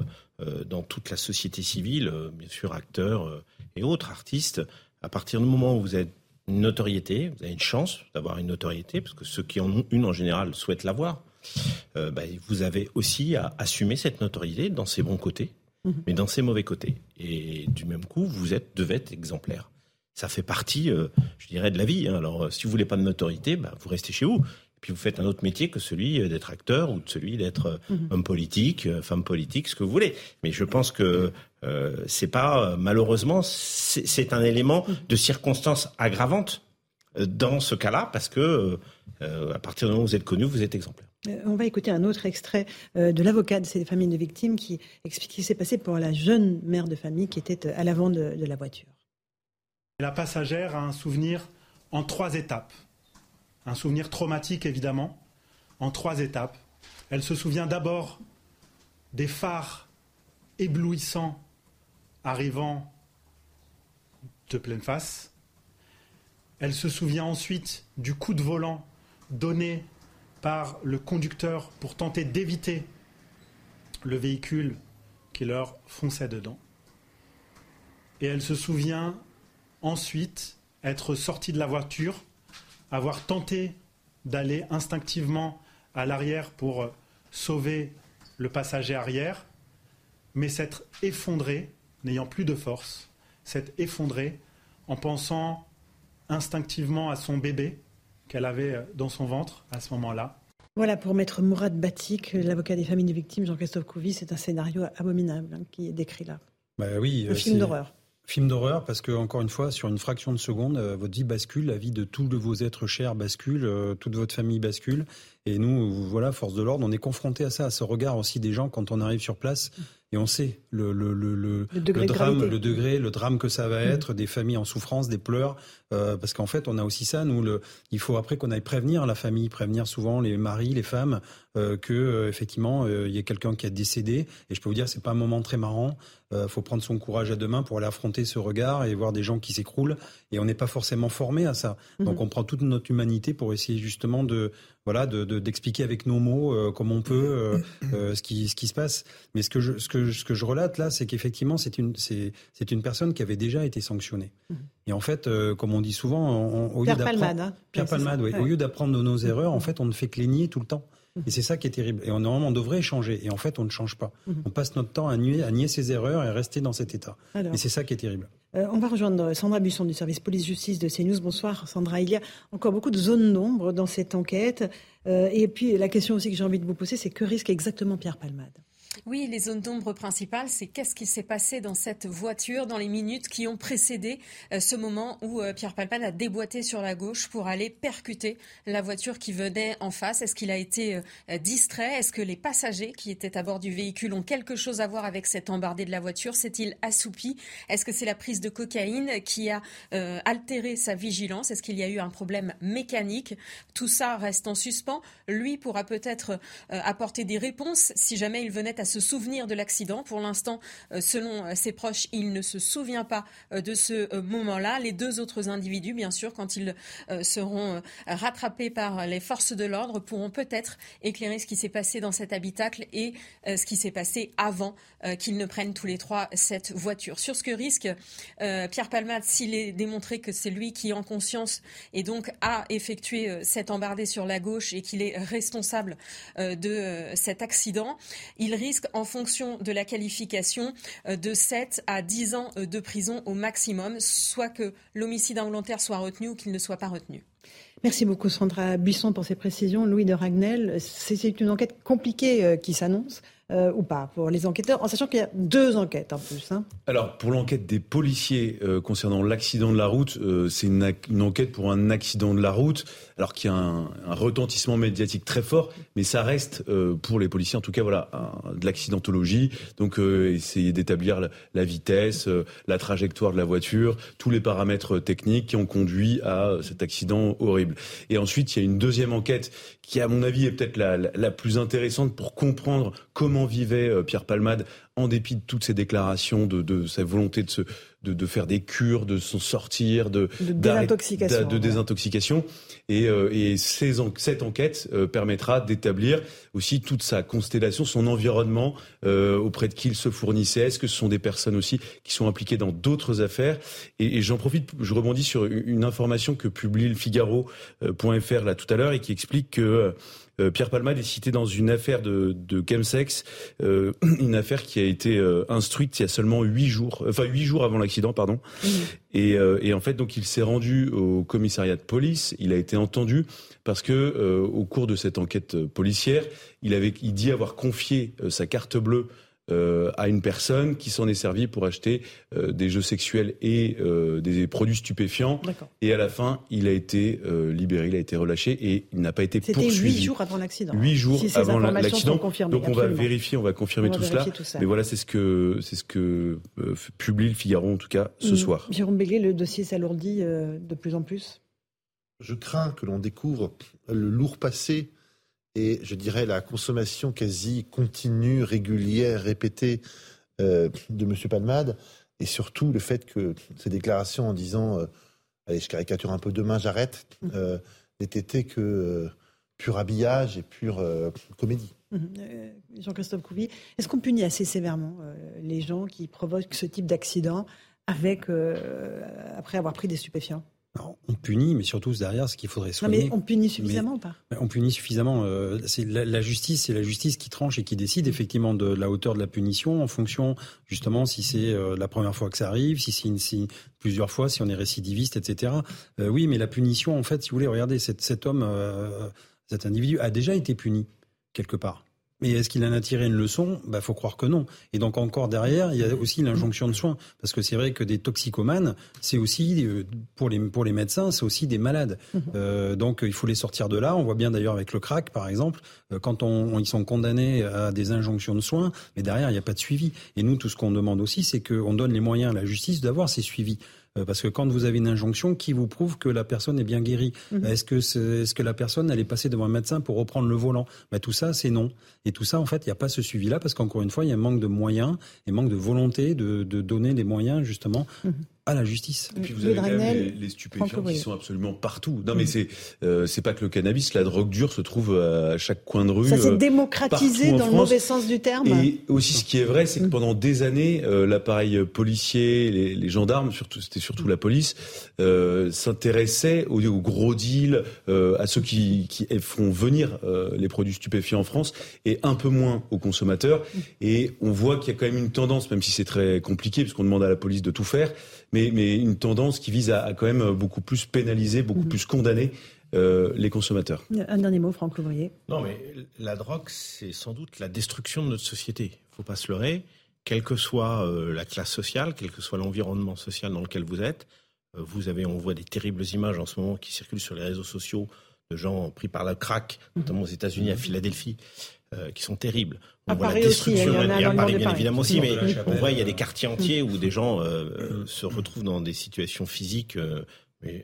Speaker 16: dans toute la société civile, bien sûr acteurs et autres artistes. À partir du moment où vous êtes une notoriété, vous avez une chance d'avoir une notoriété, parce que ceux qui en ont une en général souhaitent l'avoir. Euh, bah, vous avez aussi à assumer cette notoriété dans ses bons côtés, mhm. mais dans ses mauvais côtés. Et du même coup, vous êtes, devez être exemplaire. Ça fait partie, euh, je dirais, de la vie. Hein. Alors, euh, si vous voulez pas de notoriété, bah, vous restez chez vous. Puis vous faites un autre métier que celui d'être acteur ou de celui d'être mhm. homme politique, femme politique, ce que vous voulez. Mais je pense que euh, c'est pas malheureusement c'est un élément mhm. de circonstance aggravante dans ce cas-là parce que à partir du moment où vous êtes connu, vous êtes exemplaire.
Speaker 1: Euh, on va écouter un autre extrait euh, de l'avocat de ces familles de victimes qui explique ce qui s'est passé pour la jeune mère de famille qui était euh, à l'avant de, la voiture.
Speaker 5: La passagère a un souvenir en trois étapes. Un souvenir traumatique évidemment, en trois étapes. Elle se souvient d'abord des phares éblouissants arrivant de pleine face. Elle se souvient ensuite du coup de volant donné par le conducteur pour tenter d'éviter le véhicule qui leur fonçait dedans. Et elle se souvient ensuite être sortie de la voiture, avoir tenté d'aller instinctivement à l'arrière pour sauver le passager arrière, mais s'être effondrée, n'ayant plus de force, s'être effondrée en pensant instinctivement à son bébé qu'elle avait dans son ventre à ce moment-là.
Speaker 1: Voilà, pour Maître Mourad Batik, l'avocat des familles de victimes, Jean-Christophe Couvi, c'est un scénario abominable hein, qui est décrit là.
Speaker 19: Bah oui,
Speaker 1: un film d'horreur.
Speaker 19: Film d'horreur parce que encore une fois, sur une fraction de seconde, euh, votre vie bascule, la vie de tous vos êtres chers bascule, euh, toute votre famille bascule. Et nous, voilà, force de l'ordre, on est confronté à ça, à ce regard aussi des gens quand on arrive sur place. Et on sait le, le, le, le, drame, le degré, le drame que ça va mm. être, des familles en souffrance, des pleurs, euh, parce qu'en fait, on a aussi ça. Nous, le, il faut après qu'on aille prévenir la famille, prévenir souvent les maris, les femmes, euh, que euh, effectivement, il y a quelqu'un qui a décédé. Et je peux vous dire, c'est pas un moment très marrant. Il faut prendre son courage à deux mains pour aller affronter ce regard et voir des gens qui s'écroulent. Et on n'est pas forcément formé à ça. Mm-hmm. Donc, on prend toute notre humanité pour essayer justement de voilà, d'expliquer de, avec nos mots euh, comme on peut euh, euh, ce, qui, ce qui se passe. Mais ce que je, ce que, ce que je relate là, c'est qu'effectivement, c'est une, c'est, une personne qui avait déjà été sanctionnée. Mhm. Et en fait, comme on dit souvent, au
Speaker 1: Pierre Palmade, hein.
Speaker 19: Pierre Palmade, oui. Au lieu d'apprendre de nos erreurs, en fait, on ne fait que tout le temps. Et c'est ça qui est terrible. Et on, normalement, on devrait changer. Et en fait, on ne change pas. Mhm. On passe notre temps à nier, à nier ses erreurs et à rester dans cet état. et c'est ça qui est terrible.
Speaker 1: Euh, on va rejoindre Sandra Busson du service police-justice de CNews. Bonsoir Sandra. Il y a encore beaucoup de zones d'ombre dans cette enquête. Euh, et puis la question aussi que j'ai envie de vous poser, c'est que risque exactement Pierre Palmade?
Speaker 2: Oui, les zones d'ombre principales, c'est qu'est-ce qui s'est passé dans cette voiture dans les minutes qui ont précédé euh, ce moment où euh, Pierre Palpan a déboîté sur la gauche pour aller percuter la voiture qui venait en face. Est-ce qu'il a été euh, distrait? Est-ce que les passagers qui étaient à bord du véhicule ont quelque chose à voir avec cette embardée de la voiture? S'est-il assoupi? Est-ce que c'est la prise de cocaïne qui a altéré sa vigilance? Est-ce qu'il y a eu un problème mécanique? Tout ça reste en suspens. Lui pourra peut-être apporter des réponses si jamais il venait à se souvenir de l'accident. Pour l'instant, euh, selon euh, ses proches, il ne se souvient pas euh, de ce moment-là. Les deux autres individus, bien sûr, quand ils seront rattrapés par les forces de l'ordre, pourront peut-être éclairer ce qui s'est passé dans cet habitacle et ce qui s'est passé avant qu'ils ne prennent tous les trois cette voiture. Sur ce que risque Pierre Palmade, s'il est démontré que c'est lui qui, en conscience, et donc a effectué cette embardée sur la gauche et qu'il est responsable de cet accident, il risque en fonction de la qualification euh, de 7 à 10 ans euh, de prison au maximum, soit que l'homicide involontaire soit retenu ou qu'il ne soit pas retenu.
Speaker 1: Merci beaucoup Sandra Buisson pour ces précisions. Louis de Ragnel, c'est une enquête compliquée euh, qui s'annonce. Euh, ou pas pour les enquêteurs, en sachant qu'il y a deux enquêtes en plus. Hein.
Speaker 4: Alors pour l'enquête des policiers euh, concernant l'accident de la route, euh, c'est une, enquête pour un accident de la route, alors qu'il y a un, retentissement médiatique très fort, mais ça reste pour les policiers en tout cas voilà de l'accidentologie, donc essayer d'établir la, vitesse, la trajectoire de la voiture, tous les paramètres techniques qui ont conduit à cet accident horrible. Et ensuite il y a une deuxième enquête qui à mon avis est peut-être la, la, plus intéressante pour comprendre comment vivait euh, Pierre Palmade en dépit de toutes ces déclarations, de, de sa volonté de, se, de, de, faire des cures, de s'en sortir, de,
Speaker 1: de désintoxication.
Speaker 4: De, désintoxication. Et, euh, et ces, cette enquête euh, permettra d'établir aussi toute sa constellation, son environnement, euh, auprès de qui il se fournissait. Est-ce que ce sont des personnes aussi qui sont impliquées dans d'autres affaires? Et, et j'en profite, je rebondis sur une information que publie le Figaro.fr là tout à l'heure et qui explique que euh, Pierre Palmade est cité dans une affaire de, de chemsex, euh, une affaire qui a été euh, instruite il y a seulement huit jours, enfin huit jours avant l'accident, pardon. Et, et, en fait, donc, il s'est rendu au commissariat de police. Il a été entendu parce que au cours de cette enquête policière, il avait, il dit avoir confié sa carte bleue euh, à une personne qui s'en est servie pour acheter euh, des jeux sexuels et euh, des produits stupéfiants. Et à la fin, il a été libéré, il a été relâché et il n'a pas été poursuivi.
Speaker 1: C'était huit jours avant l'accident.
Speaker 4: Huit jours avant l'accident. Donc on va vérifier, on va confirmer tout, cela. Mais voilà, c'est ce que c'est ce que publie le Figaro en tout cas ce mm. soir.
Speaker 1: Jérôme Béguet, le dossier s'alourdit de plus en plus?
Speaker 17: Je crains que l'on découvre le lourd passé et je dirais la consommation quasi continue, régulière, répétée euh, de M. Palmade, et surtout le fait que ces déclarations en disant, euh, allez, je caricature un peu, demain j'arrête, mmh. euh, n'étaient que pur habillage et pure comédie.
Speaker 1: Mhm. Jean-Christophe Couvi, est-ce qu'on punit assez sévèrement les gens qui provoquent ce type d'accident avec, après avoir pris des stupéfiants?
Speaker 19: On punit, mais surtout derrière, ce qu'il faudrait soigner.
Speaker 1: Non, mais on punit suffisamment ou pas?
Speaker 19: On punit suffisamment. Euh, c'est la, justice, c'est la justice qui tranche et qui décide effectivement de la hauteur de la punition en fonction justement si c'est euh, la première fois que ça arrive, si c'est si, plusieurs fois, si on est récidiviste, etc. Euh, oui, mais la punition, en fait, si vous voulez, regardez, cet, cet homme, cet individu a déjà été puni quelque part. Mais est-ce qu'il en a tiré une leçon? Il bah, faut croire que non. Et donc encore derrière, il y a aussi l'injonction de soins. Parce que c'est vrai que des toxicomanes, c'est aussi, euh, pour les, pour les médecins, c'est aussi des malades. Mhm. Euh, donc il faut les sortir de là. On voit bien d'ailleurs avec le crack, par exemple, euh, quand on, ils sont condamnés à des injonctions de soins, mais derrière, il n'y a pas de suivi. Et nous, tout ce qu'on demande aussi, c'est qu'on donne les moyens à la justice d'avoir ces suivis. Euh, parce que quand vous avez une injonction, qui vous prouve que la personne est bien guérie mhm. Est-ce que, est, ce que la personne allait passer devant un médecin pour reprendre le volant? Tout ça, c'est non. Et tout ça, en fait, il n'y a pas ce suivi-là parce qu'encore une fois, il y a un manque de moyens et manque de volonté de, de donner des moyens justement mhm à la justice.
Speaker 4: Et puis vous avez quand même les, stupéfiants qui sont absolument partout. Non, mais c'est euh, c'est pas que le cannabis, la drogue dure se trouve à chaque coin de rue.
Speaker 1: Ça s'est euh, démocratisé dans le mauvais sens du terme.
Speaker 4: Et aussi, ce qui est vrai, c'est que pendant des années, euh, l'appareil policier, les, les, gendarmes, surtout c'était surtout la police, euh, s'intéressait aux, gros deals, à ceux qui, qui font venir les produits stupéfiants en France, et un peu moins aux consommateurs. Et on voit qu'il y a quand même une tendance, même si c'est très compliqué, puisqu'on demande à la police de tout faire mais, une tendance qui vise à, quand même beaucoup plus pénaliser, beaucoup mhm. plus condamner euh, les consommateurs.
Speaker 1: Un dernier mot, Franck Louvrier.
Speaker 16: Non, mais la drogue, c'est sans doute la destruction de notre société. Il ne faut pas se leurrer. Quelle que soit euh, la classe sociale, quel que soit l'environnement social dans lequel vous êtes, euh, vous avez, on voit des terribles images en ce moment qui circulent sur les réseaux sociaux de gens pris par la crack, mhm. notamment aux États-Unis, à Philadelphie. Qui sont terribles.
Speaker 1: On voit la destruction, il y,
Speaker 16: a, Paris, bien évidemment aussi, mais on voit il y a des quartiers entiers où des gens euh, se retrouvent dans des situations physiques euh,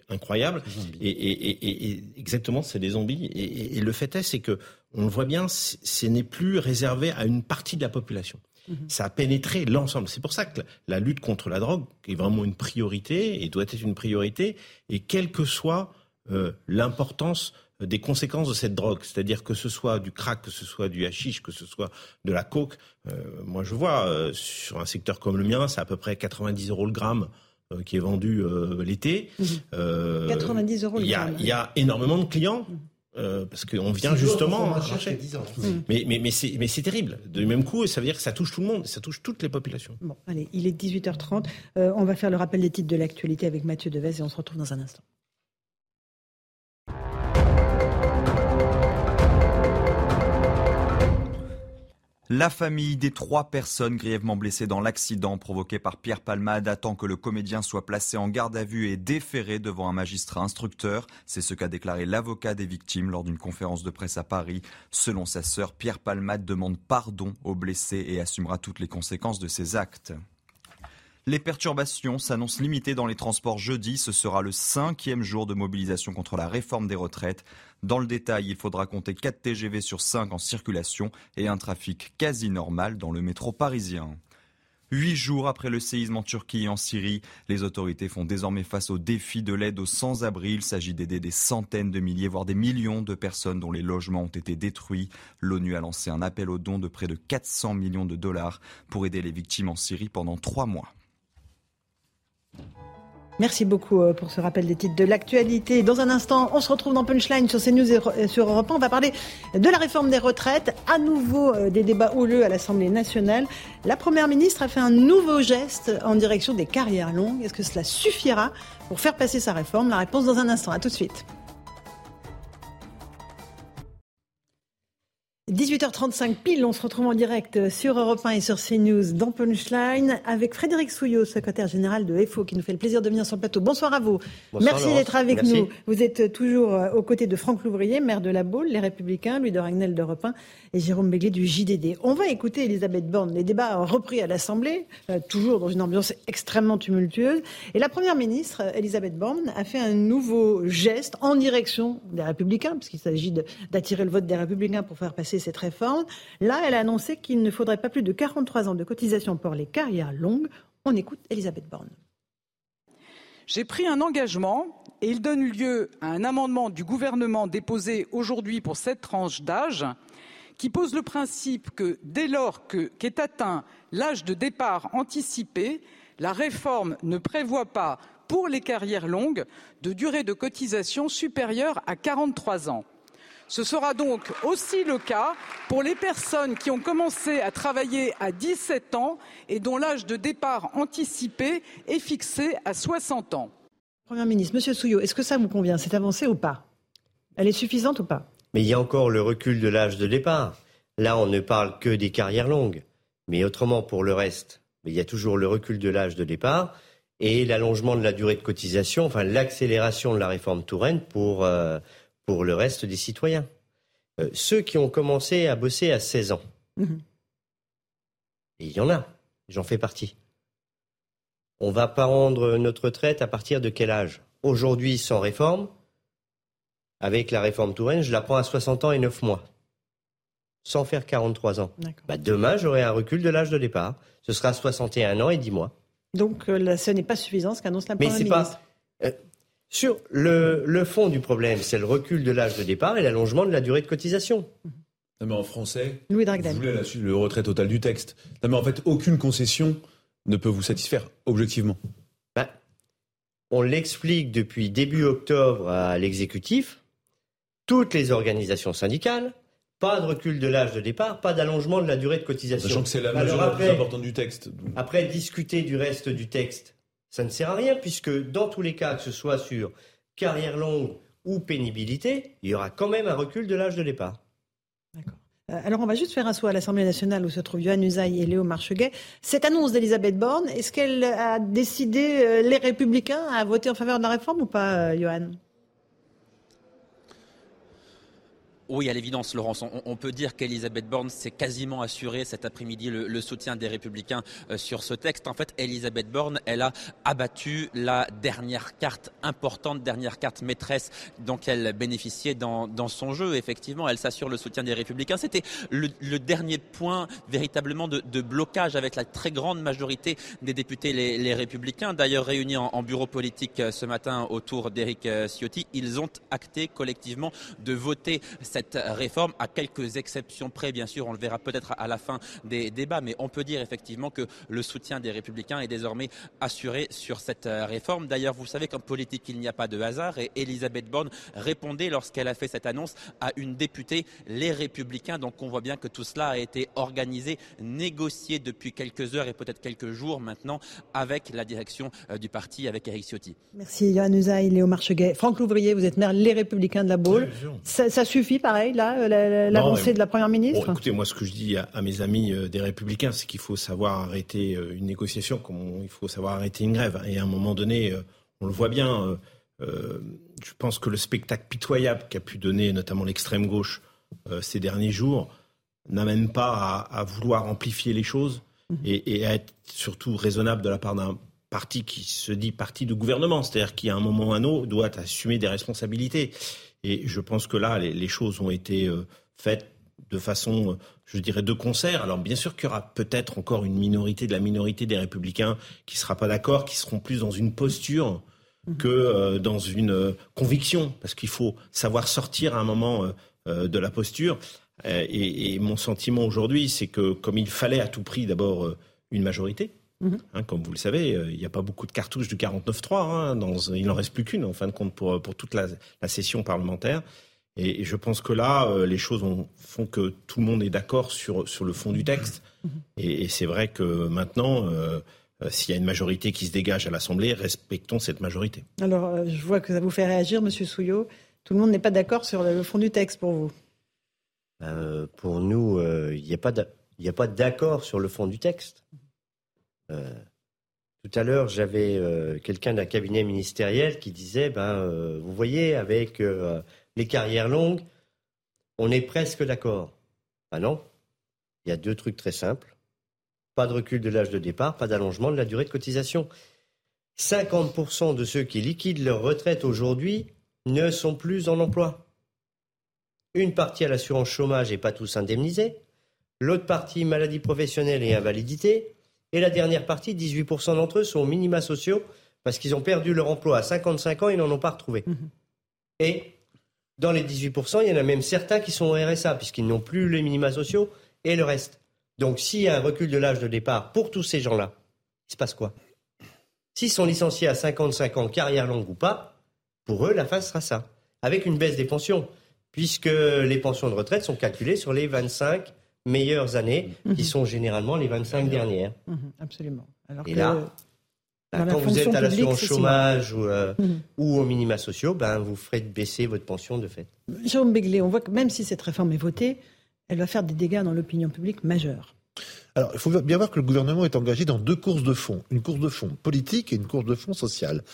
Speaker 16: incroyables. Et, et, et, exactement, c'est des zombies. Et, le fait est, c'est que on le voit bien, ce n'est plus réservé à une partie de la population. Mhm. Ça a pénétré l'ensemble. C'est pour ça que la lutte contre la drogue est vraiment une priorité et doit être une priorité. Et quelle que soit euh, l'importance des conséquences de cette drogue, c'est-à-dire que ce soit du crack, que ce soit du hashish, que ce soit de la coke. Euh, moi, je vois euh, sur un secteur comme le mien, c'est à peu près 90 euros le gramme euh, qui est vendu l'été.
Speaker 1: 90 euros le
Speaker 16: gramme. Il y a énormément de clients. parce qu'on vient justement chercher. Mais, mais, mais c'est terrible. Du même coup, ça veut dire que ça touche tout le monde, ça touche toutes les populations.
Speaker 1: Bon, allez, il est 18h30. on va faire le rappel des titres de l'actualité avec Mathieu Devez et on se retrouve dans un instant.
Speaker 20: La famille des trois personnes grièvement blessées dans l'accident provoqué par Pierre Palmade attend que le comédien soit placé en garde à vue et déféré devant un magistrat instructeur. C'est ce qu'a déclaré l'avocat des victimes lors d'une conférence de presse à Paris. Selon sa sœur, Pierre Palmade demande pardon aux blessés et assumera toutes les conséquences de ses actes. Les perturbations s'annoncent limitées dans les transports jeudi. Ce sera le cinquième jour de mobilisation contre la réforme des retraites. Dans le détail, il faudra compter 4 TGV sur 5 en circulation et un trafic quasi normal dans le métro parisien. Huit jours après le séisme en Turquie et en Syrie, les autorités font désormais face au défi de l'aide aux sans-abri. Il s'agit d'aider des centaines de milliers, voire des millions de personnes dont les logements ont été détruits. L'ONU a lancé un appel aux dons de près de 400 millions de dollars pour aider les victimes en Syrie pendant trois mois.
Speaker 1: Merci beaucoup euh, pour ce rappel des titres de l'actualité. Dans un instant, on se retrouve dans Punchline sur CNews et sur Europe 1. On va parler de la réforme des retraites. À nouveau, euh, des débats houleux à l'Assemblée nationale. La Première ministre a fait un nouveau geste en direction des carrières longues. Est-ce que cela suffira pour faire passer sa réforme? La réponse dans un instant. À tout de suite. 18h35 pile, on se retrouve en direct sur Europe 1 et sur CNews dans Punchline avec Frédéric Souillot, secrétaire général de EFO, qui nous fait le plaisir de venir sur le plateau. Bonsoir à vous. Merci d'être avec nous. Vous êtes toujours euh, aux côtés de Franck Louvrier, maire de La Baule, les Républicains, Louis de Ragnel d'Europe 1 et Jérôme Béglé du JDD. On va écouter Elisabeth Borne. Les débats ont repris à l'Assemblée, euh, toujours dans une ambiance extrêmement tumultueuse. Et la Première ministre, Elisabeth Borne, a fait un nouveau geste en direction des Républicains, puisqu'il s'agit d'attirer le vote des Républicains pour faire passer cette réforme. Là, elle a annoncé qu'il ne faudrait pas plus de 43 ans de cotisation pour les carrières longues. On écoute Elisabeth Borne.
Speaker 12: J'ai pris un engagement et il donne lieu à un amendement du gouvernement déposé aujourd'hui pour cette tranche d'âge qui pose le principe que dès lors qu'est atteint l'âge de départ anticipé, la réforme ne prévoit pas pour les carrières longues de durée de cotisation supérieure à 43 ans. Ce sera donc aussi le cas pour les personnes qui ont commencé à travailler à 17 ans et dont l'âge de départ anticipé est fixé à 60 ans.
Speaker 1: Premier ministre, Monsieur Souillot, est-ce que ça vous convient, cette avancée ou pas? Elle est suffisante ou pas?
Speaker 21: Mais il y a encore le recul de l'âge de départ. Là, on ne parle que des carrières longues. Mais autrement, pour le reste, il y a toujours le recul de l'âge de départ et l'allongement de la durée de cotisation, enfin l'accélération de la réforme Touraine pour, euh, pour le reste des citoyens. Euh, ceux qui ont commencé à bosser à 16 ans, mhm. il y en a, j'en fais partie. On va pas rendre notre retraite à partir de quel âge? Aujourd'hui, sans réforme, avec la réforme Touraine, je la prends à 60 ans et 9 mois, sans faire 43 ans. Bah, demain, j'aurai un recul de l'âge de départ. Ce sera 61 ans et 10 mois.
Speaker 1: Donc euh, ce n'est pas suffisant ce qu'annonce la Première. Pas,
Speaker 21: euh, sur le, fond du problème, c'est le recul de l'âge de départ et l'allongement de la durée de cotisation.
Speaker 4: Non mais en français,
Speaker 1: Louis vous
Speaker 4: voulez le retrait total du texte. Non mais en fait, aucune concession ne peut vous satisfaire, objectivement.
Speaker 21: Ben, on l'explique depuis début octobre à l'exécutif. Toutes les organisations syndicales pas de recul de l'âge de départ, pas d'allongement de la durée de cotisation.
Speaker 4: Sachant que c'est la mesure la plus importante du texte.
Speaker 21: Après, discuter du reste du texte, ça ne sert à rien, puisque dans tous les cas, que ce soit sur carrière longue ou pénibilité, il y aura quand même un recul de l'âge de départ.
Speaker 1: D'accord. Euh, alors, on va juste faire un saut à l'Assemblée nationale où se trouvent Yohann Usaï et Léo Marcheguet. Cette annonce d'Elisabeth Borne, est-ce qu'elle a décidé, euh, les Républicains, à voter en faveur de la réforme ou pas, Johan euh,
Speaker 22: Oui, à l'évidence, Laurence, on, peut dire qu'Elisabeth Borne s'est quasiment assuré cet après-midi le, soutien des Républicains euh, sur ce texte. En fait, Elisabeth Borne, elle a abattu la dernière carte importante, dernière carte maîtresse dont elle bénéficiait dans, son jeu. Effectivement, elle s'assure le soutien des Républicains. C'était le, dernier point véritablement de, blocage avec la très grande majorité des députés les, Républicains. D'ailleurs, réunis en, bureau politique euh, ce matin autour d'Éric euh, Ciotti, ils ont acté collectivement de voter cette cette réforme, à quelques exceptions près, bien sûr, on le verra peut-être à la fin des débats, mais on peut dire effectivement que le soutien des républicains est désormais assuré sur cette euh, réforme. D'ailleurs, vous savez qu'en politique, il n'y a pas de hasard, et Elisabeth Borne répondait lorsqu'elle a fait cette annonce à une députée, les républicains. Donc on voit bien que tout cela a été organisé, négocié depuis quelques heures et peut-être quelques jours maintenant avec la direction euh, du parti, avec Eric Ciotti.
Speaker 1: Merci Usaï, Léo Marcheguet. Franck Louvrier, vous êtes maire Les Républicains de la Baule. Ça, ça suffit pareil, là, euh, l'avancée de la Première ministre
Speaker 16: Écoutez, moi, ce que je dis à, mes amis euh, des Républicains, c'est qu'il faut savoir arrêter euh, une négociation comme il faut savoir arrêter une grève. Et à un moment donné, on le voit bien, je pense que le spectacle pitoyable qu'a pu donner notamment l'extrême gauche ces derniers jours n'amène pas à, vouloir amplifier les choses mmh. et, à être surtout raisonnable de la part d'un parti qui se dit parti de gouvernement, c'est-à-dire qui à un moment ou à un autre doit assumer des responsabilités. Et je pense que là, les, choses ont été euh, faites de façon, euh, je dirais, de concert. Alors bien sûr qu'il y aura peut-être encore une minorité de la minorité des républicains qui ne sera pas d'accord, qui seront plus dans une posture mhm. que euh, dans une conviction, parce qu'il faut savoir sortir à un moment de la posture. Et, et, mon sentiment aujourd'hui, c'est que comme il fallait à tout prix d'abord une majorité, Hein, comme vous le savez, euh, il n'y a pas beaucoup de cartouches du 49.3. Hein, dans, il n'en reste plus qu'une, en fin de compte, pour, pour toute la, session parlementaire. Et, je pense que là, euh, les choses font que tout le monde est d'accord sur, sur le fond du texte. Mhm. Et, c'est vrai que maintenant, euh, s'il y a une majorité qui se dégage à l'Assemblée, respectons cette majorité.
Speaker 1: Alors, je vois que ça vous fait réagir, Monsieur Souillot. Tout le monde n'est pas d'accord sur le fond du texte pour vous
Speaker 21: Pour nous, il n'y a pas d'accord sur le fond du texte. Euh, tout à l'heure, j'avais euh, quelqu'un d'un cabinet ministériel qui disait, ben, euh, vous voyez, avec les carrières longues, on est presque d'accord. Ah non, il y a deux trucs très simples. Pas de recul de l'âge de départ, pas d'allongement de la durée de cotisation. 50% de ceux qui liquident leur retraite aujourd'hui ne sont plus en emploi. Une partie à l'assurance chômage et pas tous indemnisés. L'autre partie maladie professionnelle et invalidité. Et la dernière partie, 18% d'entre eux sont minima sociaux parce qu'ils ont perdu leur emploi à 55 ans, ils n'en ont pas retrouvé.
Speaker 1: Mhm.
Speaker 21: Et dans les 18%, il y en a même certains qui sont au RSA, puisqu'ils n'ont plus les minima sociaux et le reste. Donc s'il y a un recul de l'âge de départ pour tous ces gens-là, il se passe quoi? S'ils sont licenciés à 55 ans, carrière longue ou pas, pour eux, la fin sera ça. Avec une baisse des pensions, puisque les pensions de retraite sont calculées sur les 25 meilleures années, qui sont généralement les 25 dernières.
Speaker 1: Mhm, absolument. Alors
Speaker 21: Et
Speaker 1: que
Speaker 21: là, bah,
Speaker 1: la
Speaker 21: quand vous êtes à l'assurance chômage ou, euh, ou aux minima sociaux, ben, vous ferez baisser votre pension de fait.
Speaker 1: Jérôme Béglé, on voit que même si cette réforme est votée, elle va faire des dégâts dans l'opinion publique majeurs.
Speaker 17: Alors, il faut bien voir que le gouvernement est engagé dans deux courses de fond. Une course de fond politique et une course de fond sociale.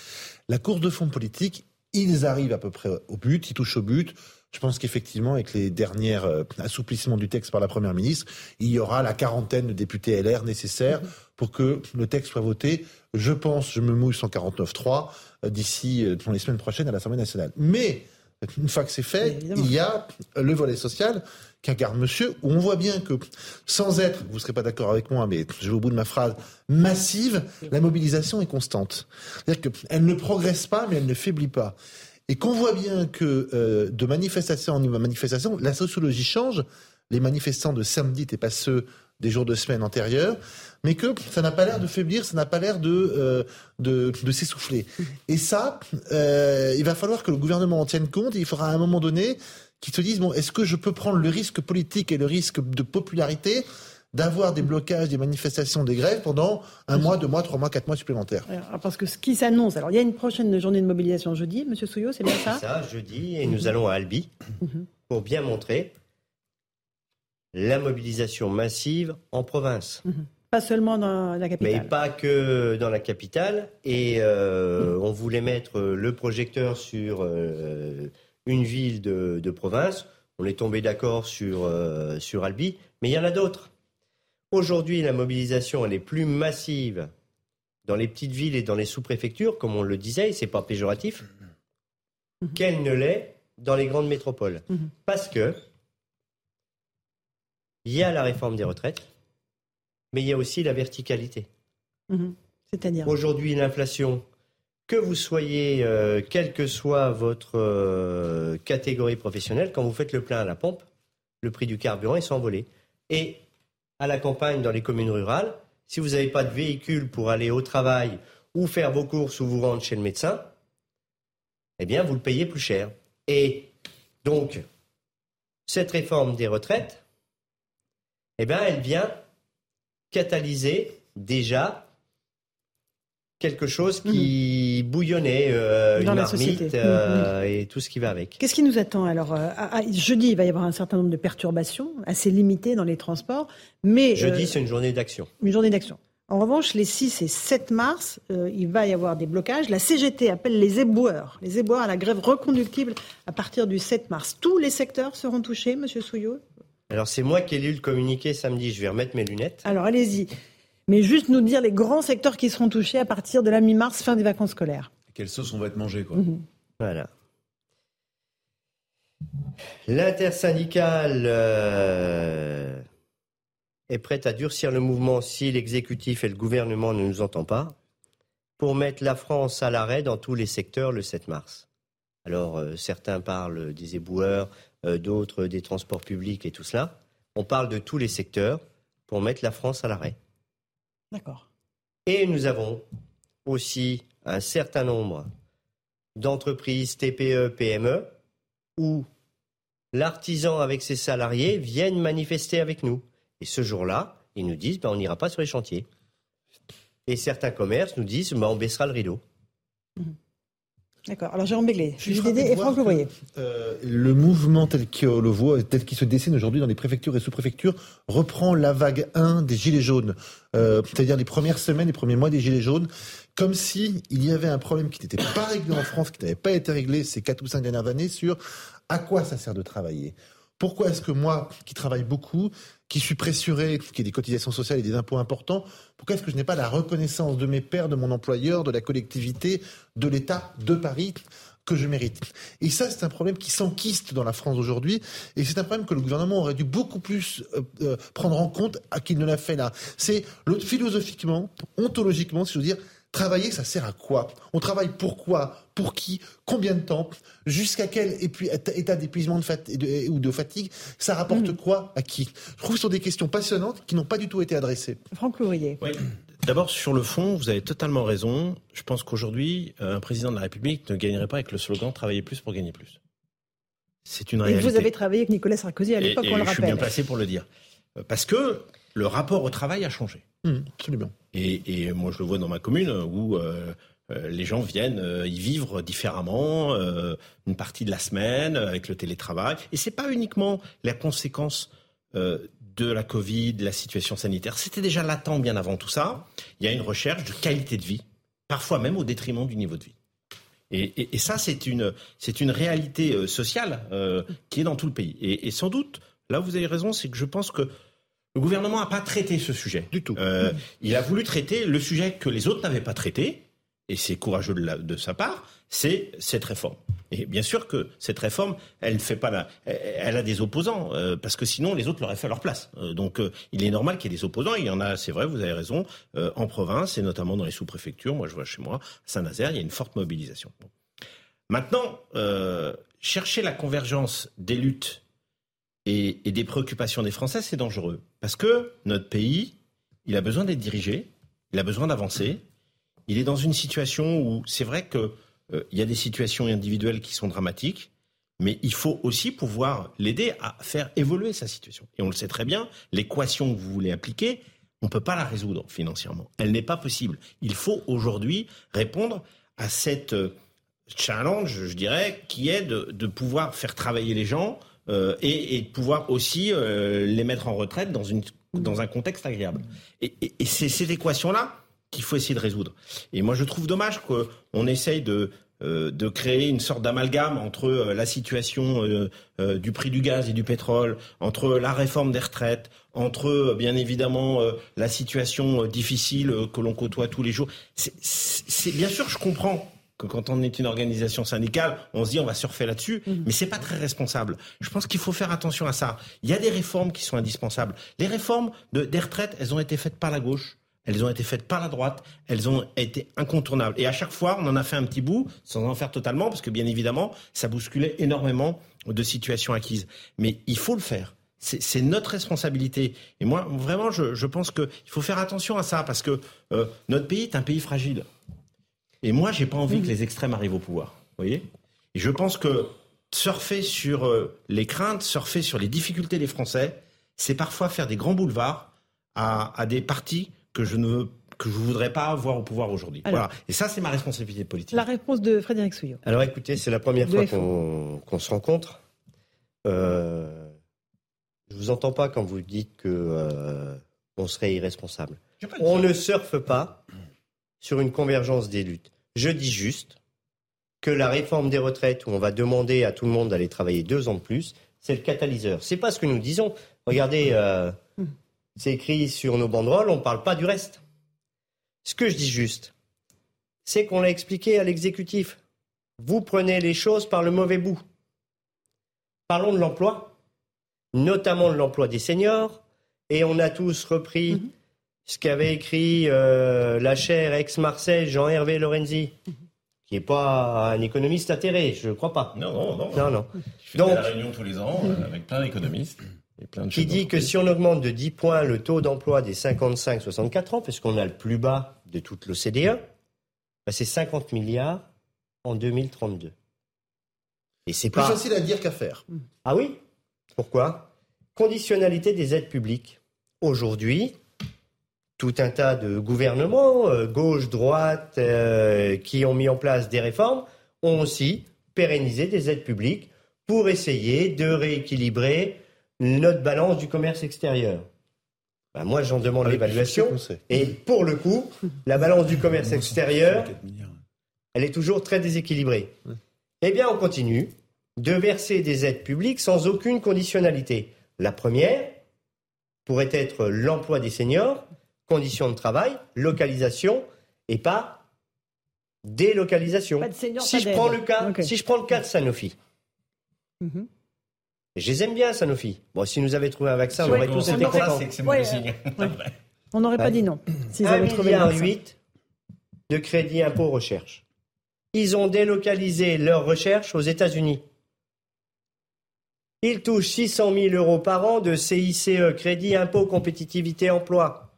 Speaker 17: La course de fond politique, ils arrivent à peu près au but, ils touchent au but. Je pense qu'effectivement, avec les derniers euh, assouplissements du texte par la Première ministre, il y aura la quarantaine de députés LR nécessaires pour que le texte soit voté. Je pense, je me mouille 149.3 euh, d'ici euh, dans les semaines prochaines à l'Assemblée nationale. Mais une fois que c'est fait, il y a le volet social qu'incarne monsieur, où on voit bien que, sans être, vous ne serez pas d'accord avec moi, mais je vais au bout de ma phrase, massive, la mobilisation est constante. C'est-à-dire qu'elle ne progresse pas, mais elle ne faiblit pas. Et qu'on voit bien que euh, de manifestation en manifestation, la sociologie change. Les manifestants de samedi n'étaient pas ceux des jours de semaine antérieurs, mais que ça n'a pas l'air de faiblir, ça n'a pas l'air de, euh, de, s'essouffler. Et ça, euh, il va falloir que le gouvernement en tienne compte, il faudra à un moment donné qu'ils se disent, bon, est-ce que je peux prendre le risque politique et le risque de popularité d'avoir des blocages, des manifestations, des grèves pendant un mois, deux mois, trois mois, quatre mois supplémentaires
Speaker 1: Alors, parce que ce qui s'annonce, alors il y a une prochaine journée de mobilisation jeudi, Monsieur Souillot, c'est bien ça?
Speaker 21: Ça, jeudi, et nous allons à Albi
Speaker 1: Mhm.
Speaker 21: pour bien montrer la mobilisation massive en province.
Speaker 1: Pas seulement dans la capitale.
Speaker 21: Mais pas que dans la capitale. Et euh, on voulait mettre le projecteur sur euh, une ville de, de province. On est tombé d'accord sur, euh, sur Albi, mais il y en a d'autres. Aujourd'hui, la mobilisation, elle est plus massive dans les petites villes et dans les sous-préfectures, comme on le disait, et c'est pas péjoratif, qu'elle ne l'est dans les grandes métropoles. Parce que il y a la réforme des retraites, mais il y a aussi la verticalité.
Speaker 1: Mhm. C'est-à-dire
Speaker 21: Aujourd'hui, l'inflation, que vous soyez, euh, quelle que soit votre euh, catégorie professionnelle, quand vous faites le plein à la pompe, le prix du carburant est s'envolé. Et à la campagne, dans les communes rurales, si vous n'avez pas de véhicule pour aller au travail ou faire vos courses ou vous rendre chez le médecin, eh bien, vous le payez plus cher. Et donc, cette réforme des retraites, eh bien, elle vient catalyser déjà quelque chose qui bouillonnait, euh,
Speaker 1: Mhm. Dans
Speaker 21: une
Speaker 1: la
Speaker 21: marmite
Speaker 1: société.
Speaker 21: euh, et tout ce qui va avec.
Speaker 1: Qu'est-ce qui nous attend alors euh, à- à- Jeudi, il va y avoir un certain nombre de perturbations assez limitées dans les transports, mais
Speaker 21: Jeudi,
Speaker 1: euh,
Speaker 21: c'est une journée d'action.
Speaker 1: une journée d'action. En revanche, les 6 et 7 mars, il va y avoir des blocages. La CGT appelle les éboueurs, les éboueurs à la grève reconductible à partir du 7 mars. Tous les secteurs seront touchés, Monsieur Souillot?
Speaker 21: Alors, c'est moi qui ai lu le communiqué samedi. Je vais remettre mes lunettes.
Speaker 1: Alors allez-y. Mais juste nous dire les grands secteurs qui seront touchés à partir de la mi-mars, fin des vacances scolaires.
Speaker 4: Quelle sauce on va être mangé, quoi.
Speaker 1: Mhm.
Speaker 21: Voilà. L'intersyndicale euh, est prête à durcir le mouvement si l'exécutif et le gouvernement ne nous entendent pas, pour mettre la France à l'arrêt dans tous les secteurs le 7 mars. Alors, euh, certains parlent des éboueurs, euh, d'autres des transports publics et tout cela. On parle de tous les secteurs pour mettre la France à l'arrêt.
Speaker 1: D'accord.
Speaker 21: Et nous avons aussi un certain nombre d'entreprises TPE, PME où l'artisan avec ses salariés viennent manifester avec nous. Et ce jour-là, ils nous disent ben, on n'ira pas sur les chantiers. Et certains commerces nous disent ben, on baissera le rideau.
Speaker 1: D'accord. Alors Jérôme Béglé,
Speaker 17: frappé de
Speaker 1: et Franck Levoyer.
Speaker 17: euh, le mouvement tel qu'il le voit, tel qu'il se dessine aujourd'hui dans les préfectures et sous-préfectures, reprend la vague 1 des Gilets jaunes, Euh, c'est-à-dire les premières semaines, les premiers mois des Gilets jaunes, comme si il y avait un problème qui n'était pas réglé en France, qui n'avait pas été réglé ces quatre ou cinq dernières années sur à quoi ça sert de travailler. Pourquoi est-ce que moi, qui travaille beaucoup, qui suis pressuré, qui ai des cotisations sociales et des impôts importants, pourquoi est-ce que je n'ai pas la reconnaissance de mes pairs, de mon employeur, de la collectivité, de l'État, de Paris que je mérite? Et ça, c'est un problème qui s'enquiste dans la France aujourd'hui, et c'est un problème que le gouvernement aurait dû beaucoup plus euh, euh, prendre en compte à qu'il ne l'a fait là. C'est philosophiquement, ontologiquement, si je veux dire, Travailler, ça sert à quoi? On travaille pourquoi? Pour qui Combien de temps Jusqu'à quel état d'épuisement ou de fatigue Ça rapporte mm. quoi à qui? Je trouve que ce sont des questions passionnantes qui n'ont pas du tout été adressées.
Speaker 1: Franck Lourier.
Speaker 16: Oui. D'abord, sur le fond, vous avez totalement raison. Je pense qu'aujourd'hui, euh, un président de la République ne gagnerait pas avec le slogan Travailler plus pour gagner plus. C'est une réalité.
Speaker 1: Et vous avez travaillé avec Nicolas Sarkozy à l'époque, on le rappelle. Je
Speaker 16: suis bien placé pour le dire. Euh, parce que le rapport au travail a changé.
Speaker 17: Mmh, absolument.
Speaker 16: Et, moi, je le vois dans ma commune où euh, les gens viennent y vivre différemment une partie de la semaine avec le télétravail. Et c'est pas uniquement la conséquence de la Covid, de la situation sanitaire. C'était déjà latent bien avant tout ça. Il y a une recherche de qualité de vie, parfois même au détriment du niveau de vie. Et, ça, c'est une, c'est une réalité euh, sociale euh, qui est dans tout le pays. Et, sans doute, là, vous avez raison, c'est que je pense que le gouvernement n'a pas traité ce sujet.
Speaker 17: Du tout.
Speaker 16: Euh, il a voulu traiter le sujet que les autres n'avaient pas traité, et c'est courageux de, sa part, c'est cette réforme. Et bien sûr que cette réforme, elle fait pas la, elle a des opposants euh, parce que sinon les autres l'auraient fait à leur place. Euh, donc euh, il est normal qu'il y ait des opposants. Il y en a, c'est vrai, vous avez raison, en province et notamment dans les sous-préfectures. Moi, je vois chez moi, Saint-Nazaire, il y a une forte mobilisation. Maintenant, chercher la convergence des luttes et des préoccupations des Français, c'est dangereux parce que notre pays, il a besoin d'être dirigé, il a besoin d'avancer il est dans une situation où c'est vrai qu'il euh, y a des situations individuelles qui sont dramatiques, mais il faut aussi pouvoir l'aider à faire évoluer sa situation. Et on le sait très bien, l'équation que vous voulez appliquer, on ne peut pas la résoudre financièrement. Elle n'est pas possible. Il faut aujourd'hui répondre à cette euh, challenge, je dirais, qui est de, pouvoir faire travailler les gens euh, et, de pouvoir aussi les mettre en retraite dans, une, dans un contexte agréable. Et, et c'est cette équation-là qu'il faut essayer de résoudre. Et moi, je trouve dommage qu'on essaye de, euh, de créer une sorte d'amalgame entre euh, la situation euh, du prix du gaz et du pétrole, entre la réforme des retraites, entre bien évidemment la situation difficile que l'on côtoie tous les jours. C'est bien sûr, je comprends que quand on est une organisation syndicale, on se dit on va surfer là-dessus, mmh. mais c'est pas très responsable. Je pense qu'il faut faire attention à ça. Il y a des réformes qui sont indispensables. Les réformes de, des retraites, elles ont été faites par la gauche. Elles ont été faites par la droite, elles ont été incontournables. Et à chaque fois, on en a fait un petit bout, sans en faire totalement, parce que bien évidemment, ça bousculait énormément de situations acquises. Mais il faut le faire. C'est notre responsabilité. Et moi, vraiment, je, pense qu'il faut faire attention à ça, parce que euh, notre pays est un pays fragile. Et moi, j'ai pas envie que les extrêmes arrivent au pouvoir. Vous voyez? Et je pense que surfer sur euh, les craintes, surfer sur les difficultés des Français, c'est parfois faire des grands boulevards à, à des partis que je ne que je voudrais pas avoir au pouvoir aujourd'hui. Voilà. Et ça, c'est ma responsabilité politique.
Speaker 1: La réponse de Frédéric Souillot.
Speaker 21: Alors écoutez, c'est la première fois qu'on se rencontre. Euh, je vous entends pas quand vous dites que euh, on serait irresponsable. On ne surfe pas sur une convergence des luttes. Je dis juste que la réforme des retraites, où on va demander à tout le monde d'aller travailler deux ans de plus, c'est le catalyseur. C'est pas ce que nous disons. Regardez. Euh, c'est écrit sur nos banderoles, on ne parle pas du reste. Ce que je dis juste, c'est qu'on l'a expliqué à l'exécutif. Vous prenez les choses par le mauvais bout. Parlons de l'emploi, notamment de l'emploi des seniors, et on a tous repris mhm. ce qu'avait écrit euh, la chaire ex-Marseille Jean-Hervé Lorenzi, qui n'est pas un économiste atterré, je ne crois pas.
Speaker 16: Non, non, non.
Speaker 21: non, non.
Speaker 16: Je fais Donc, la réunion tous les ans euh, avec plein d'économistes
Speaker 21: qui dit que si on augmente de 10 points le taux d'emploi des 55-64 ans, puisqu'on a le plus bas de toute l'OCDE, bah c'est 50 milliards en 2032.
Speaker 17: Et c'est plus facile à dire qu'à faire.
Speaker 21: Ah oui? Pourquoi? Conditionnalité des aides publiques. Aujourd'hui, tout un tas de gouvernements, euh, gauche, droite, euh, qui ont mis en place des réformes, ont aussi pérennisé des aides publiques pour essayer de rééquilibrer notre balance du commerce extérieur. Ben, moi, j'en demande l'évaluation. Et pour le coup, la balance du commerce extérieur, elle est toujours très déséquilibrée. Eh bien, on continue de verser des aides publiques sans aucune conditionnalité. La première pourrait être l'emploi des seniors, conditions de travail, localisation et pas délocalisation. si, je prends le cas, si je prends le cas de Sanofi, mhm. Je les aime bien, Sanofi. Bon, si nous avaient trouvé un vaccin, on aurait tous été contents.
Speaker 1: On n'aurait pas dit non.
Speaker 21: 1,8 milliard de crédit impôt recherche. Ils ont délocalisé leur recherche aux États-Unis. Ils touchent 600 000 euros par an de CICE, crédit impôt compétitivité emploi.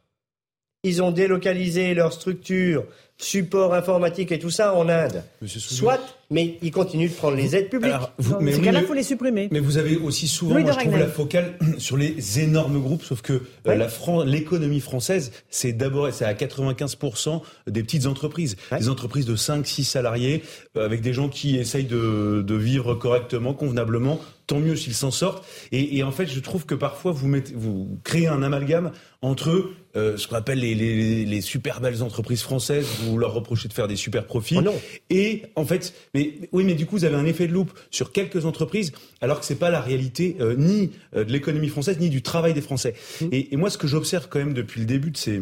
Speaker 21: Ils ont délocalisé leur structure support informatique et tout ça en Inde. Soit, mais ils continuent de prendre les aides publiques. Alors,
Speaker 1: vous, mais cas-là, il faut les supprimer.
Speaker 4: Mais vous avez aussi souvent, moi, je trouve, la focale sur les énormes groupes, sauf que euh, l'économie française, c'est d'abord, c'est à 95% des petites entreprises. Des entreprises de 5, 6 salariés, euh, avec des gens qui essayent de, de vivre correctement, convenablement, tant mieux s'ils s'en sortent. Et, et, en fait, je trouve que parfois, vous, mettez, vous créez un amalgame entre euh, ce qu'on appelle les, les, les, super belles entreprises françaises, vous leur reprochez de faire des super profits.
Speaker 21: Oh non.
Speaker 4: Et en fait, mais oui, mais du coup, vous avez un effet de loupe sur quelques entreprises, alors que c'est pas la réalité euh, ni euh, de l'économie française ni du travail des Français. Mmh. Et, et, moi, ce que j'observe quand même depuis le début de ces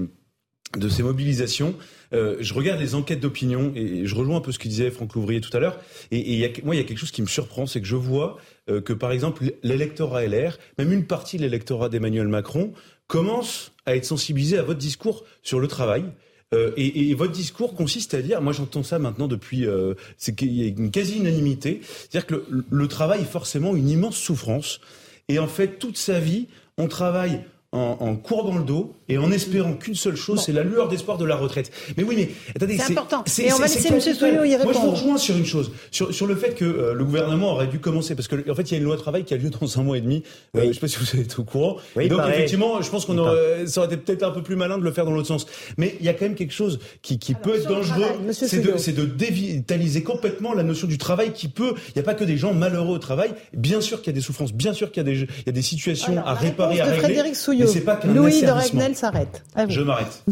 Speaker 4: de ces mobilisations, euh, je regarde les enquêtes d'opinion et je rejoins un peu ce que disait Franck Louvrier tout à l'heure. Et, et y a, moi, il y a quelque chose qui me surprend, c'est que je vois euh, que, par exemple, l'électorat LR, même une partie de l'électorat d'Emmanuel Macron, commence à être sensibilisé à votre discours sur le travail. Euh, et, et, votre discours consiste à dire, moi j'entends ça maintenant depuis, euh, c'est qu'il y a une quasi-unanimité, c'est-à-dire que le, le travail est forcément une immense souffrance. Et en fait, toute sa vie, on travaille en, en, courbant le dos et en espérant qu'une seule chose, bon. c'est la lueur d'espoir de la retraite. Mais oui, mais attendez,
Speaker 1: c'est important. Et on va laisser M. Souillot y
Speaker 4: Moi,
Speaker 1: répondre.
Speaker 4: je vous rejoins sur une chose, sur, sur le fait que euh, le gouvernement aurait dû commencer, parce qu'en en fait, il y a une loi travail qui a lieu dans un mois et demi. Euh, oui. Euh, je ne sais pas si vous êtes au courant.
Speaker 21: Oui,
Speaker 4: et donc,
Speaker 21: pareil.
Speaker 4: effectivement, je pense qu'on aurait, ça aurait été peut-être un peu plus malin de le faire dans l'autre sens. Mais il y a quand même quelque chose qui, qui
Speaker 1: Alors,
Speaker 4: peut être dangereux, c'est de, de, dévitaliser complètement la notion du travail qui peut. Il n'y a pas que des gens malheureux au travail. Bien sûr qu'il y a des souffrances, bien sûr qu'il y a des, il y a des situations
Speaker 1: Alors,
Speaker 4: à réparer, à
Speaker 1: de
Speaker 4: régler. Mais pas
Speaker 1: Louis de Regnel s'arrête.
Speaker 4: Je m'arrête.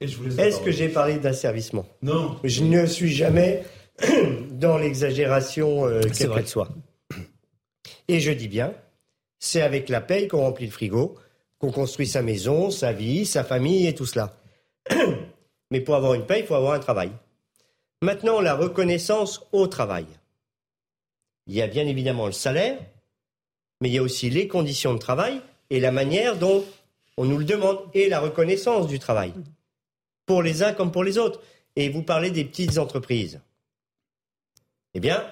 Speaker 21: Est-ce que j'ai parlé d'asservissement
Speaker 4: Non.
Speaker 21: Je ne suis jamais dans l'exagération euh, quelle qu'elle soit. Et je dis bien, c'est avec la paye qu'on remplit le frigo, qu'on construit sa maison, sa vie, sa famille et tout cela. Mais pour avoir une paye, il faut avoir un travail. Maintenant, la reconnaissance au travail. Il y a bien évidemment le salaire, mais il y a aussi les conditions de travail et la manière dont on nous le demande, et la reconnaissance du travail, pour les uns comme pour les autres. Et vous parlez des petites entreprises. Eh bien,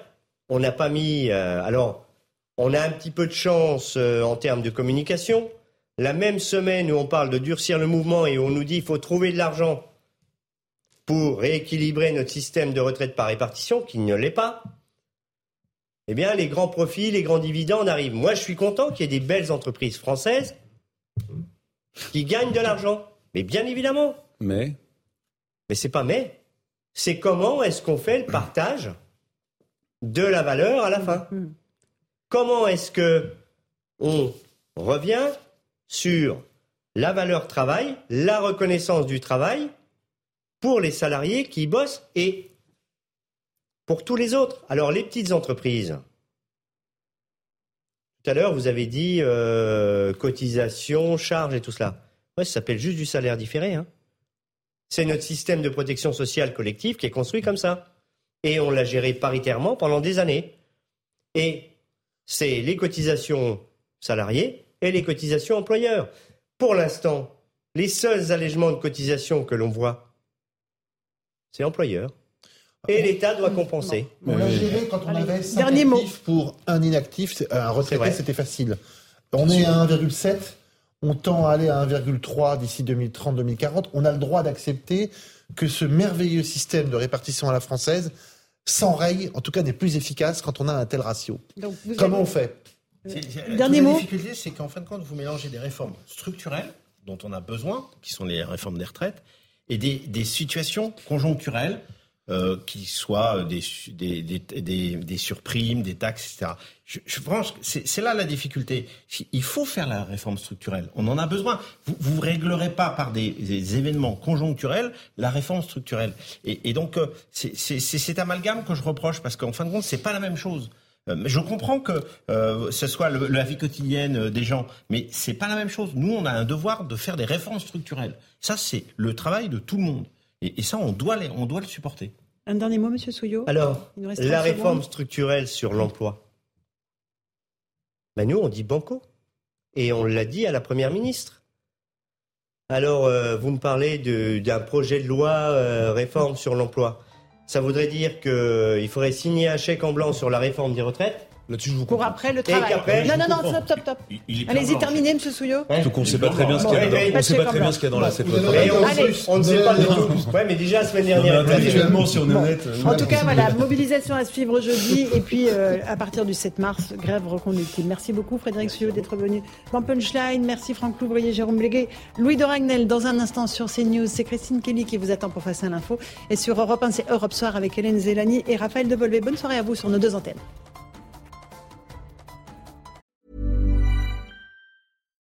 Speaker 21: on n'a pas mis... Euh, alors, on a un petit peu de chance euh, en termes de communication. La même semaine où on parle de durcir le mouvement et où on nous dit qu'il faut trouver de l'argent pour rééquilibrer notre système de retraite par répartition, qui ne l'est pas, eh bien, les grands profits, les grands dividendes arrivent. Moi, je suis content qu'il y ait des belles entreprises françaises qui gagnent de l'argent. Mais bien évidemment.
Speaker 4: Mais?
Speaker 21: Mais c'est pas mais. C'est comment est-ce qu'on fait le partage de la valeur à la fin? Comment est-ce que on revient sur la valeur travail, la reconnaissance du travail pour les salariés qui bossent et pour tous les autres. Alors les petites entreprises, tout à l'heure, vous avez dit euh, cotisation, charge et tout cela. Ouais, ça s'appelle juste du salaire différé. Hein. C'est notre système de protection sociale collective qui est construit comme ça. Et on l'a géré paritairement pendant des années. Et c'est les cotisations salariés et les cotisations employeurs. Pour l'instant, les seuls allègements de cotisations que l'on voit, c'est employeurs. Et l'État doit compenser.
Speaker 17: On l'a géré quand on
Speaker 1: Allez,
Speaker 17: avait 5
Speaker 1: dernier mot.
Speaker 17: actifs pour un inactif. c'est- Un retraité, c'était facile. On est à 1,7. On tend à aller à 1,3 d'ici 2030-2040. On a le droit d'accepter que ce merveilleux système de répartition à la française s'enraye, en tout cas n'est plus efficace quand on a un tel ratio.
Speaker 1: Donc, vous
Speaker 17: Comment
Speaker 1: avez-
Speaker 17: on fait
Speaker 1: Dernier mot.
Speaker 23: La difficulté, c'est qu'en fin de compte, vous mélangez des réformes structurelles dont on a besoin, qui sont les réformes des retraites, et des, des situations conjoncturelles euh, qui soient des, su- des, des, des, des surprimes, des taxes, etc. Je, pense que c'est là la difficulté. Il faut faire la réforme structurelle. On en a besoin. Vous ne réglerez pas par des, événements conjoncturels la réforme structurelle. Et, donc, euh, c'est cet amalgame que je reproche parce qu'en fin de compte, c'est pas la même chose. Euh, Je comprends que euh, ce soit la vie quotidienne euh, des gens, mais c'est pas la même chose. Nous, on a un devoir de faire des réformes structurelles. Ça, c'est le travail de tout le monde. Et, et ça, on doit, les- on doit le supporter.
Speaker 1: Un dernier mot, Monsieur Souillot
Speaker 21: Alors,
Speaker 1: Il nous reste
Speaker 21: la
Speaker 1: 30
Speaker 21: réforme
Speaker 1: secondes.
Speaker 21: structurelle sur l'emploi, ben nous, on dit banco. Et on l'a dit à la Première ministre. Alors, euh, vous me parlez d'un projet de loi euh, réforme sur l'emploi. Ça voudrait dire qu'il faudrait signer un chèque en blanc sur la réforme des retraites
Speaker 17: Là-dessus, je vous
Speaker 1: Pour après le travail. non, non, non, stop, stop, stop. Allez-y, terminez, M. Souillot.
Speaker 4: Donc on ne sait pas très bien ce qu'il y a dans, on sait pas très bien ce qu'il y a dans la loi.
Speaker 21: On ne sait pas le tout. Ouais, mais déjà la semaine dernière.
Speaker 4: Actuellement, si on est honnête.
Speaker 1: En tout cas, voilà, mobilisation à suivre jeudi et puis euh, à partir du 7 mars, grève reconductible. Merci beaucoup Frédéric Souillot d'être venu dans Punchline. Merci Franck Louvrier, Jérôme Légué, Louis de Ragnel. Dans un instant sur CNews, c'est Christine Kelly qui vous attend pour Face à l'info. Et sur Europe 1, c'est Europe Soir avec Hélène Zélani et Raphaël Devolvé. Bonne soirée à vous sur nos deux antennes.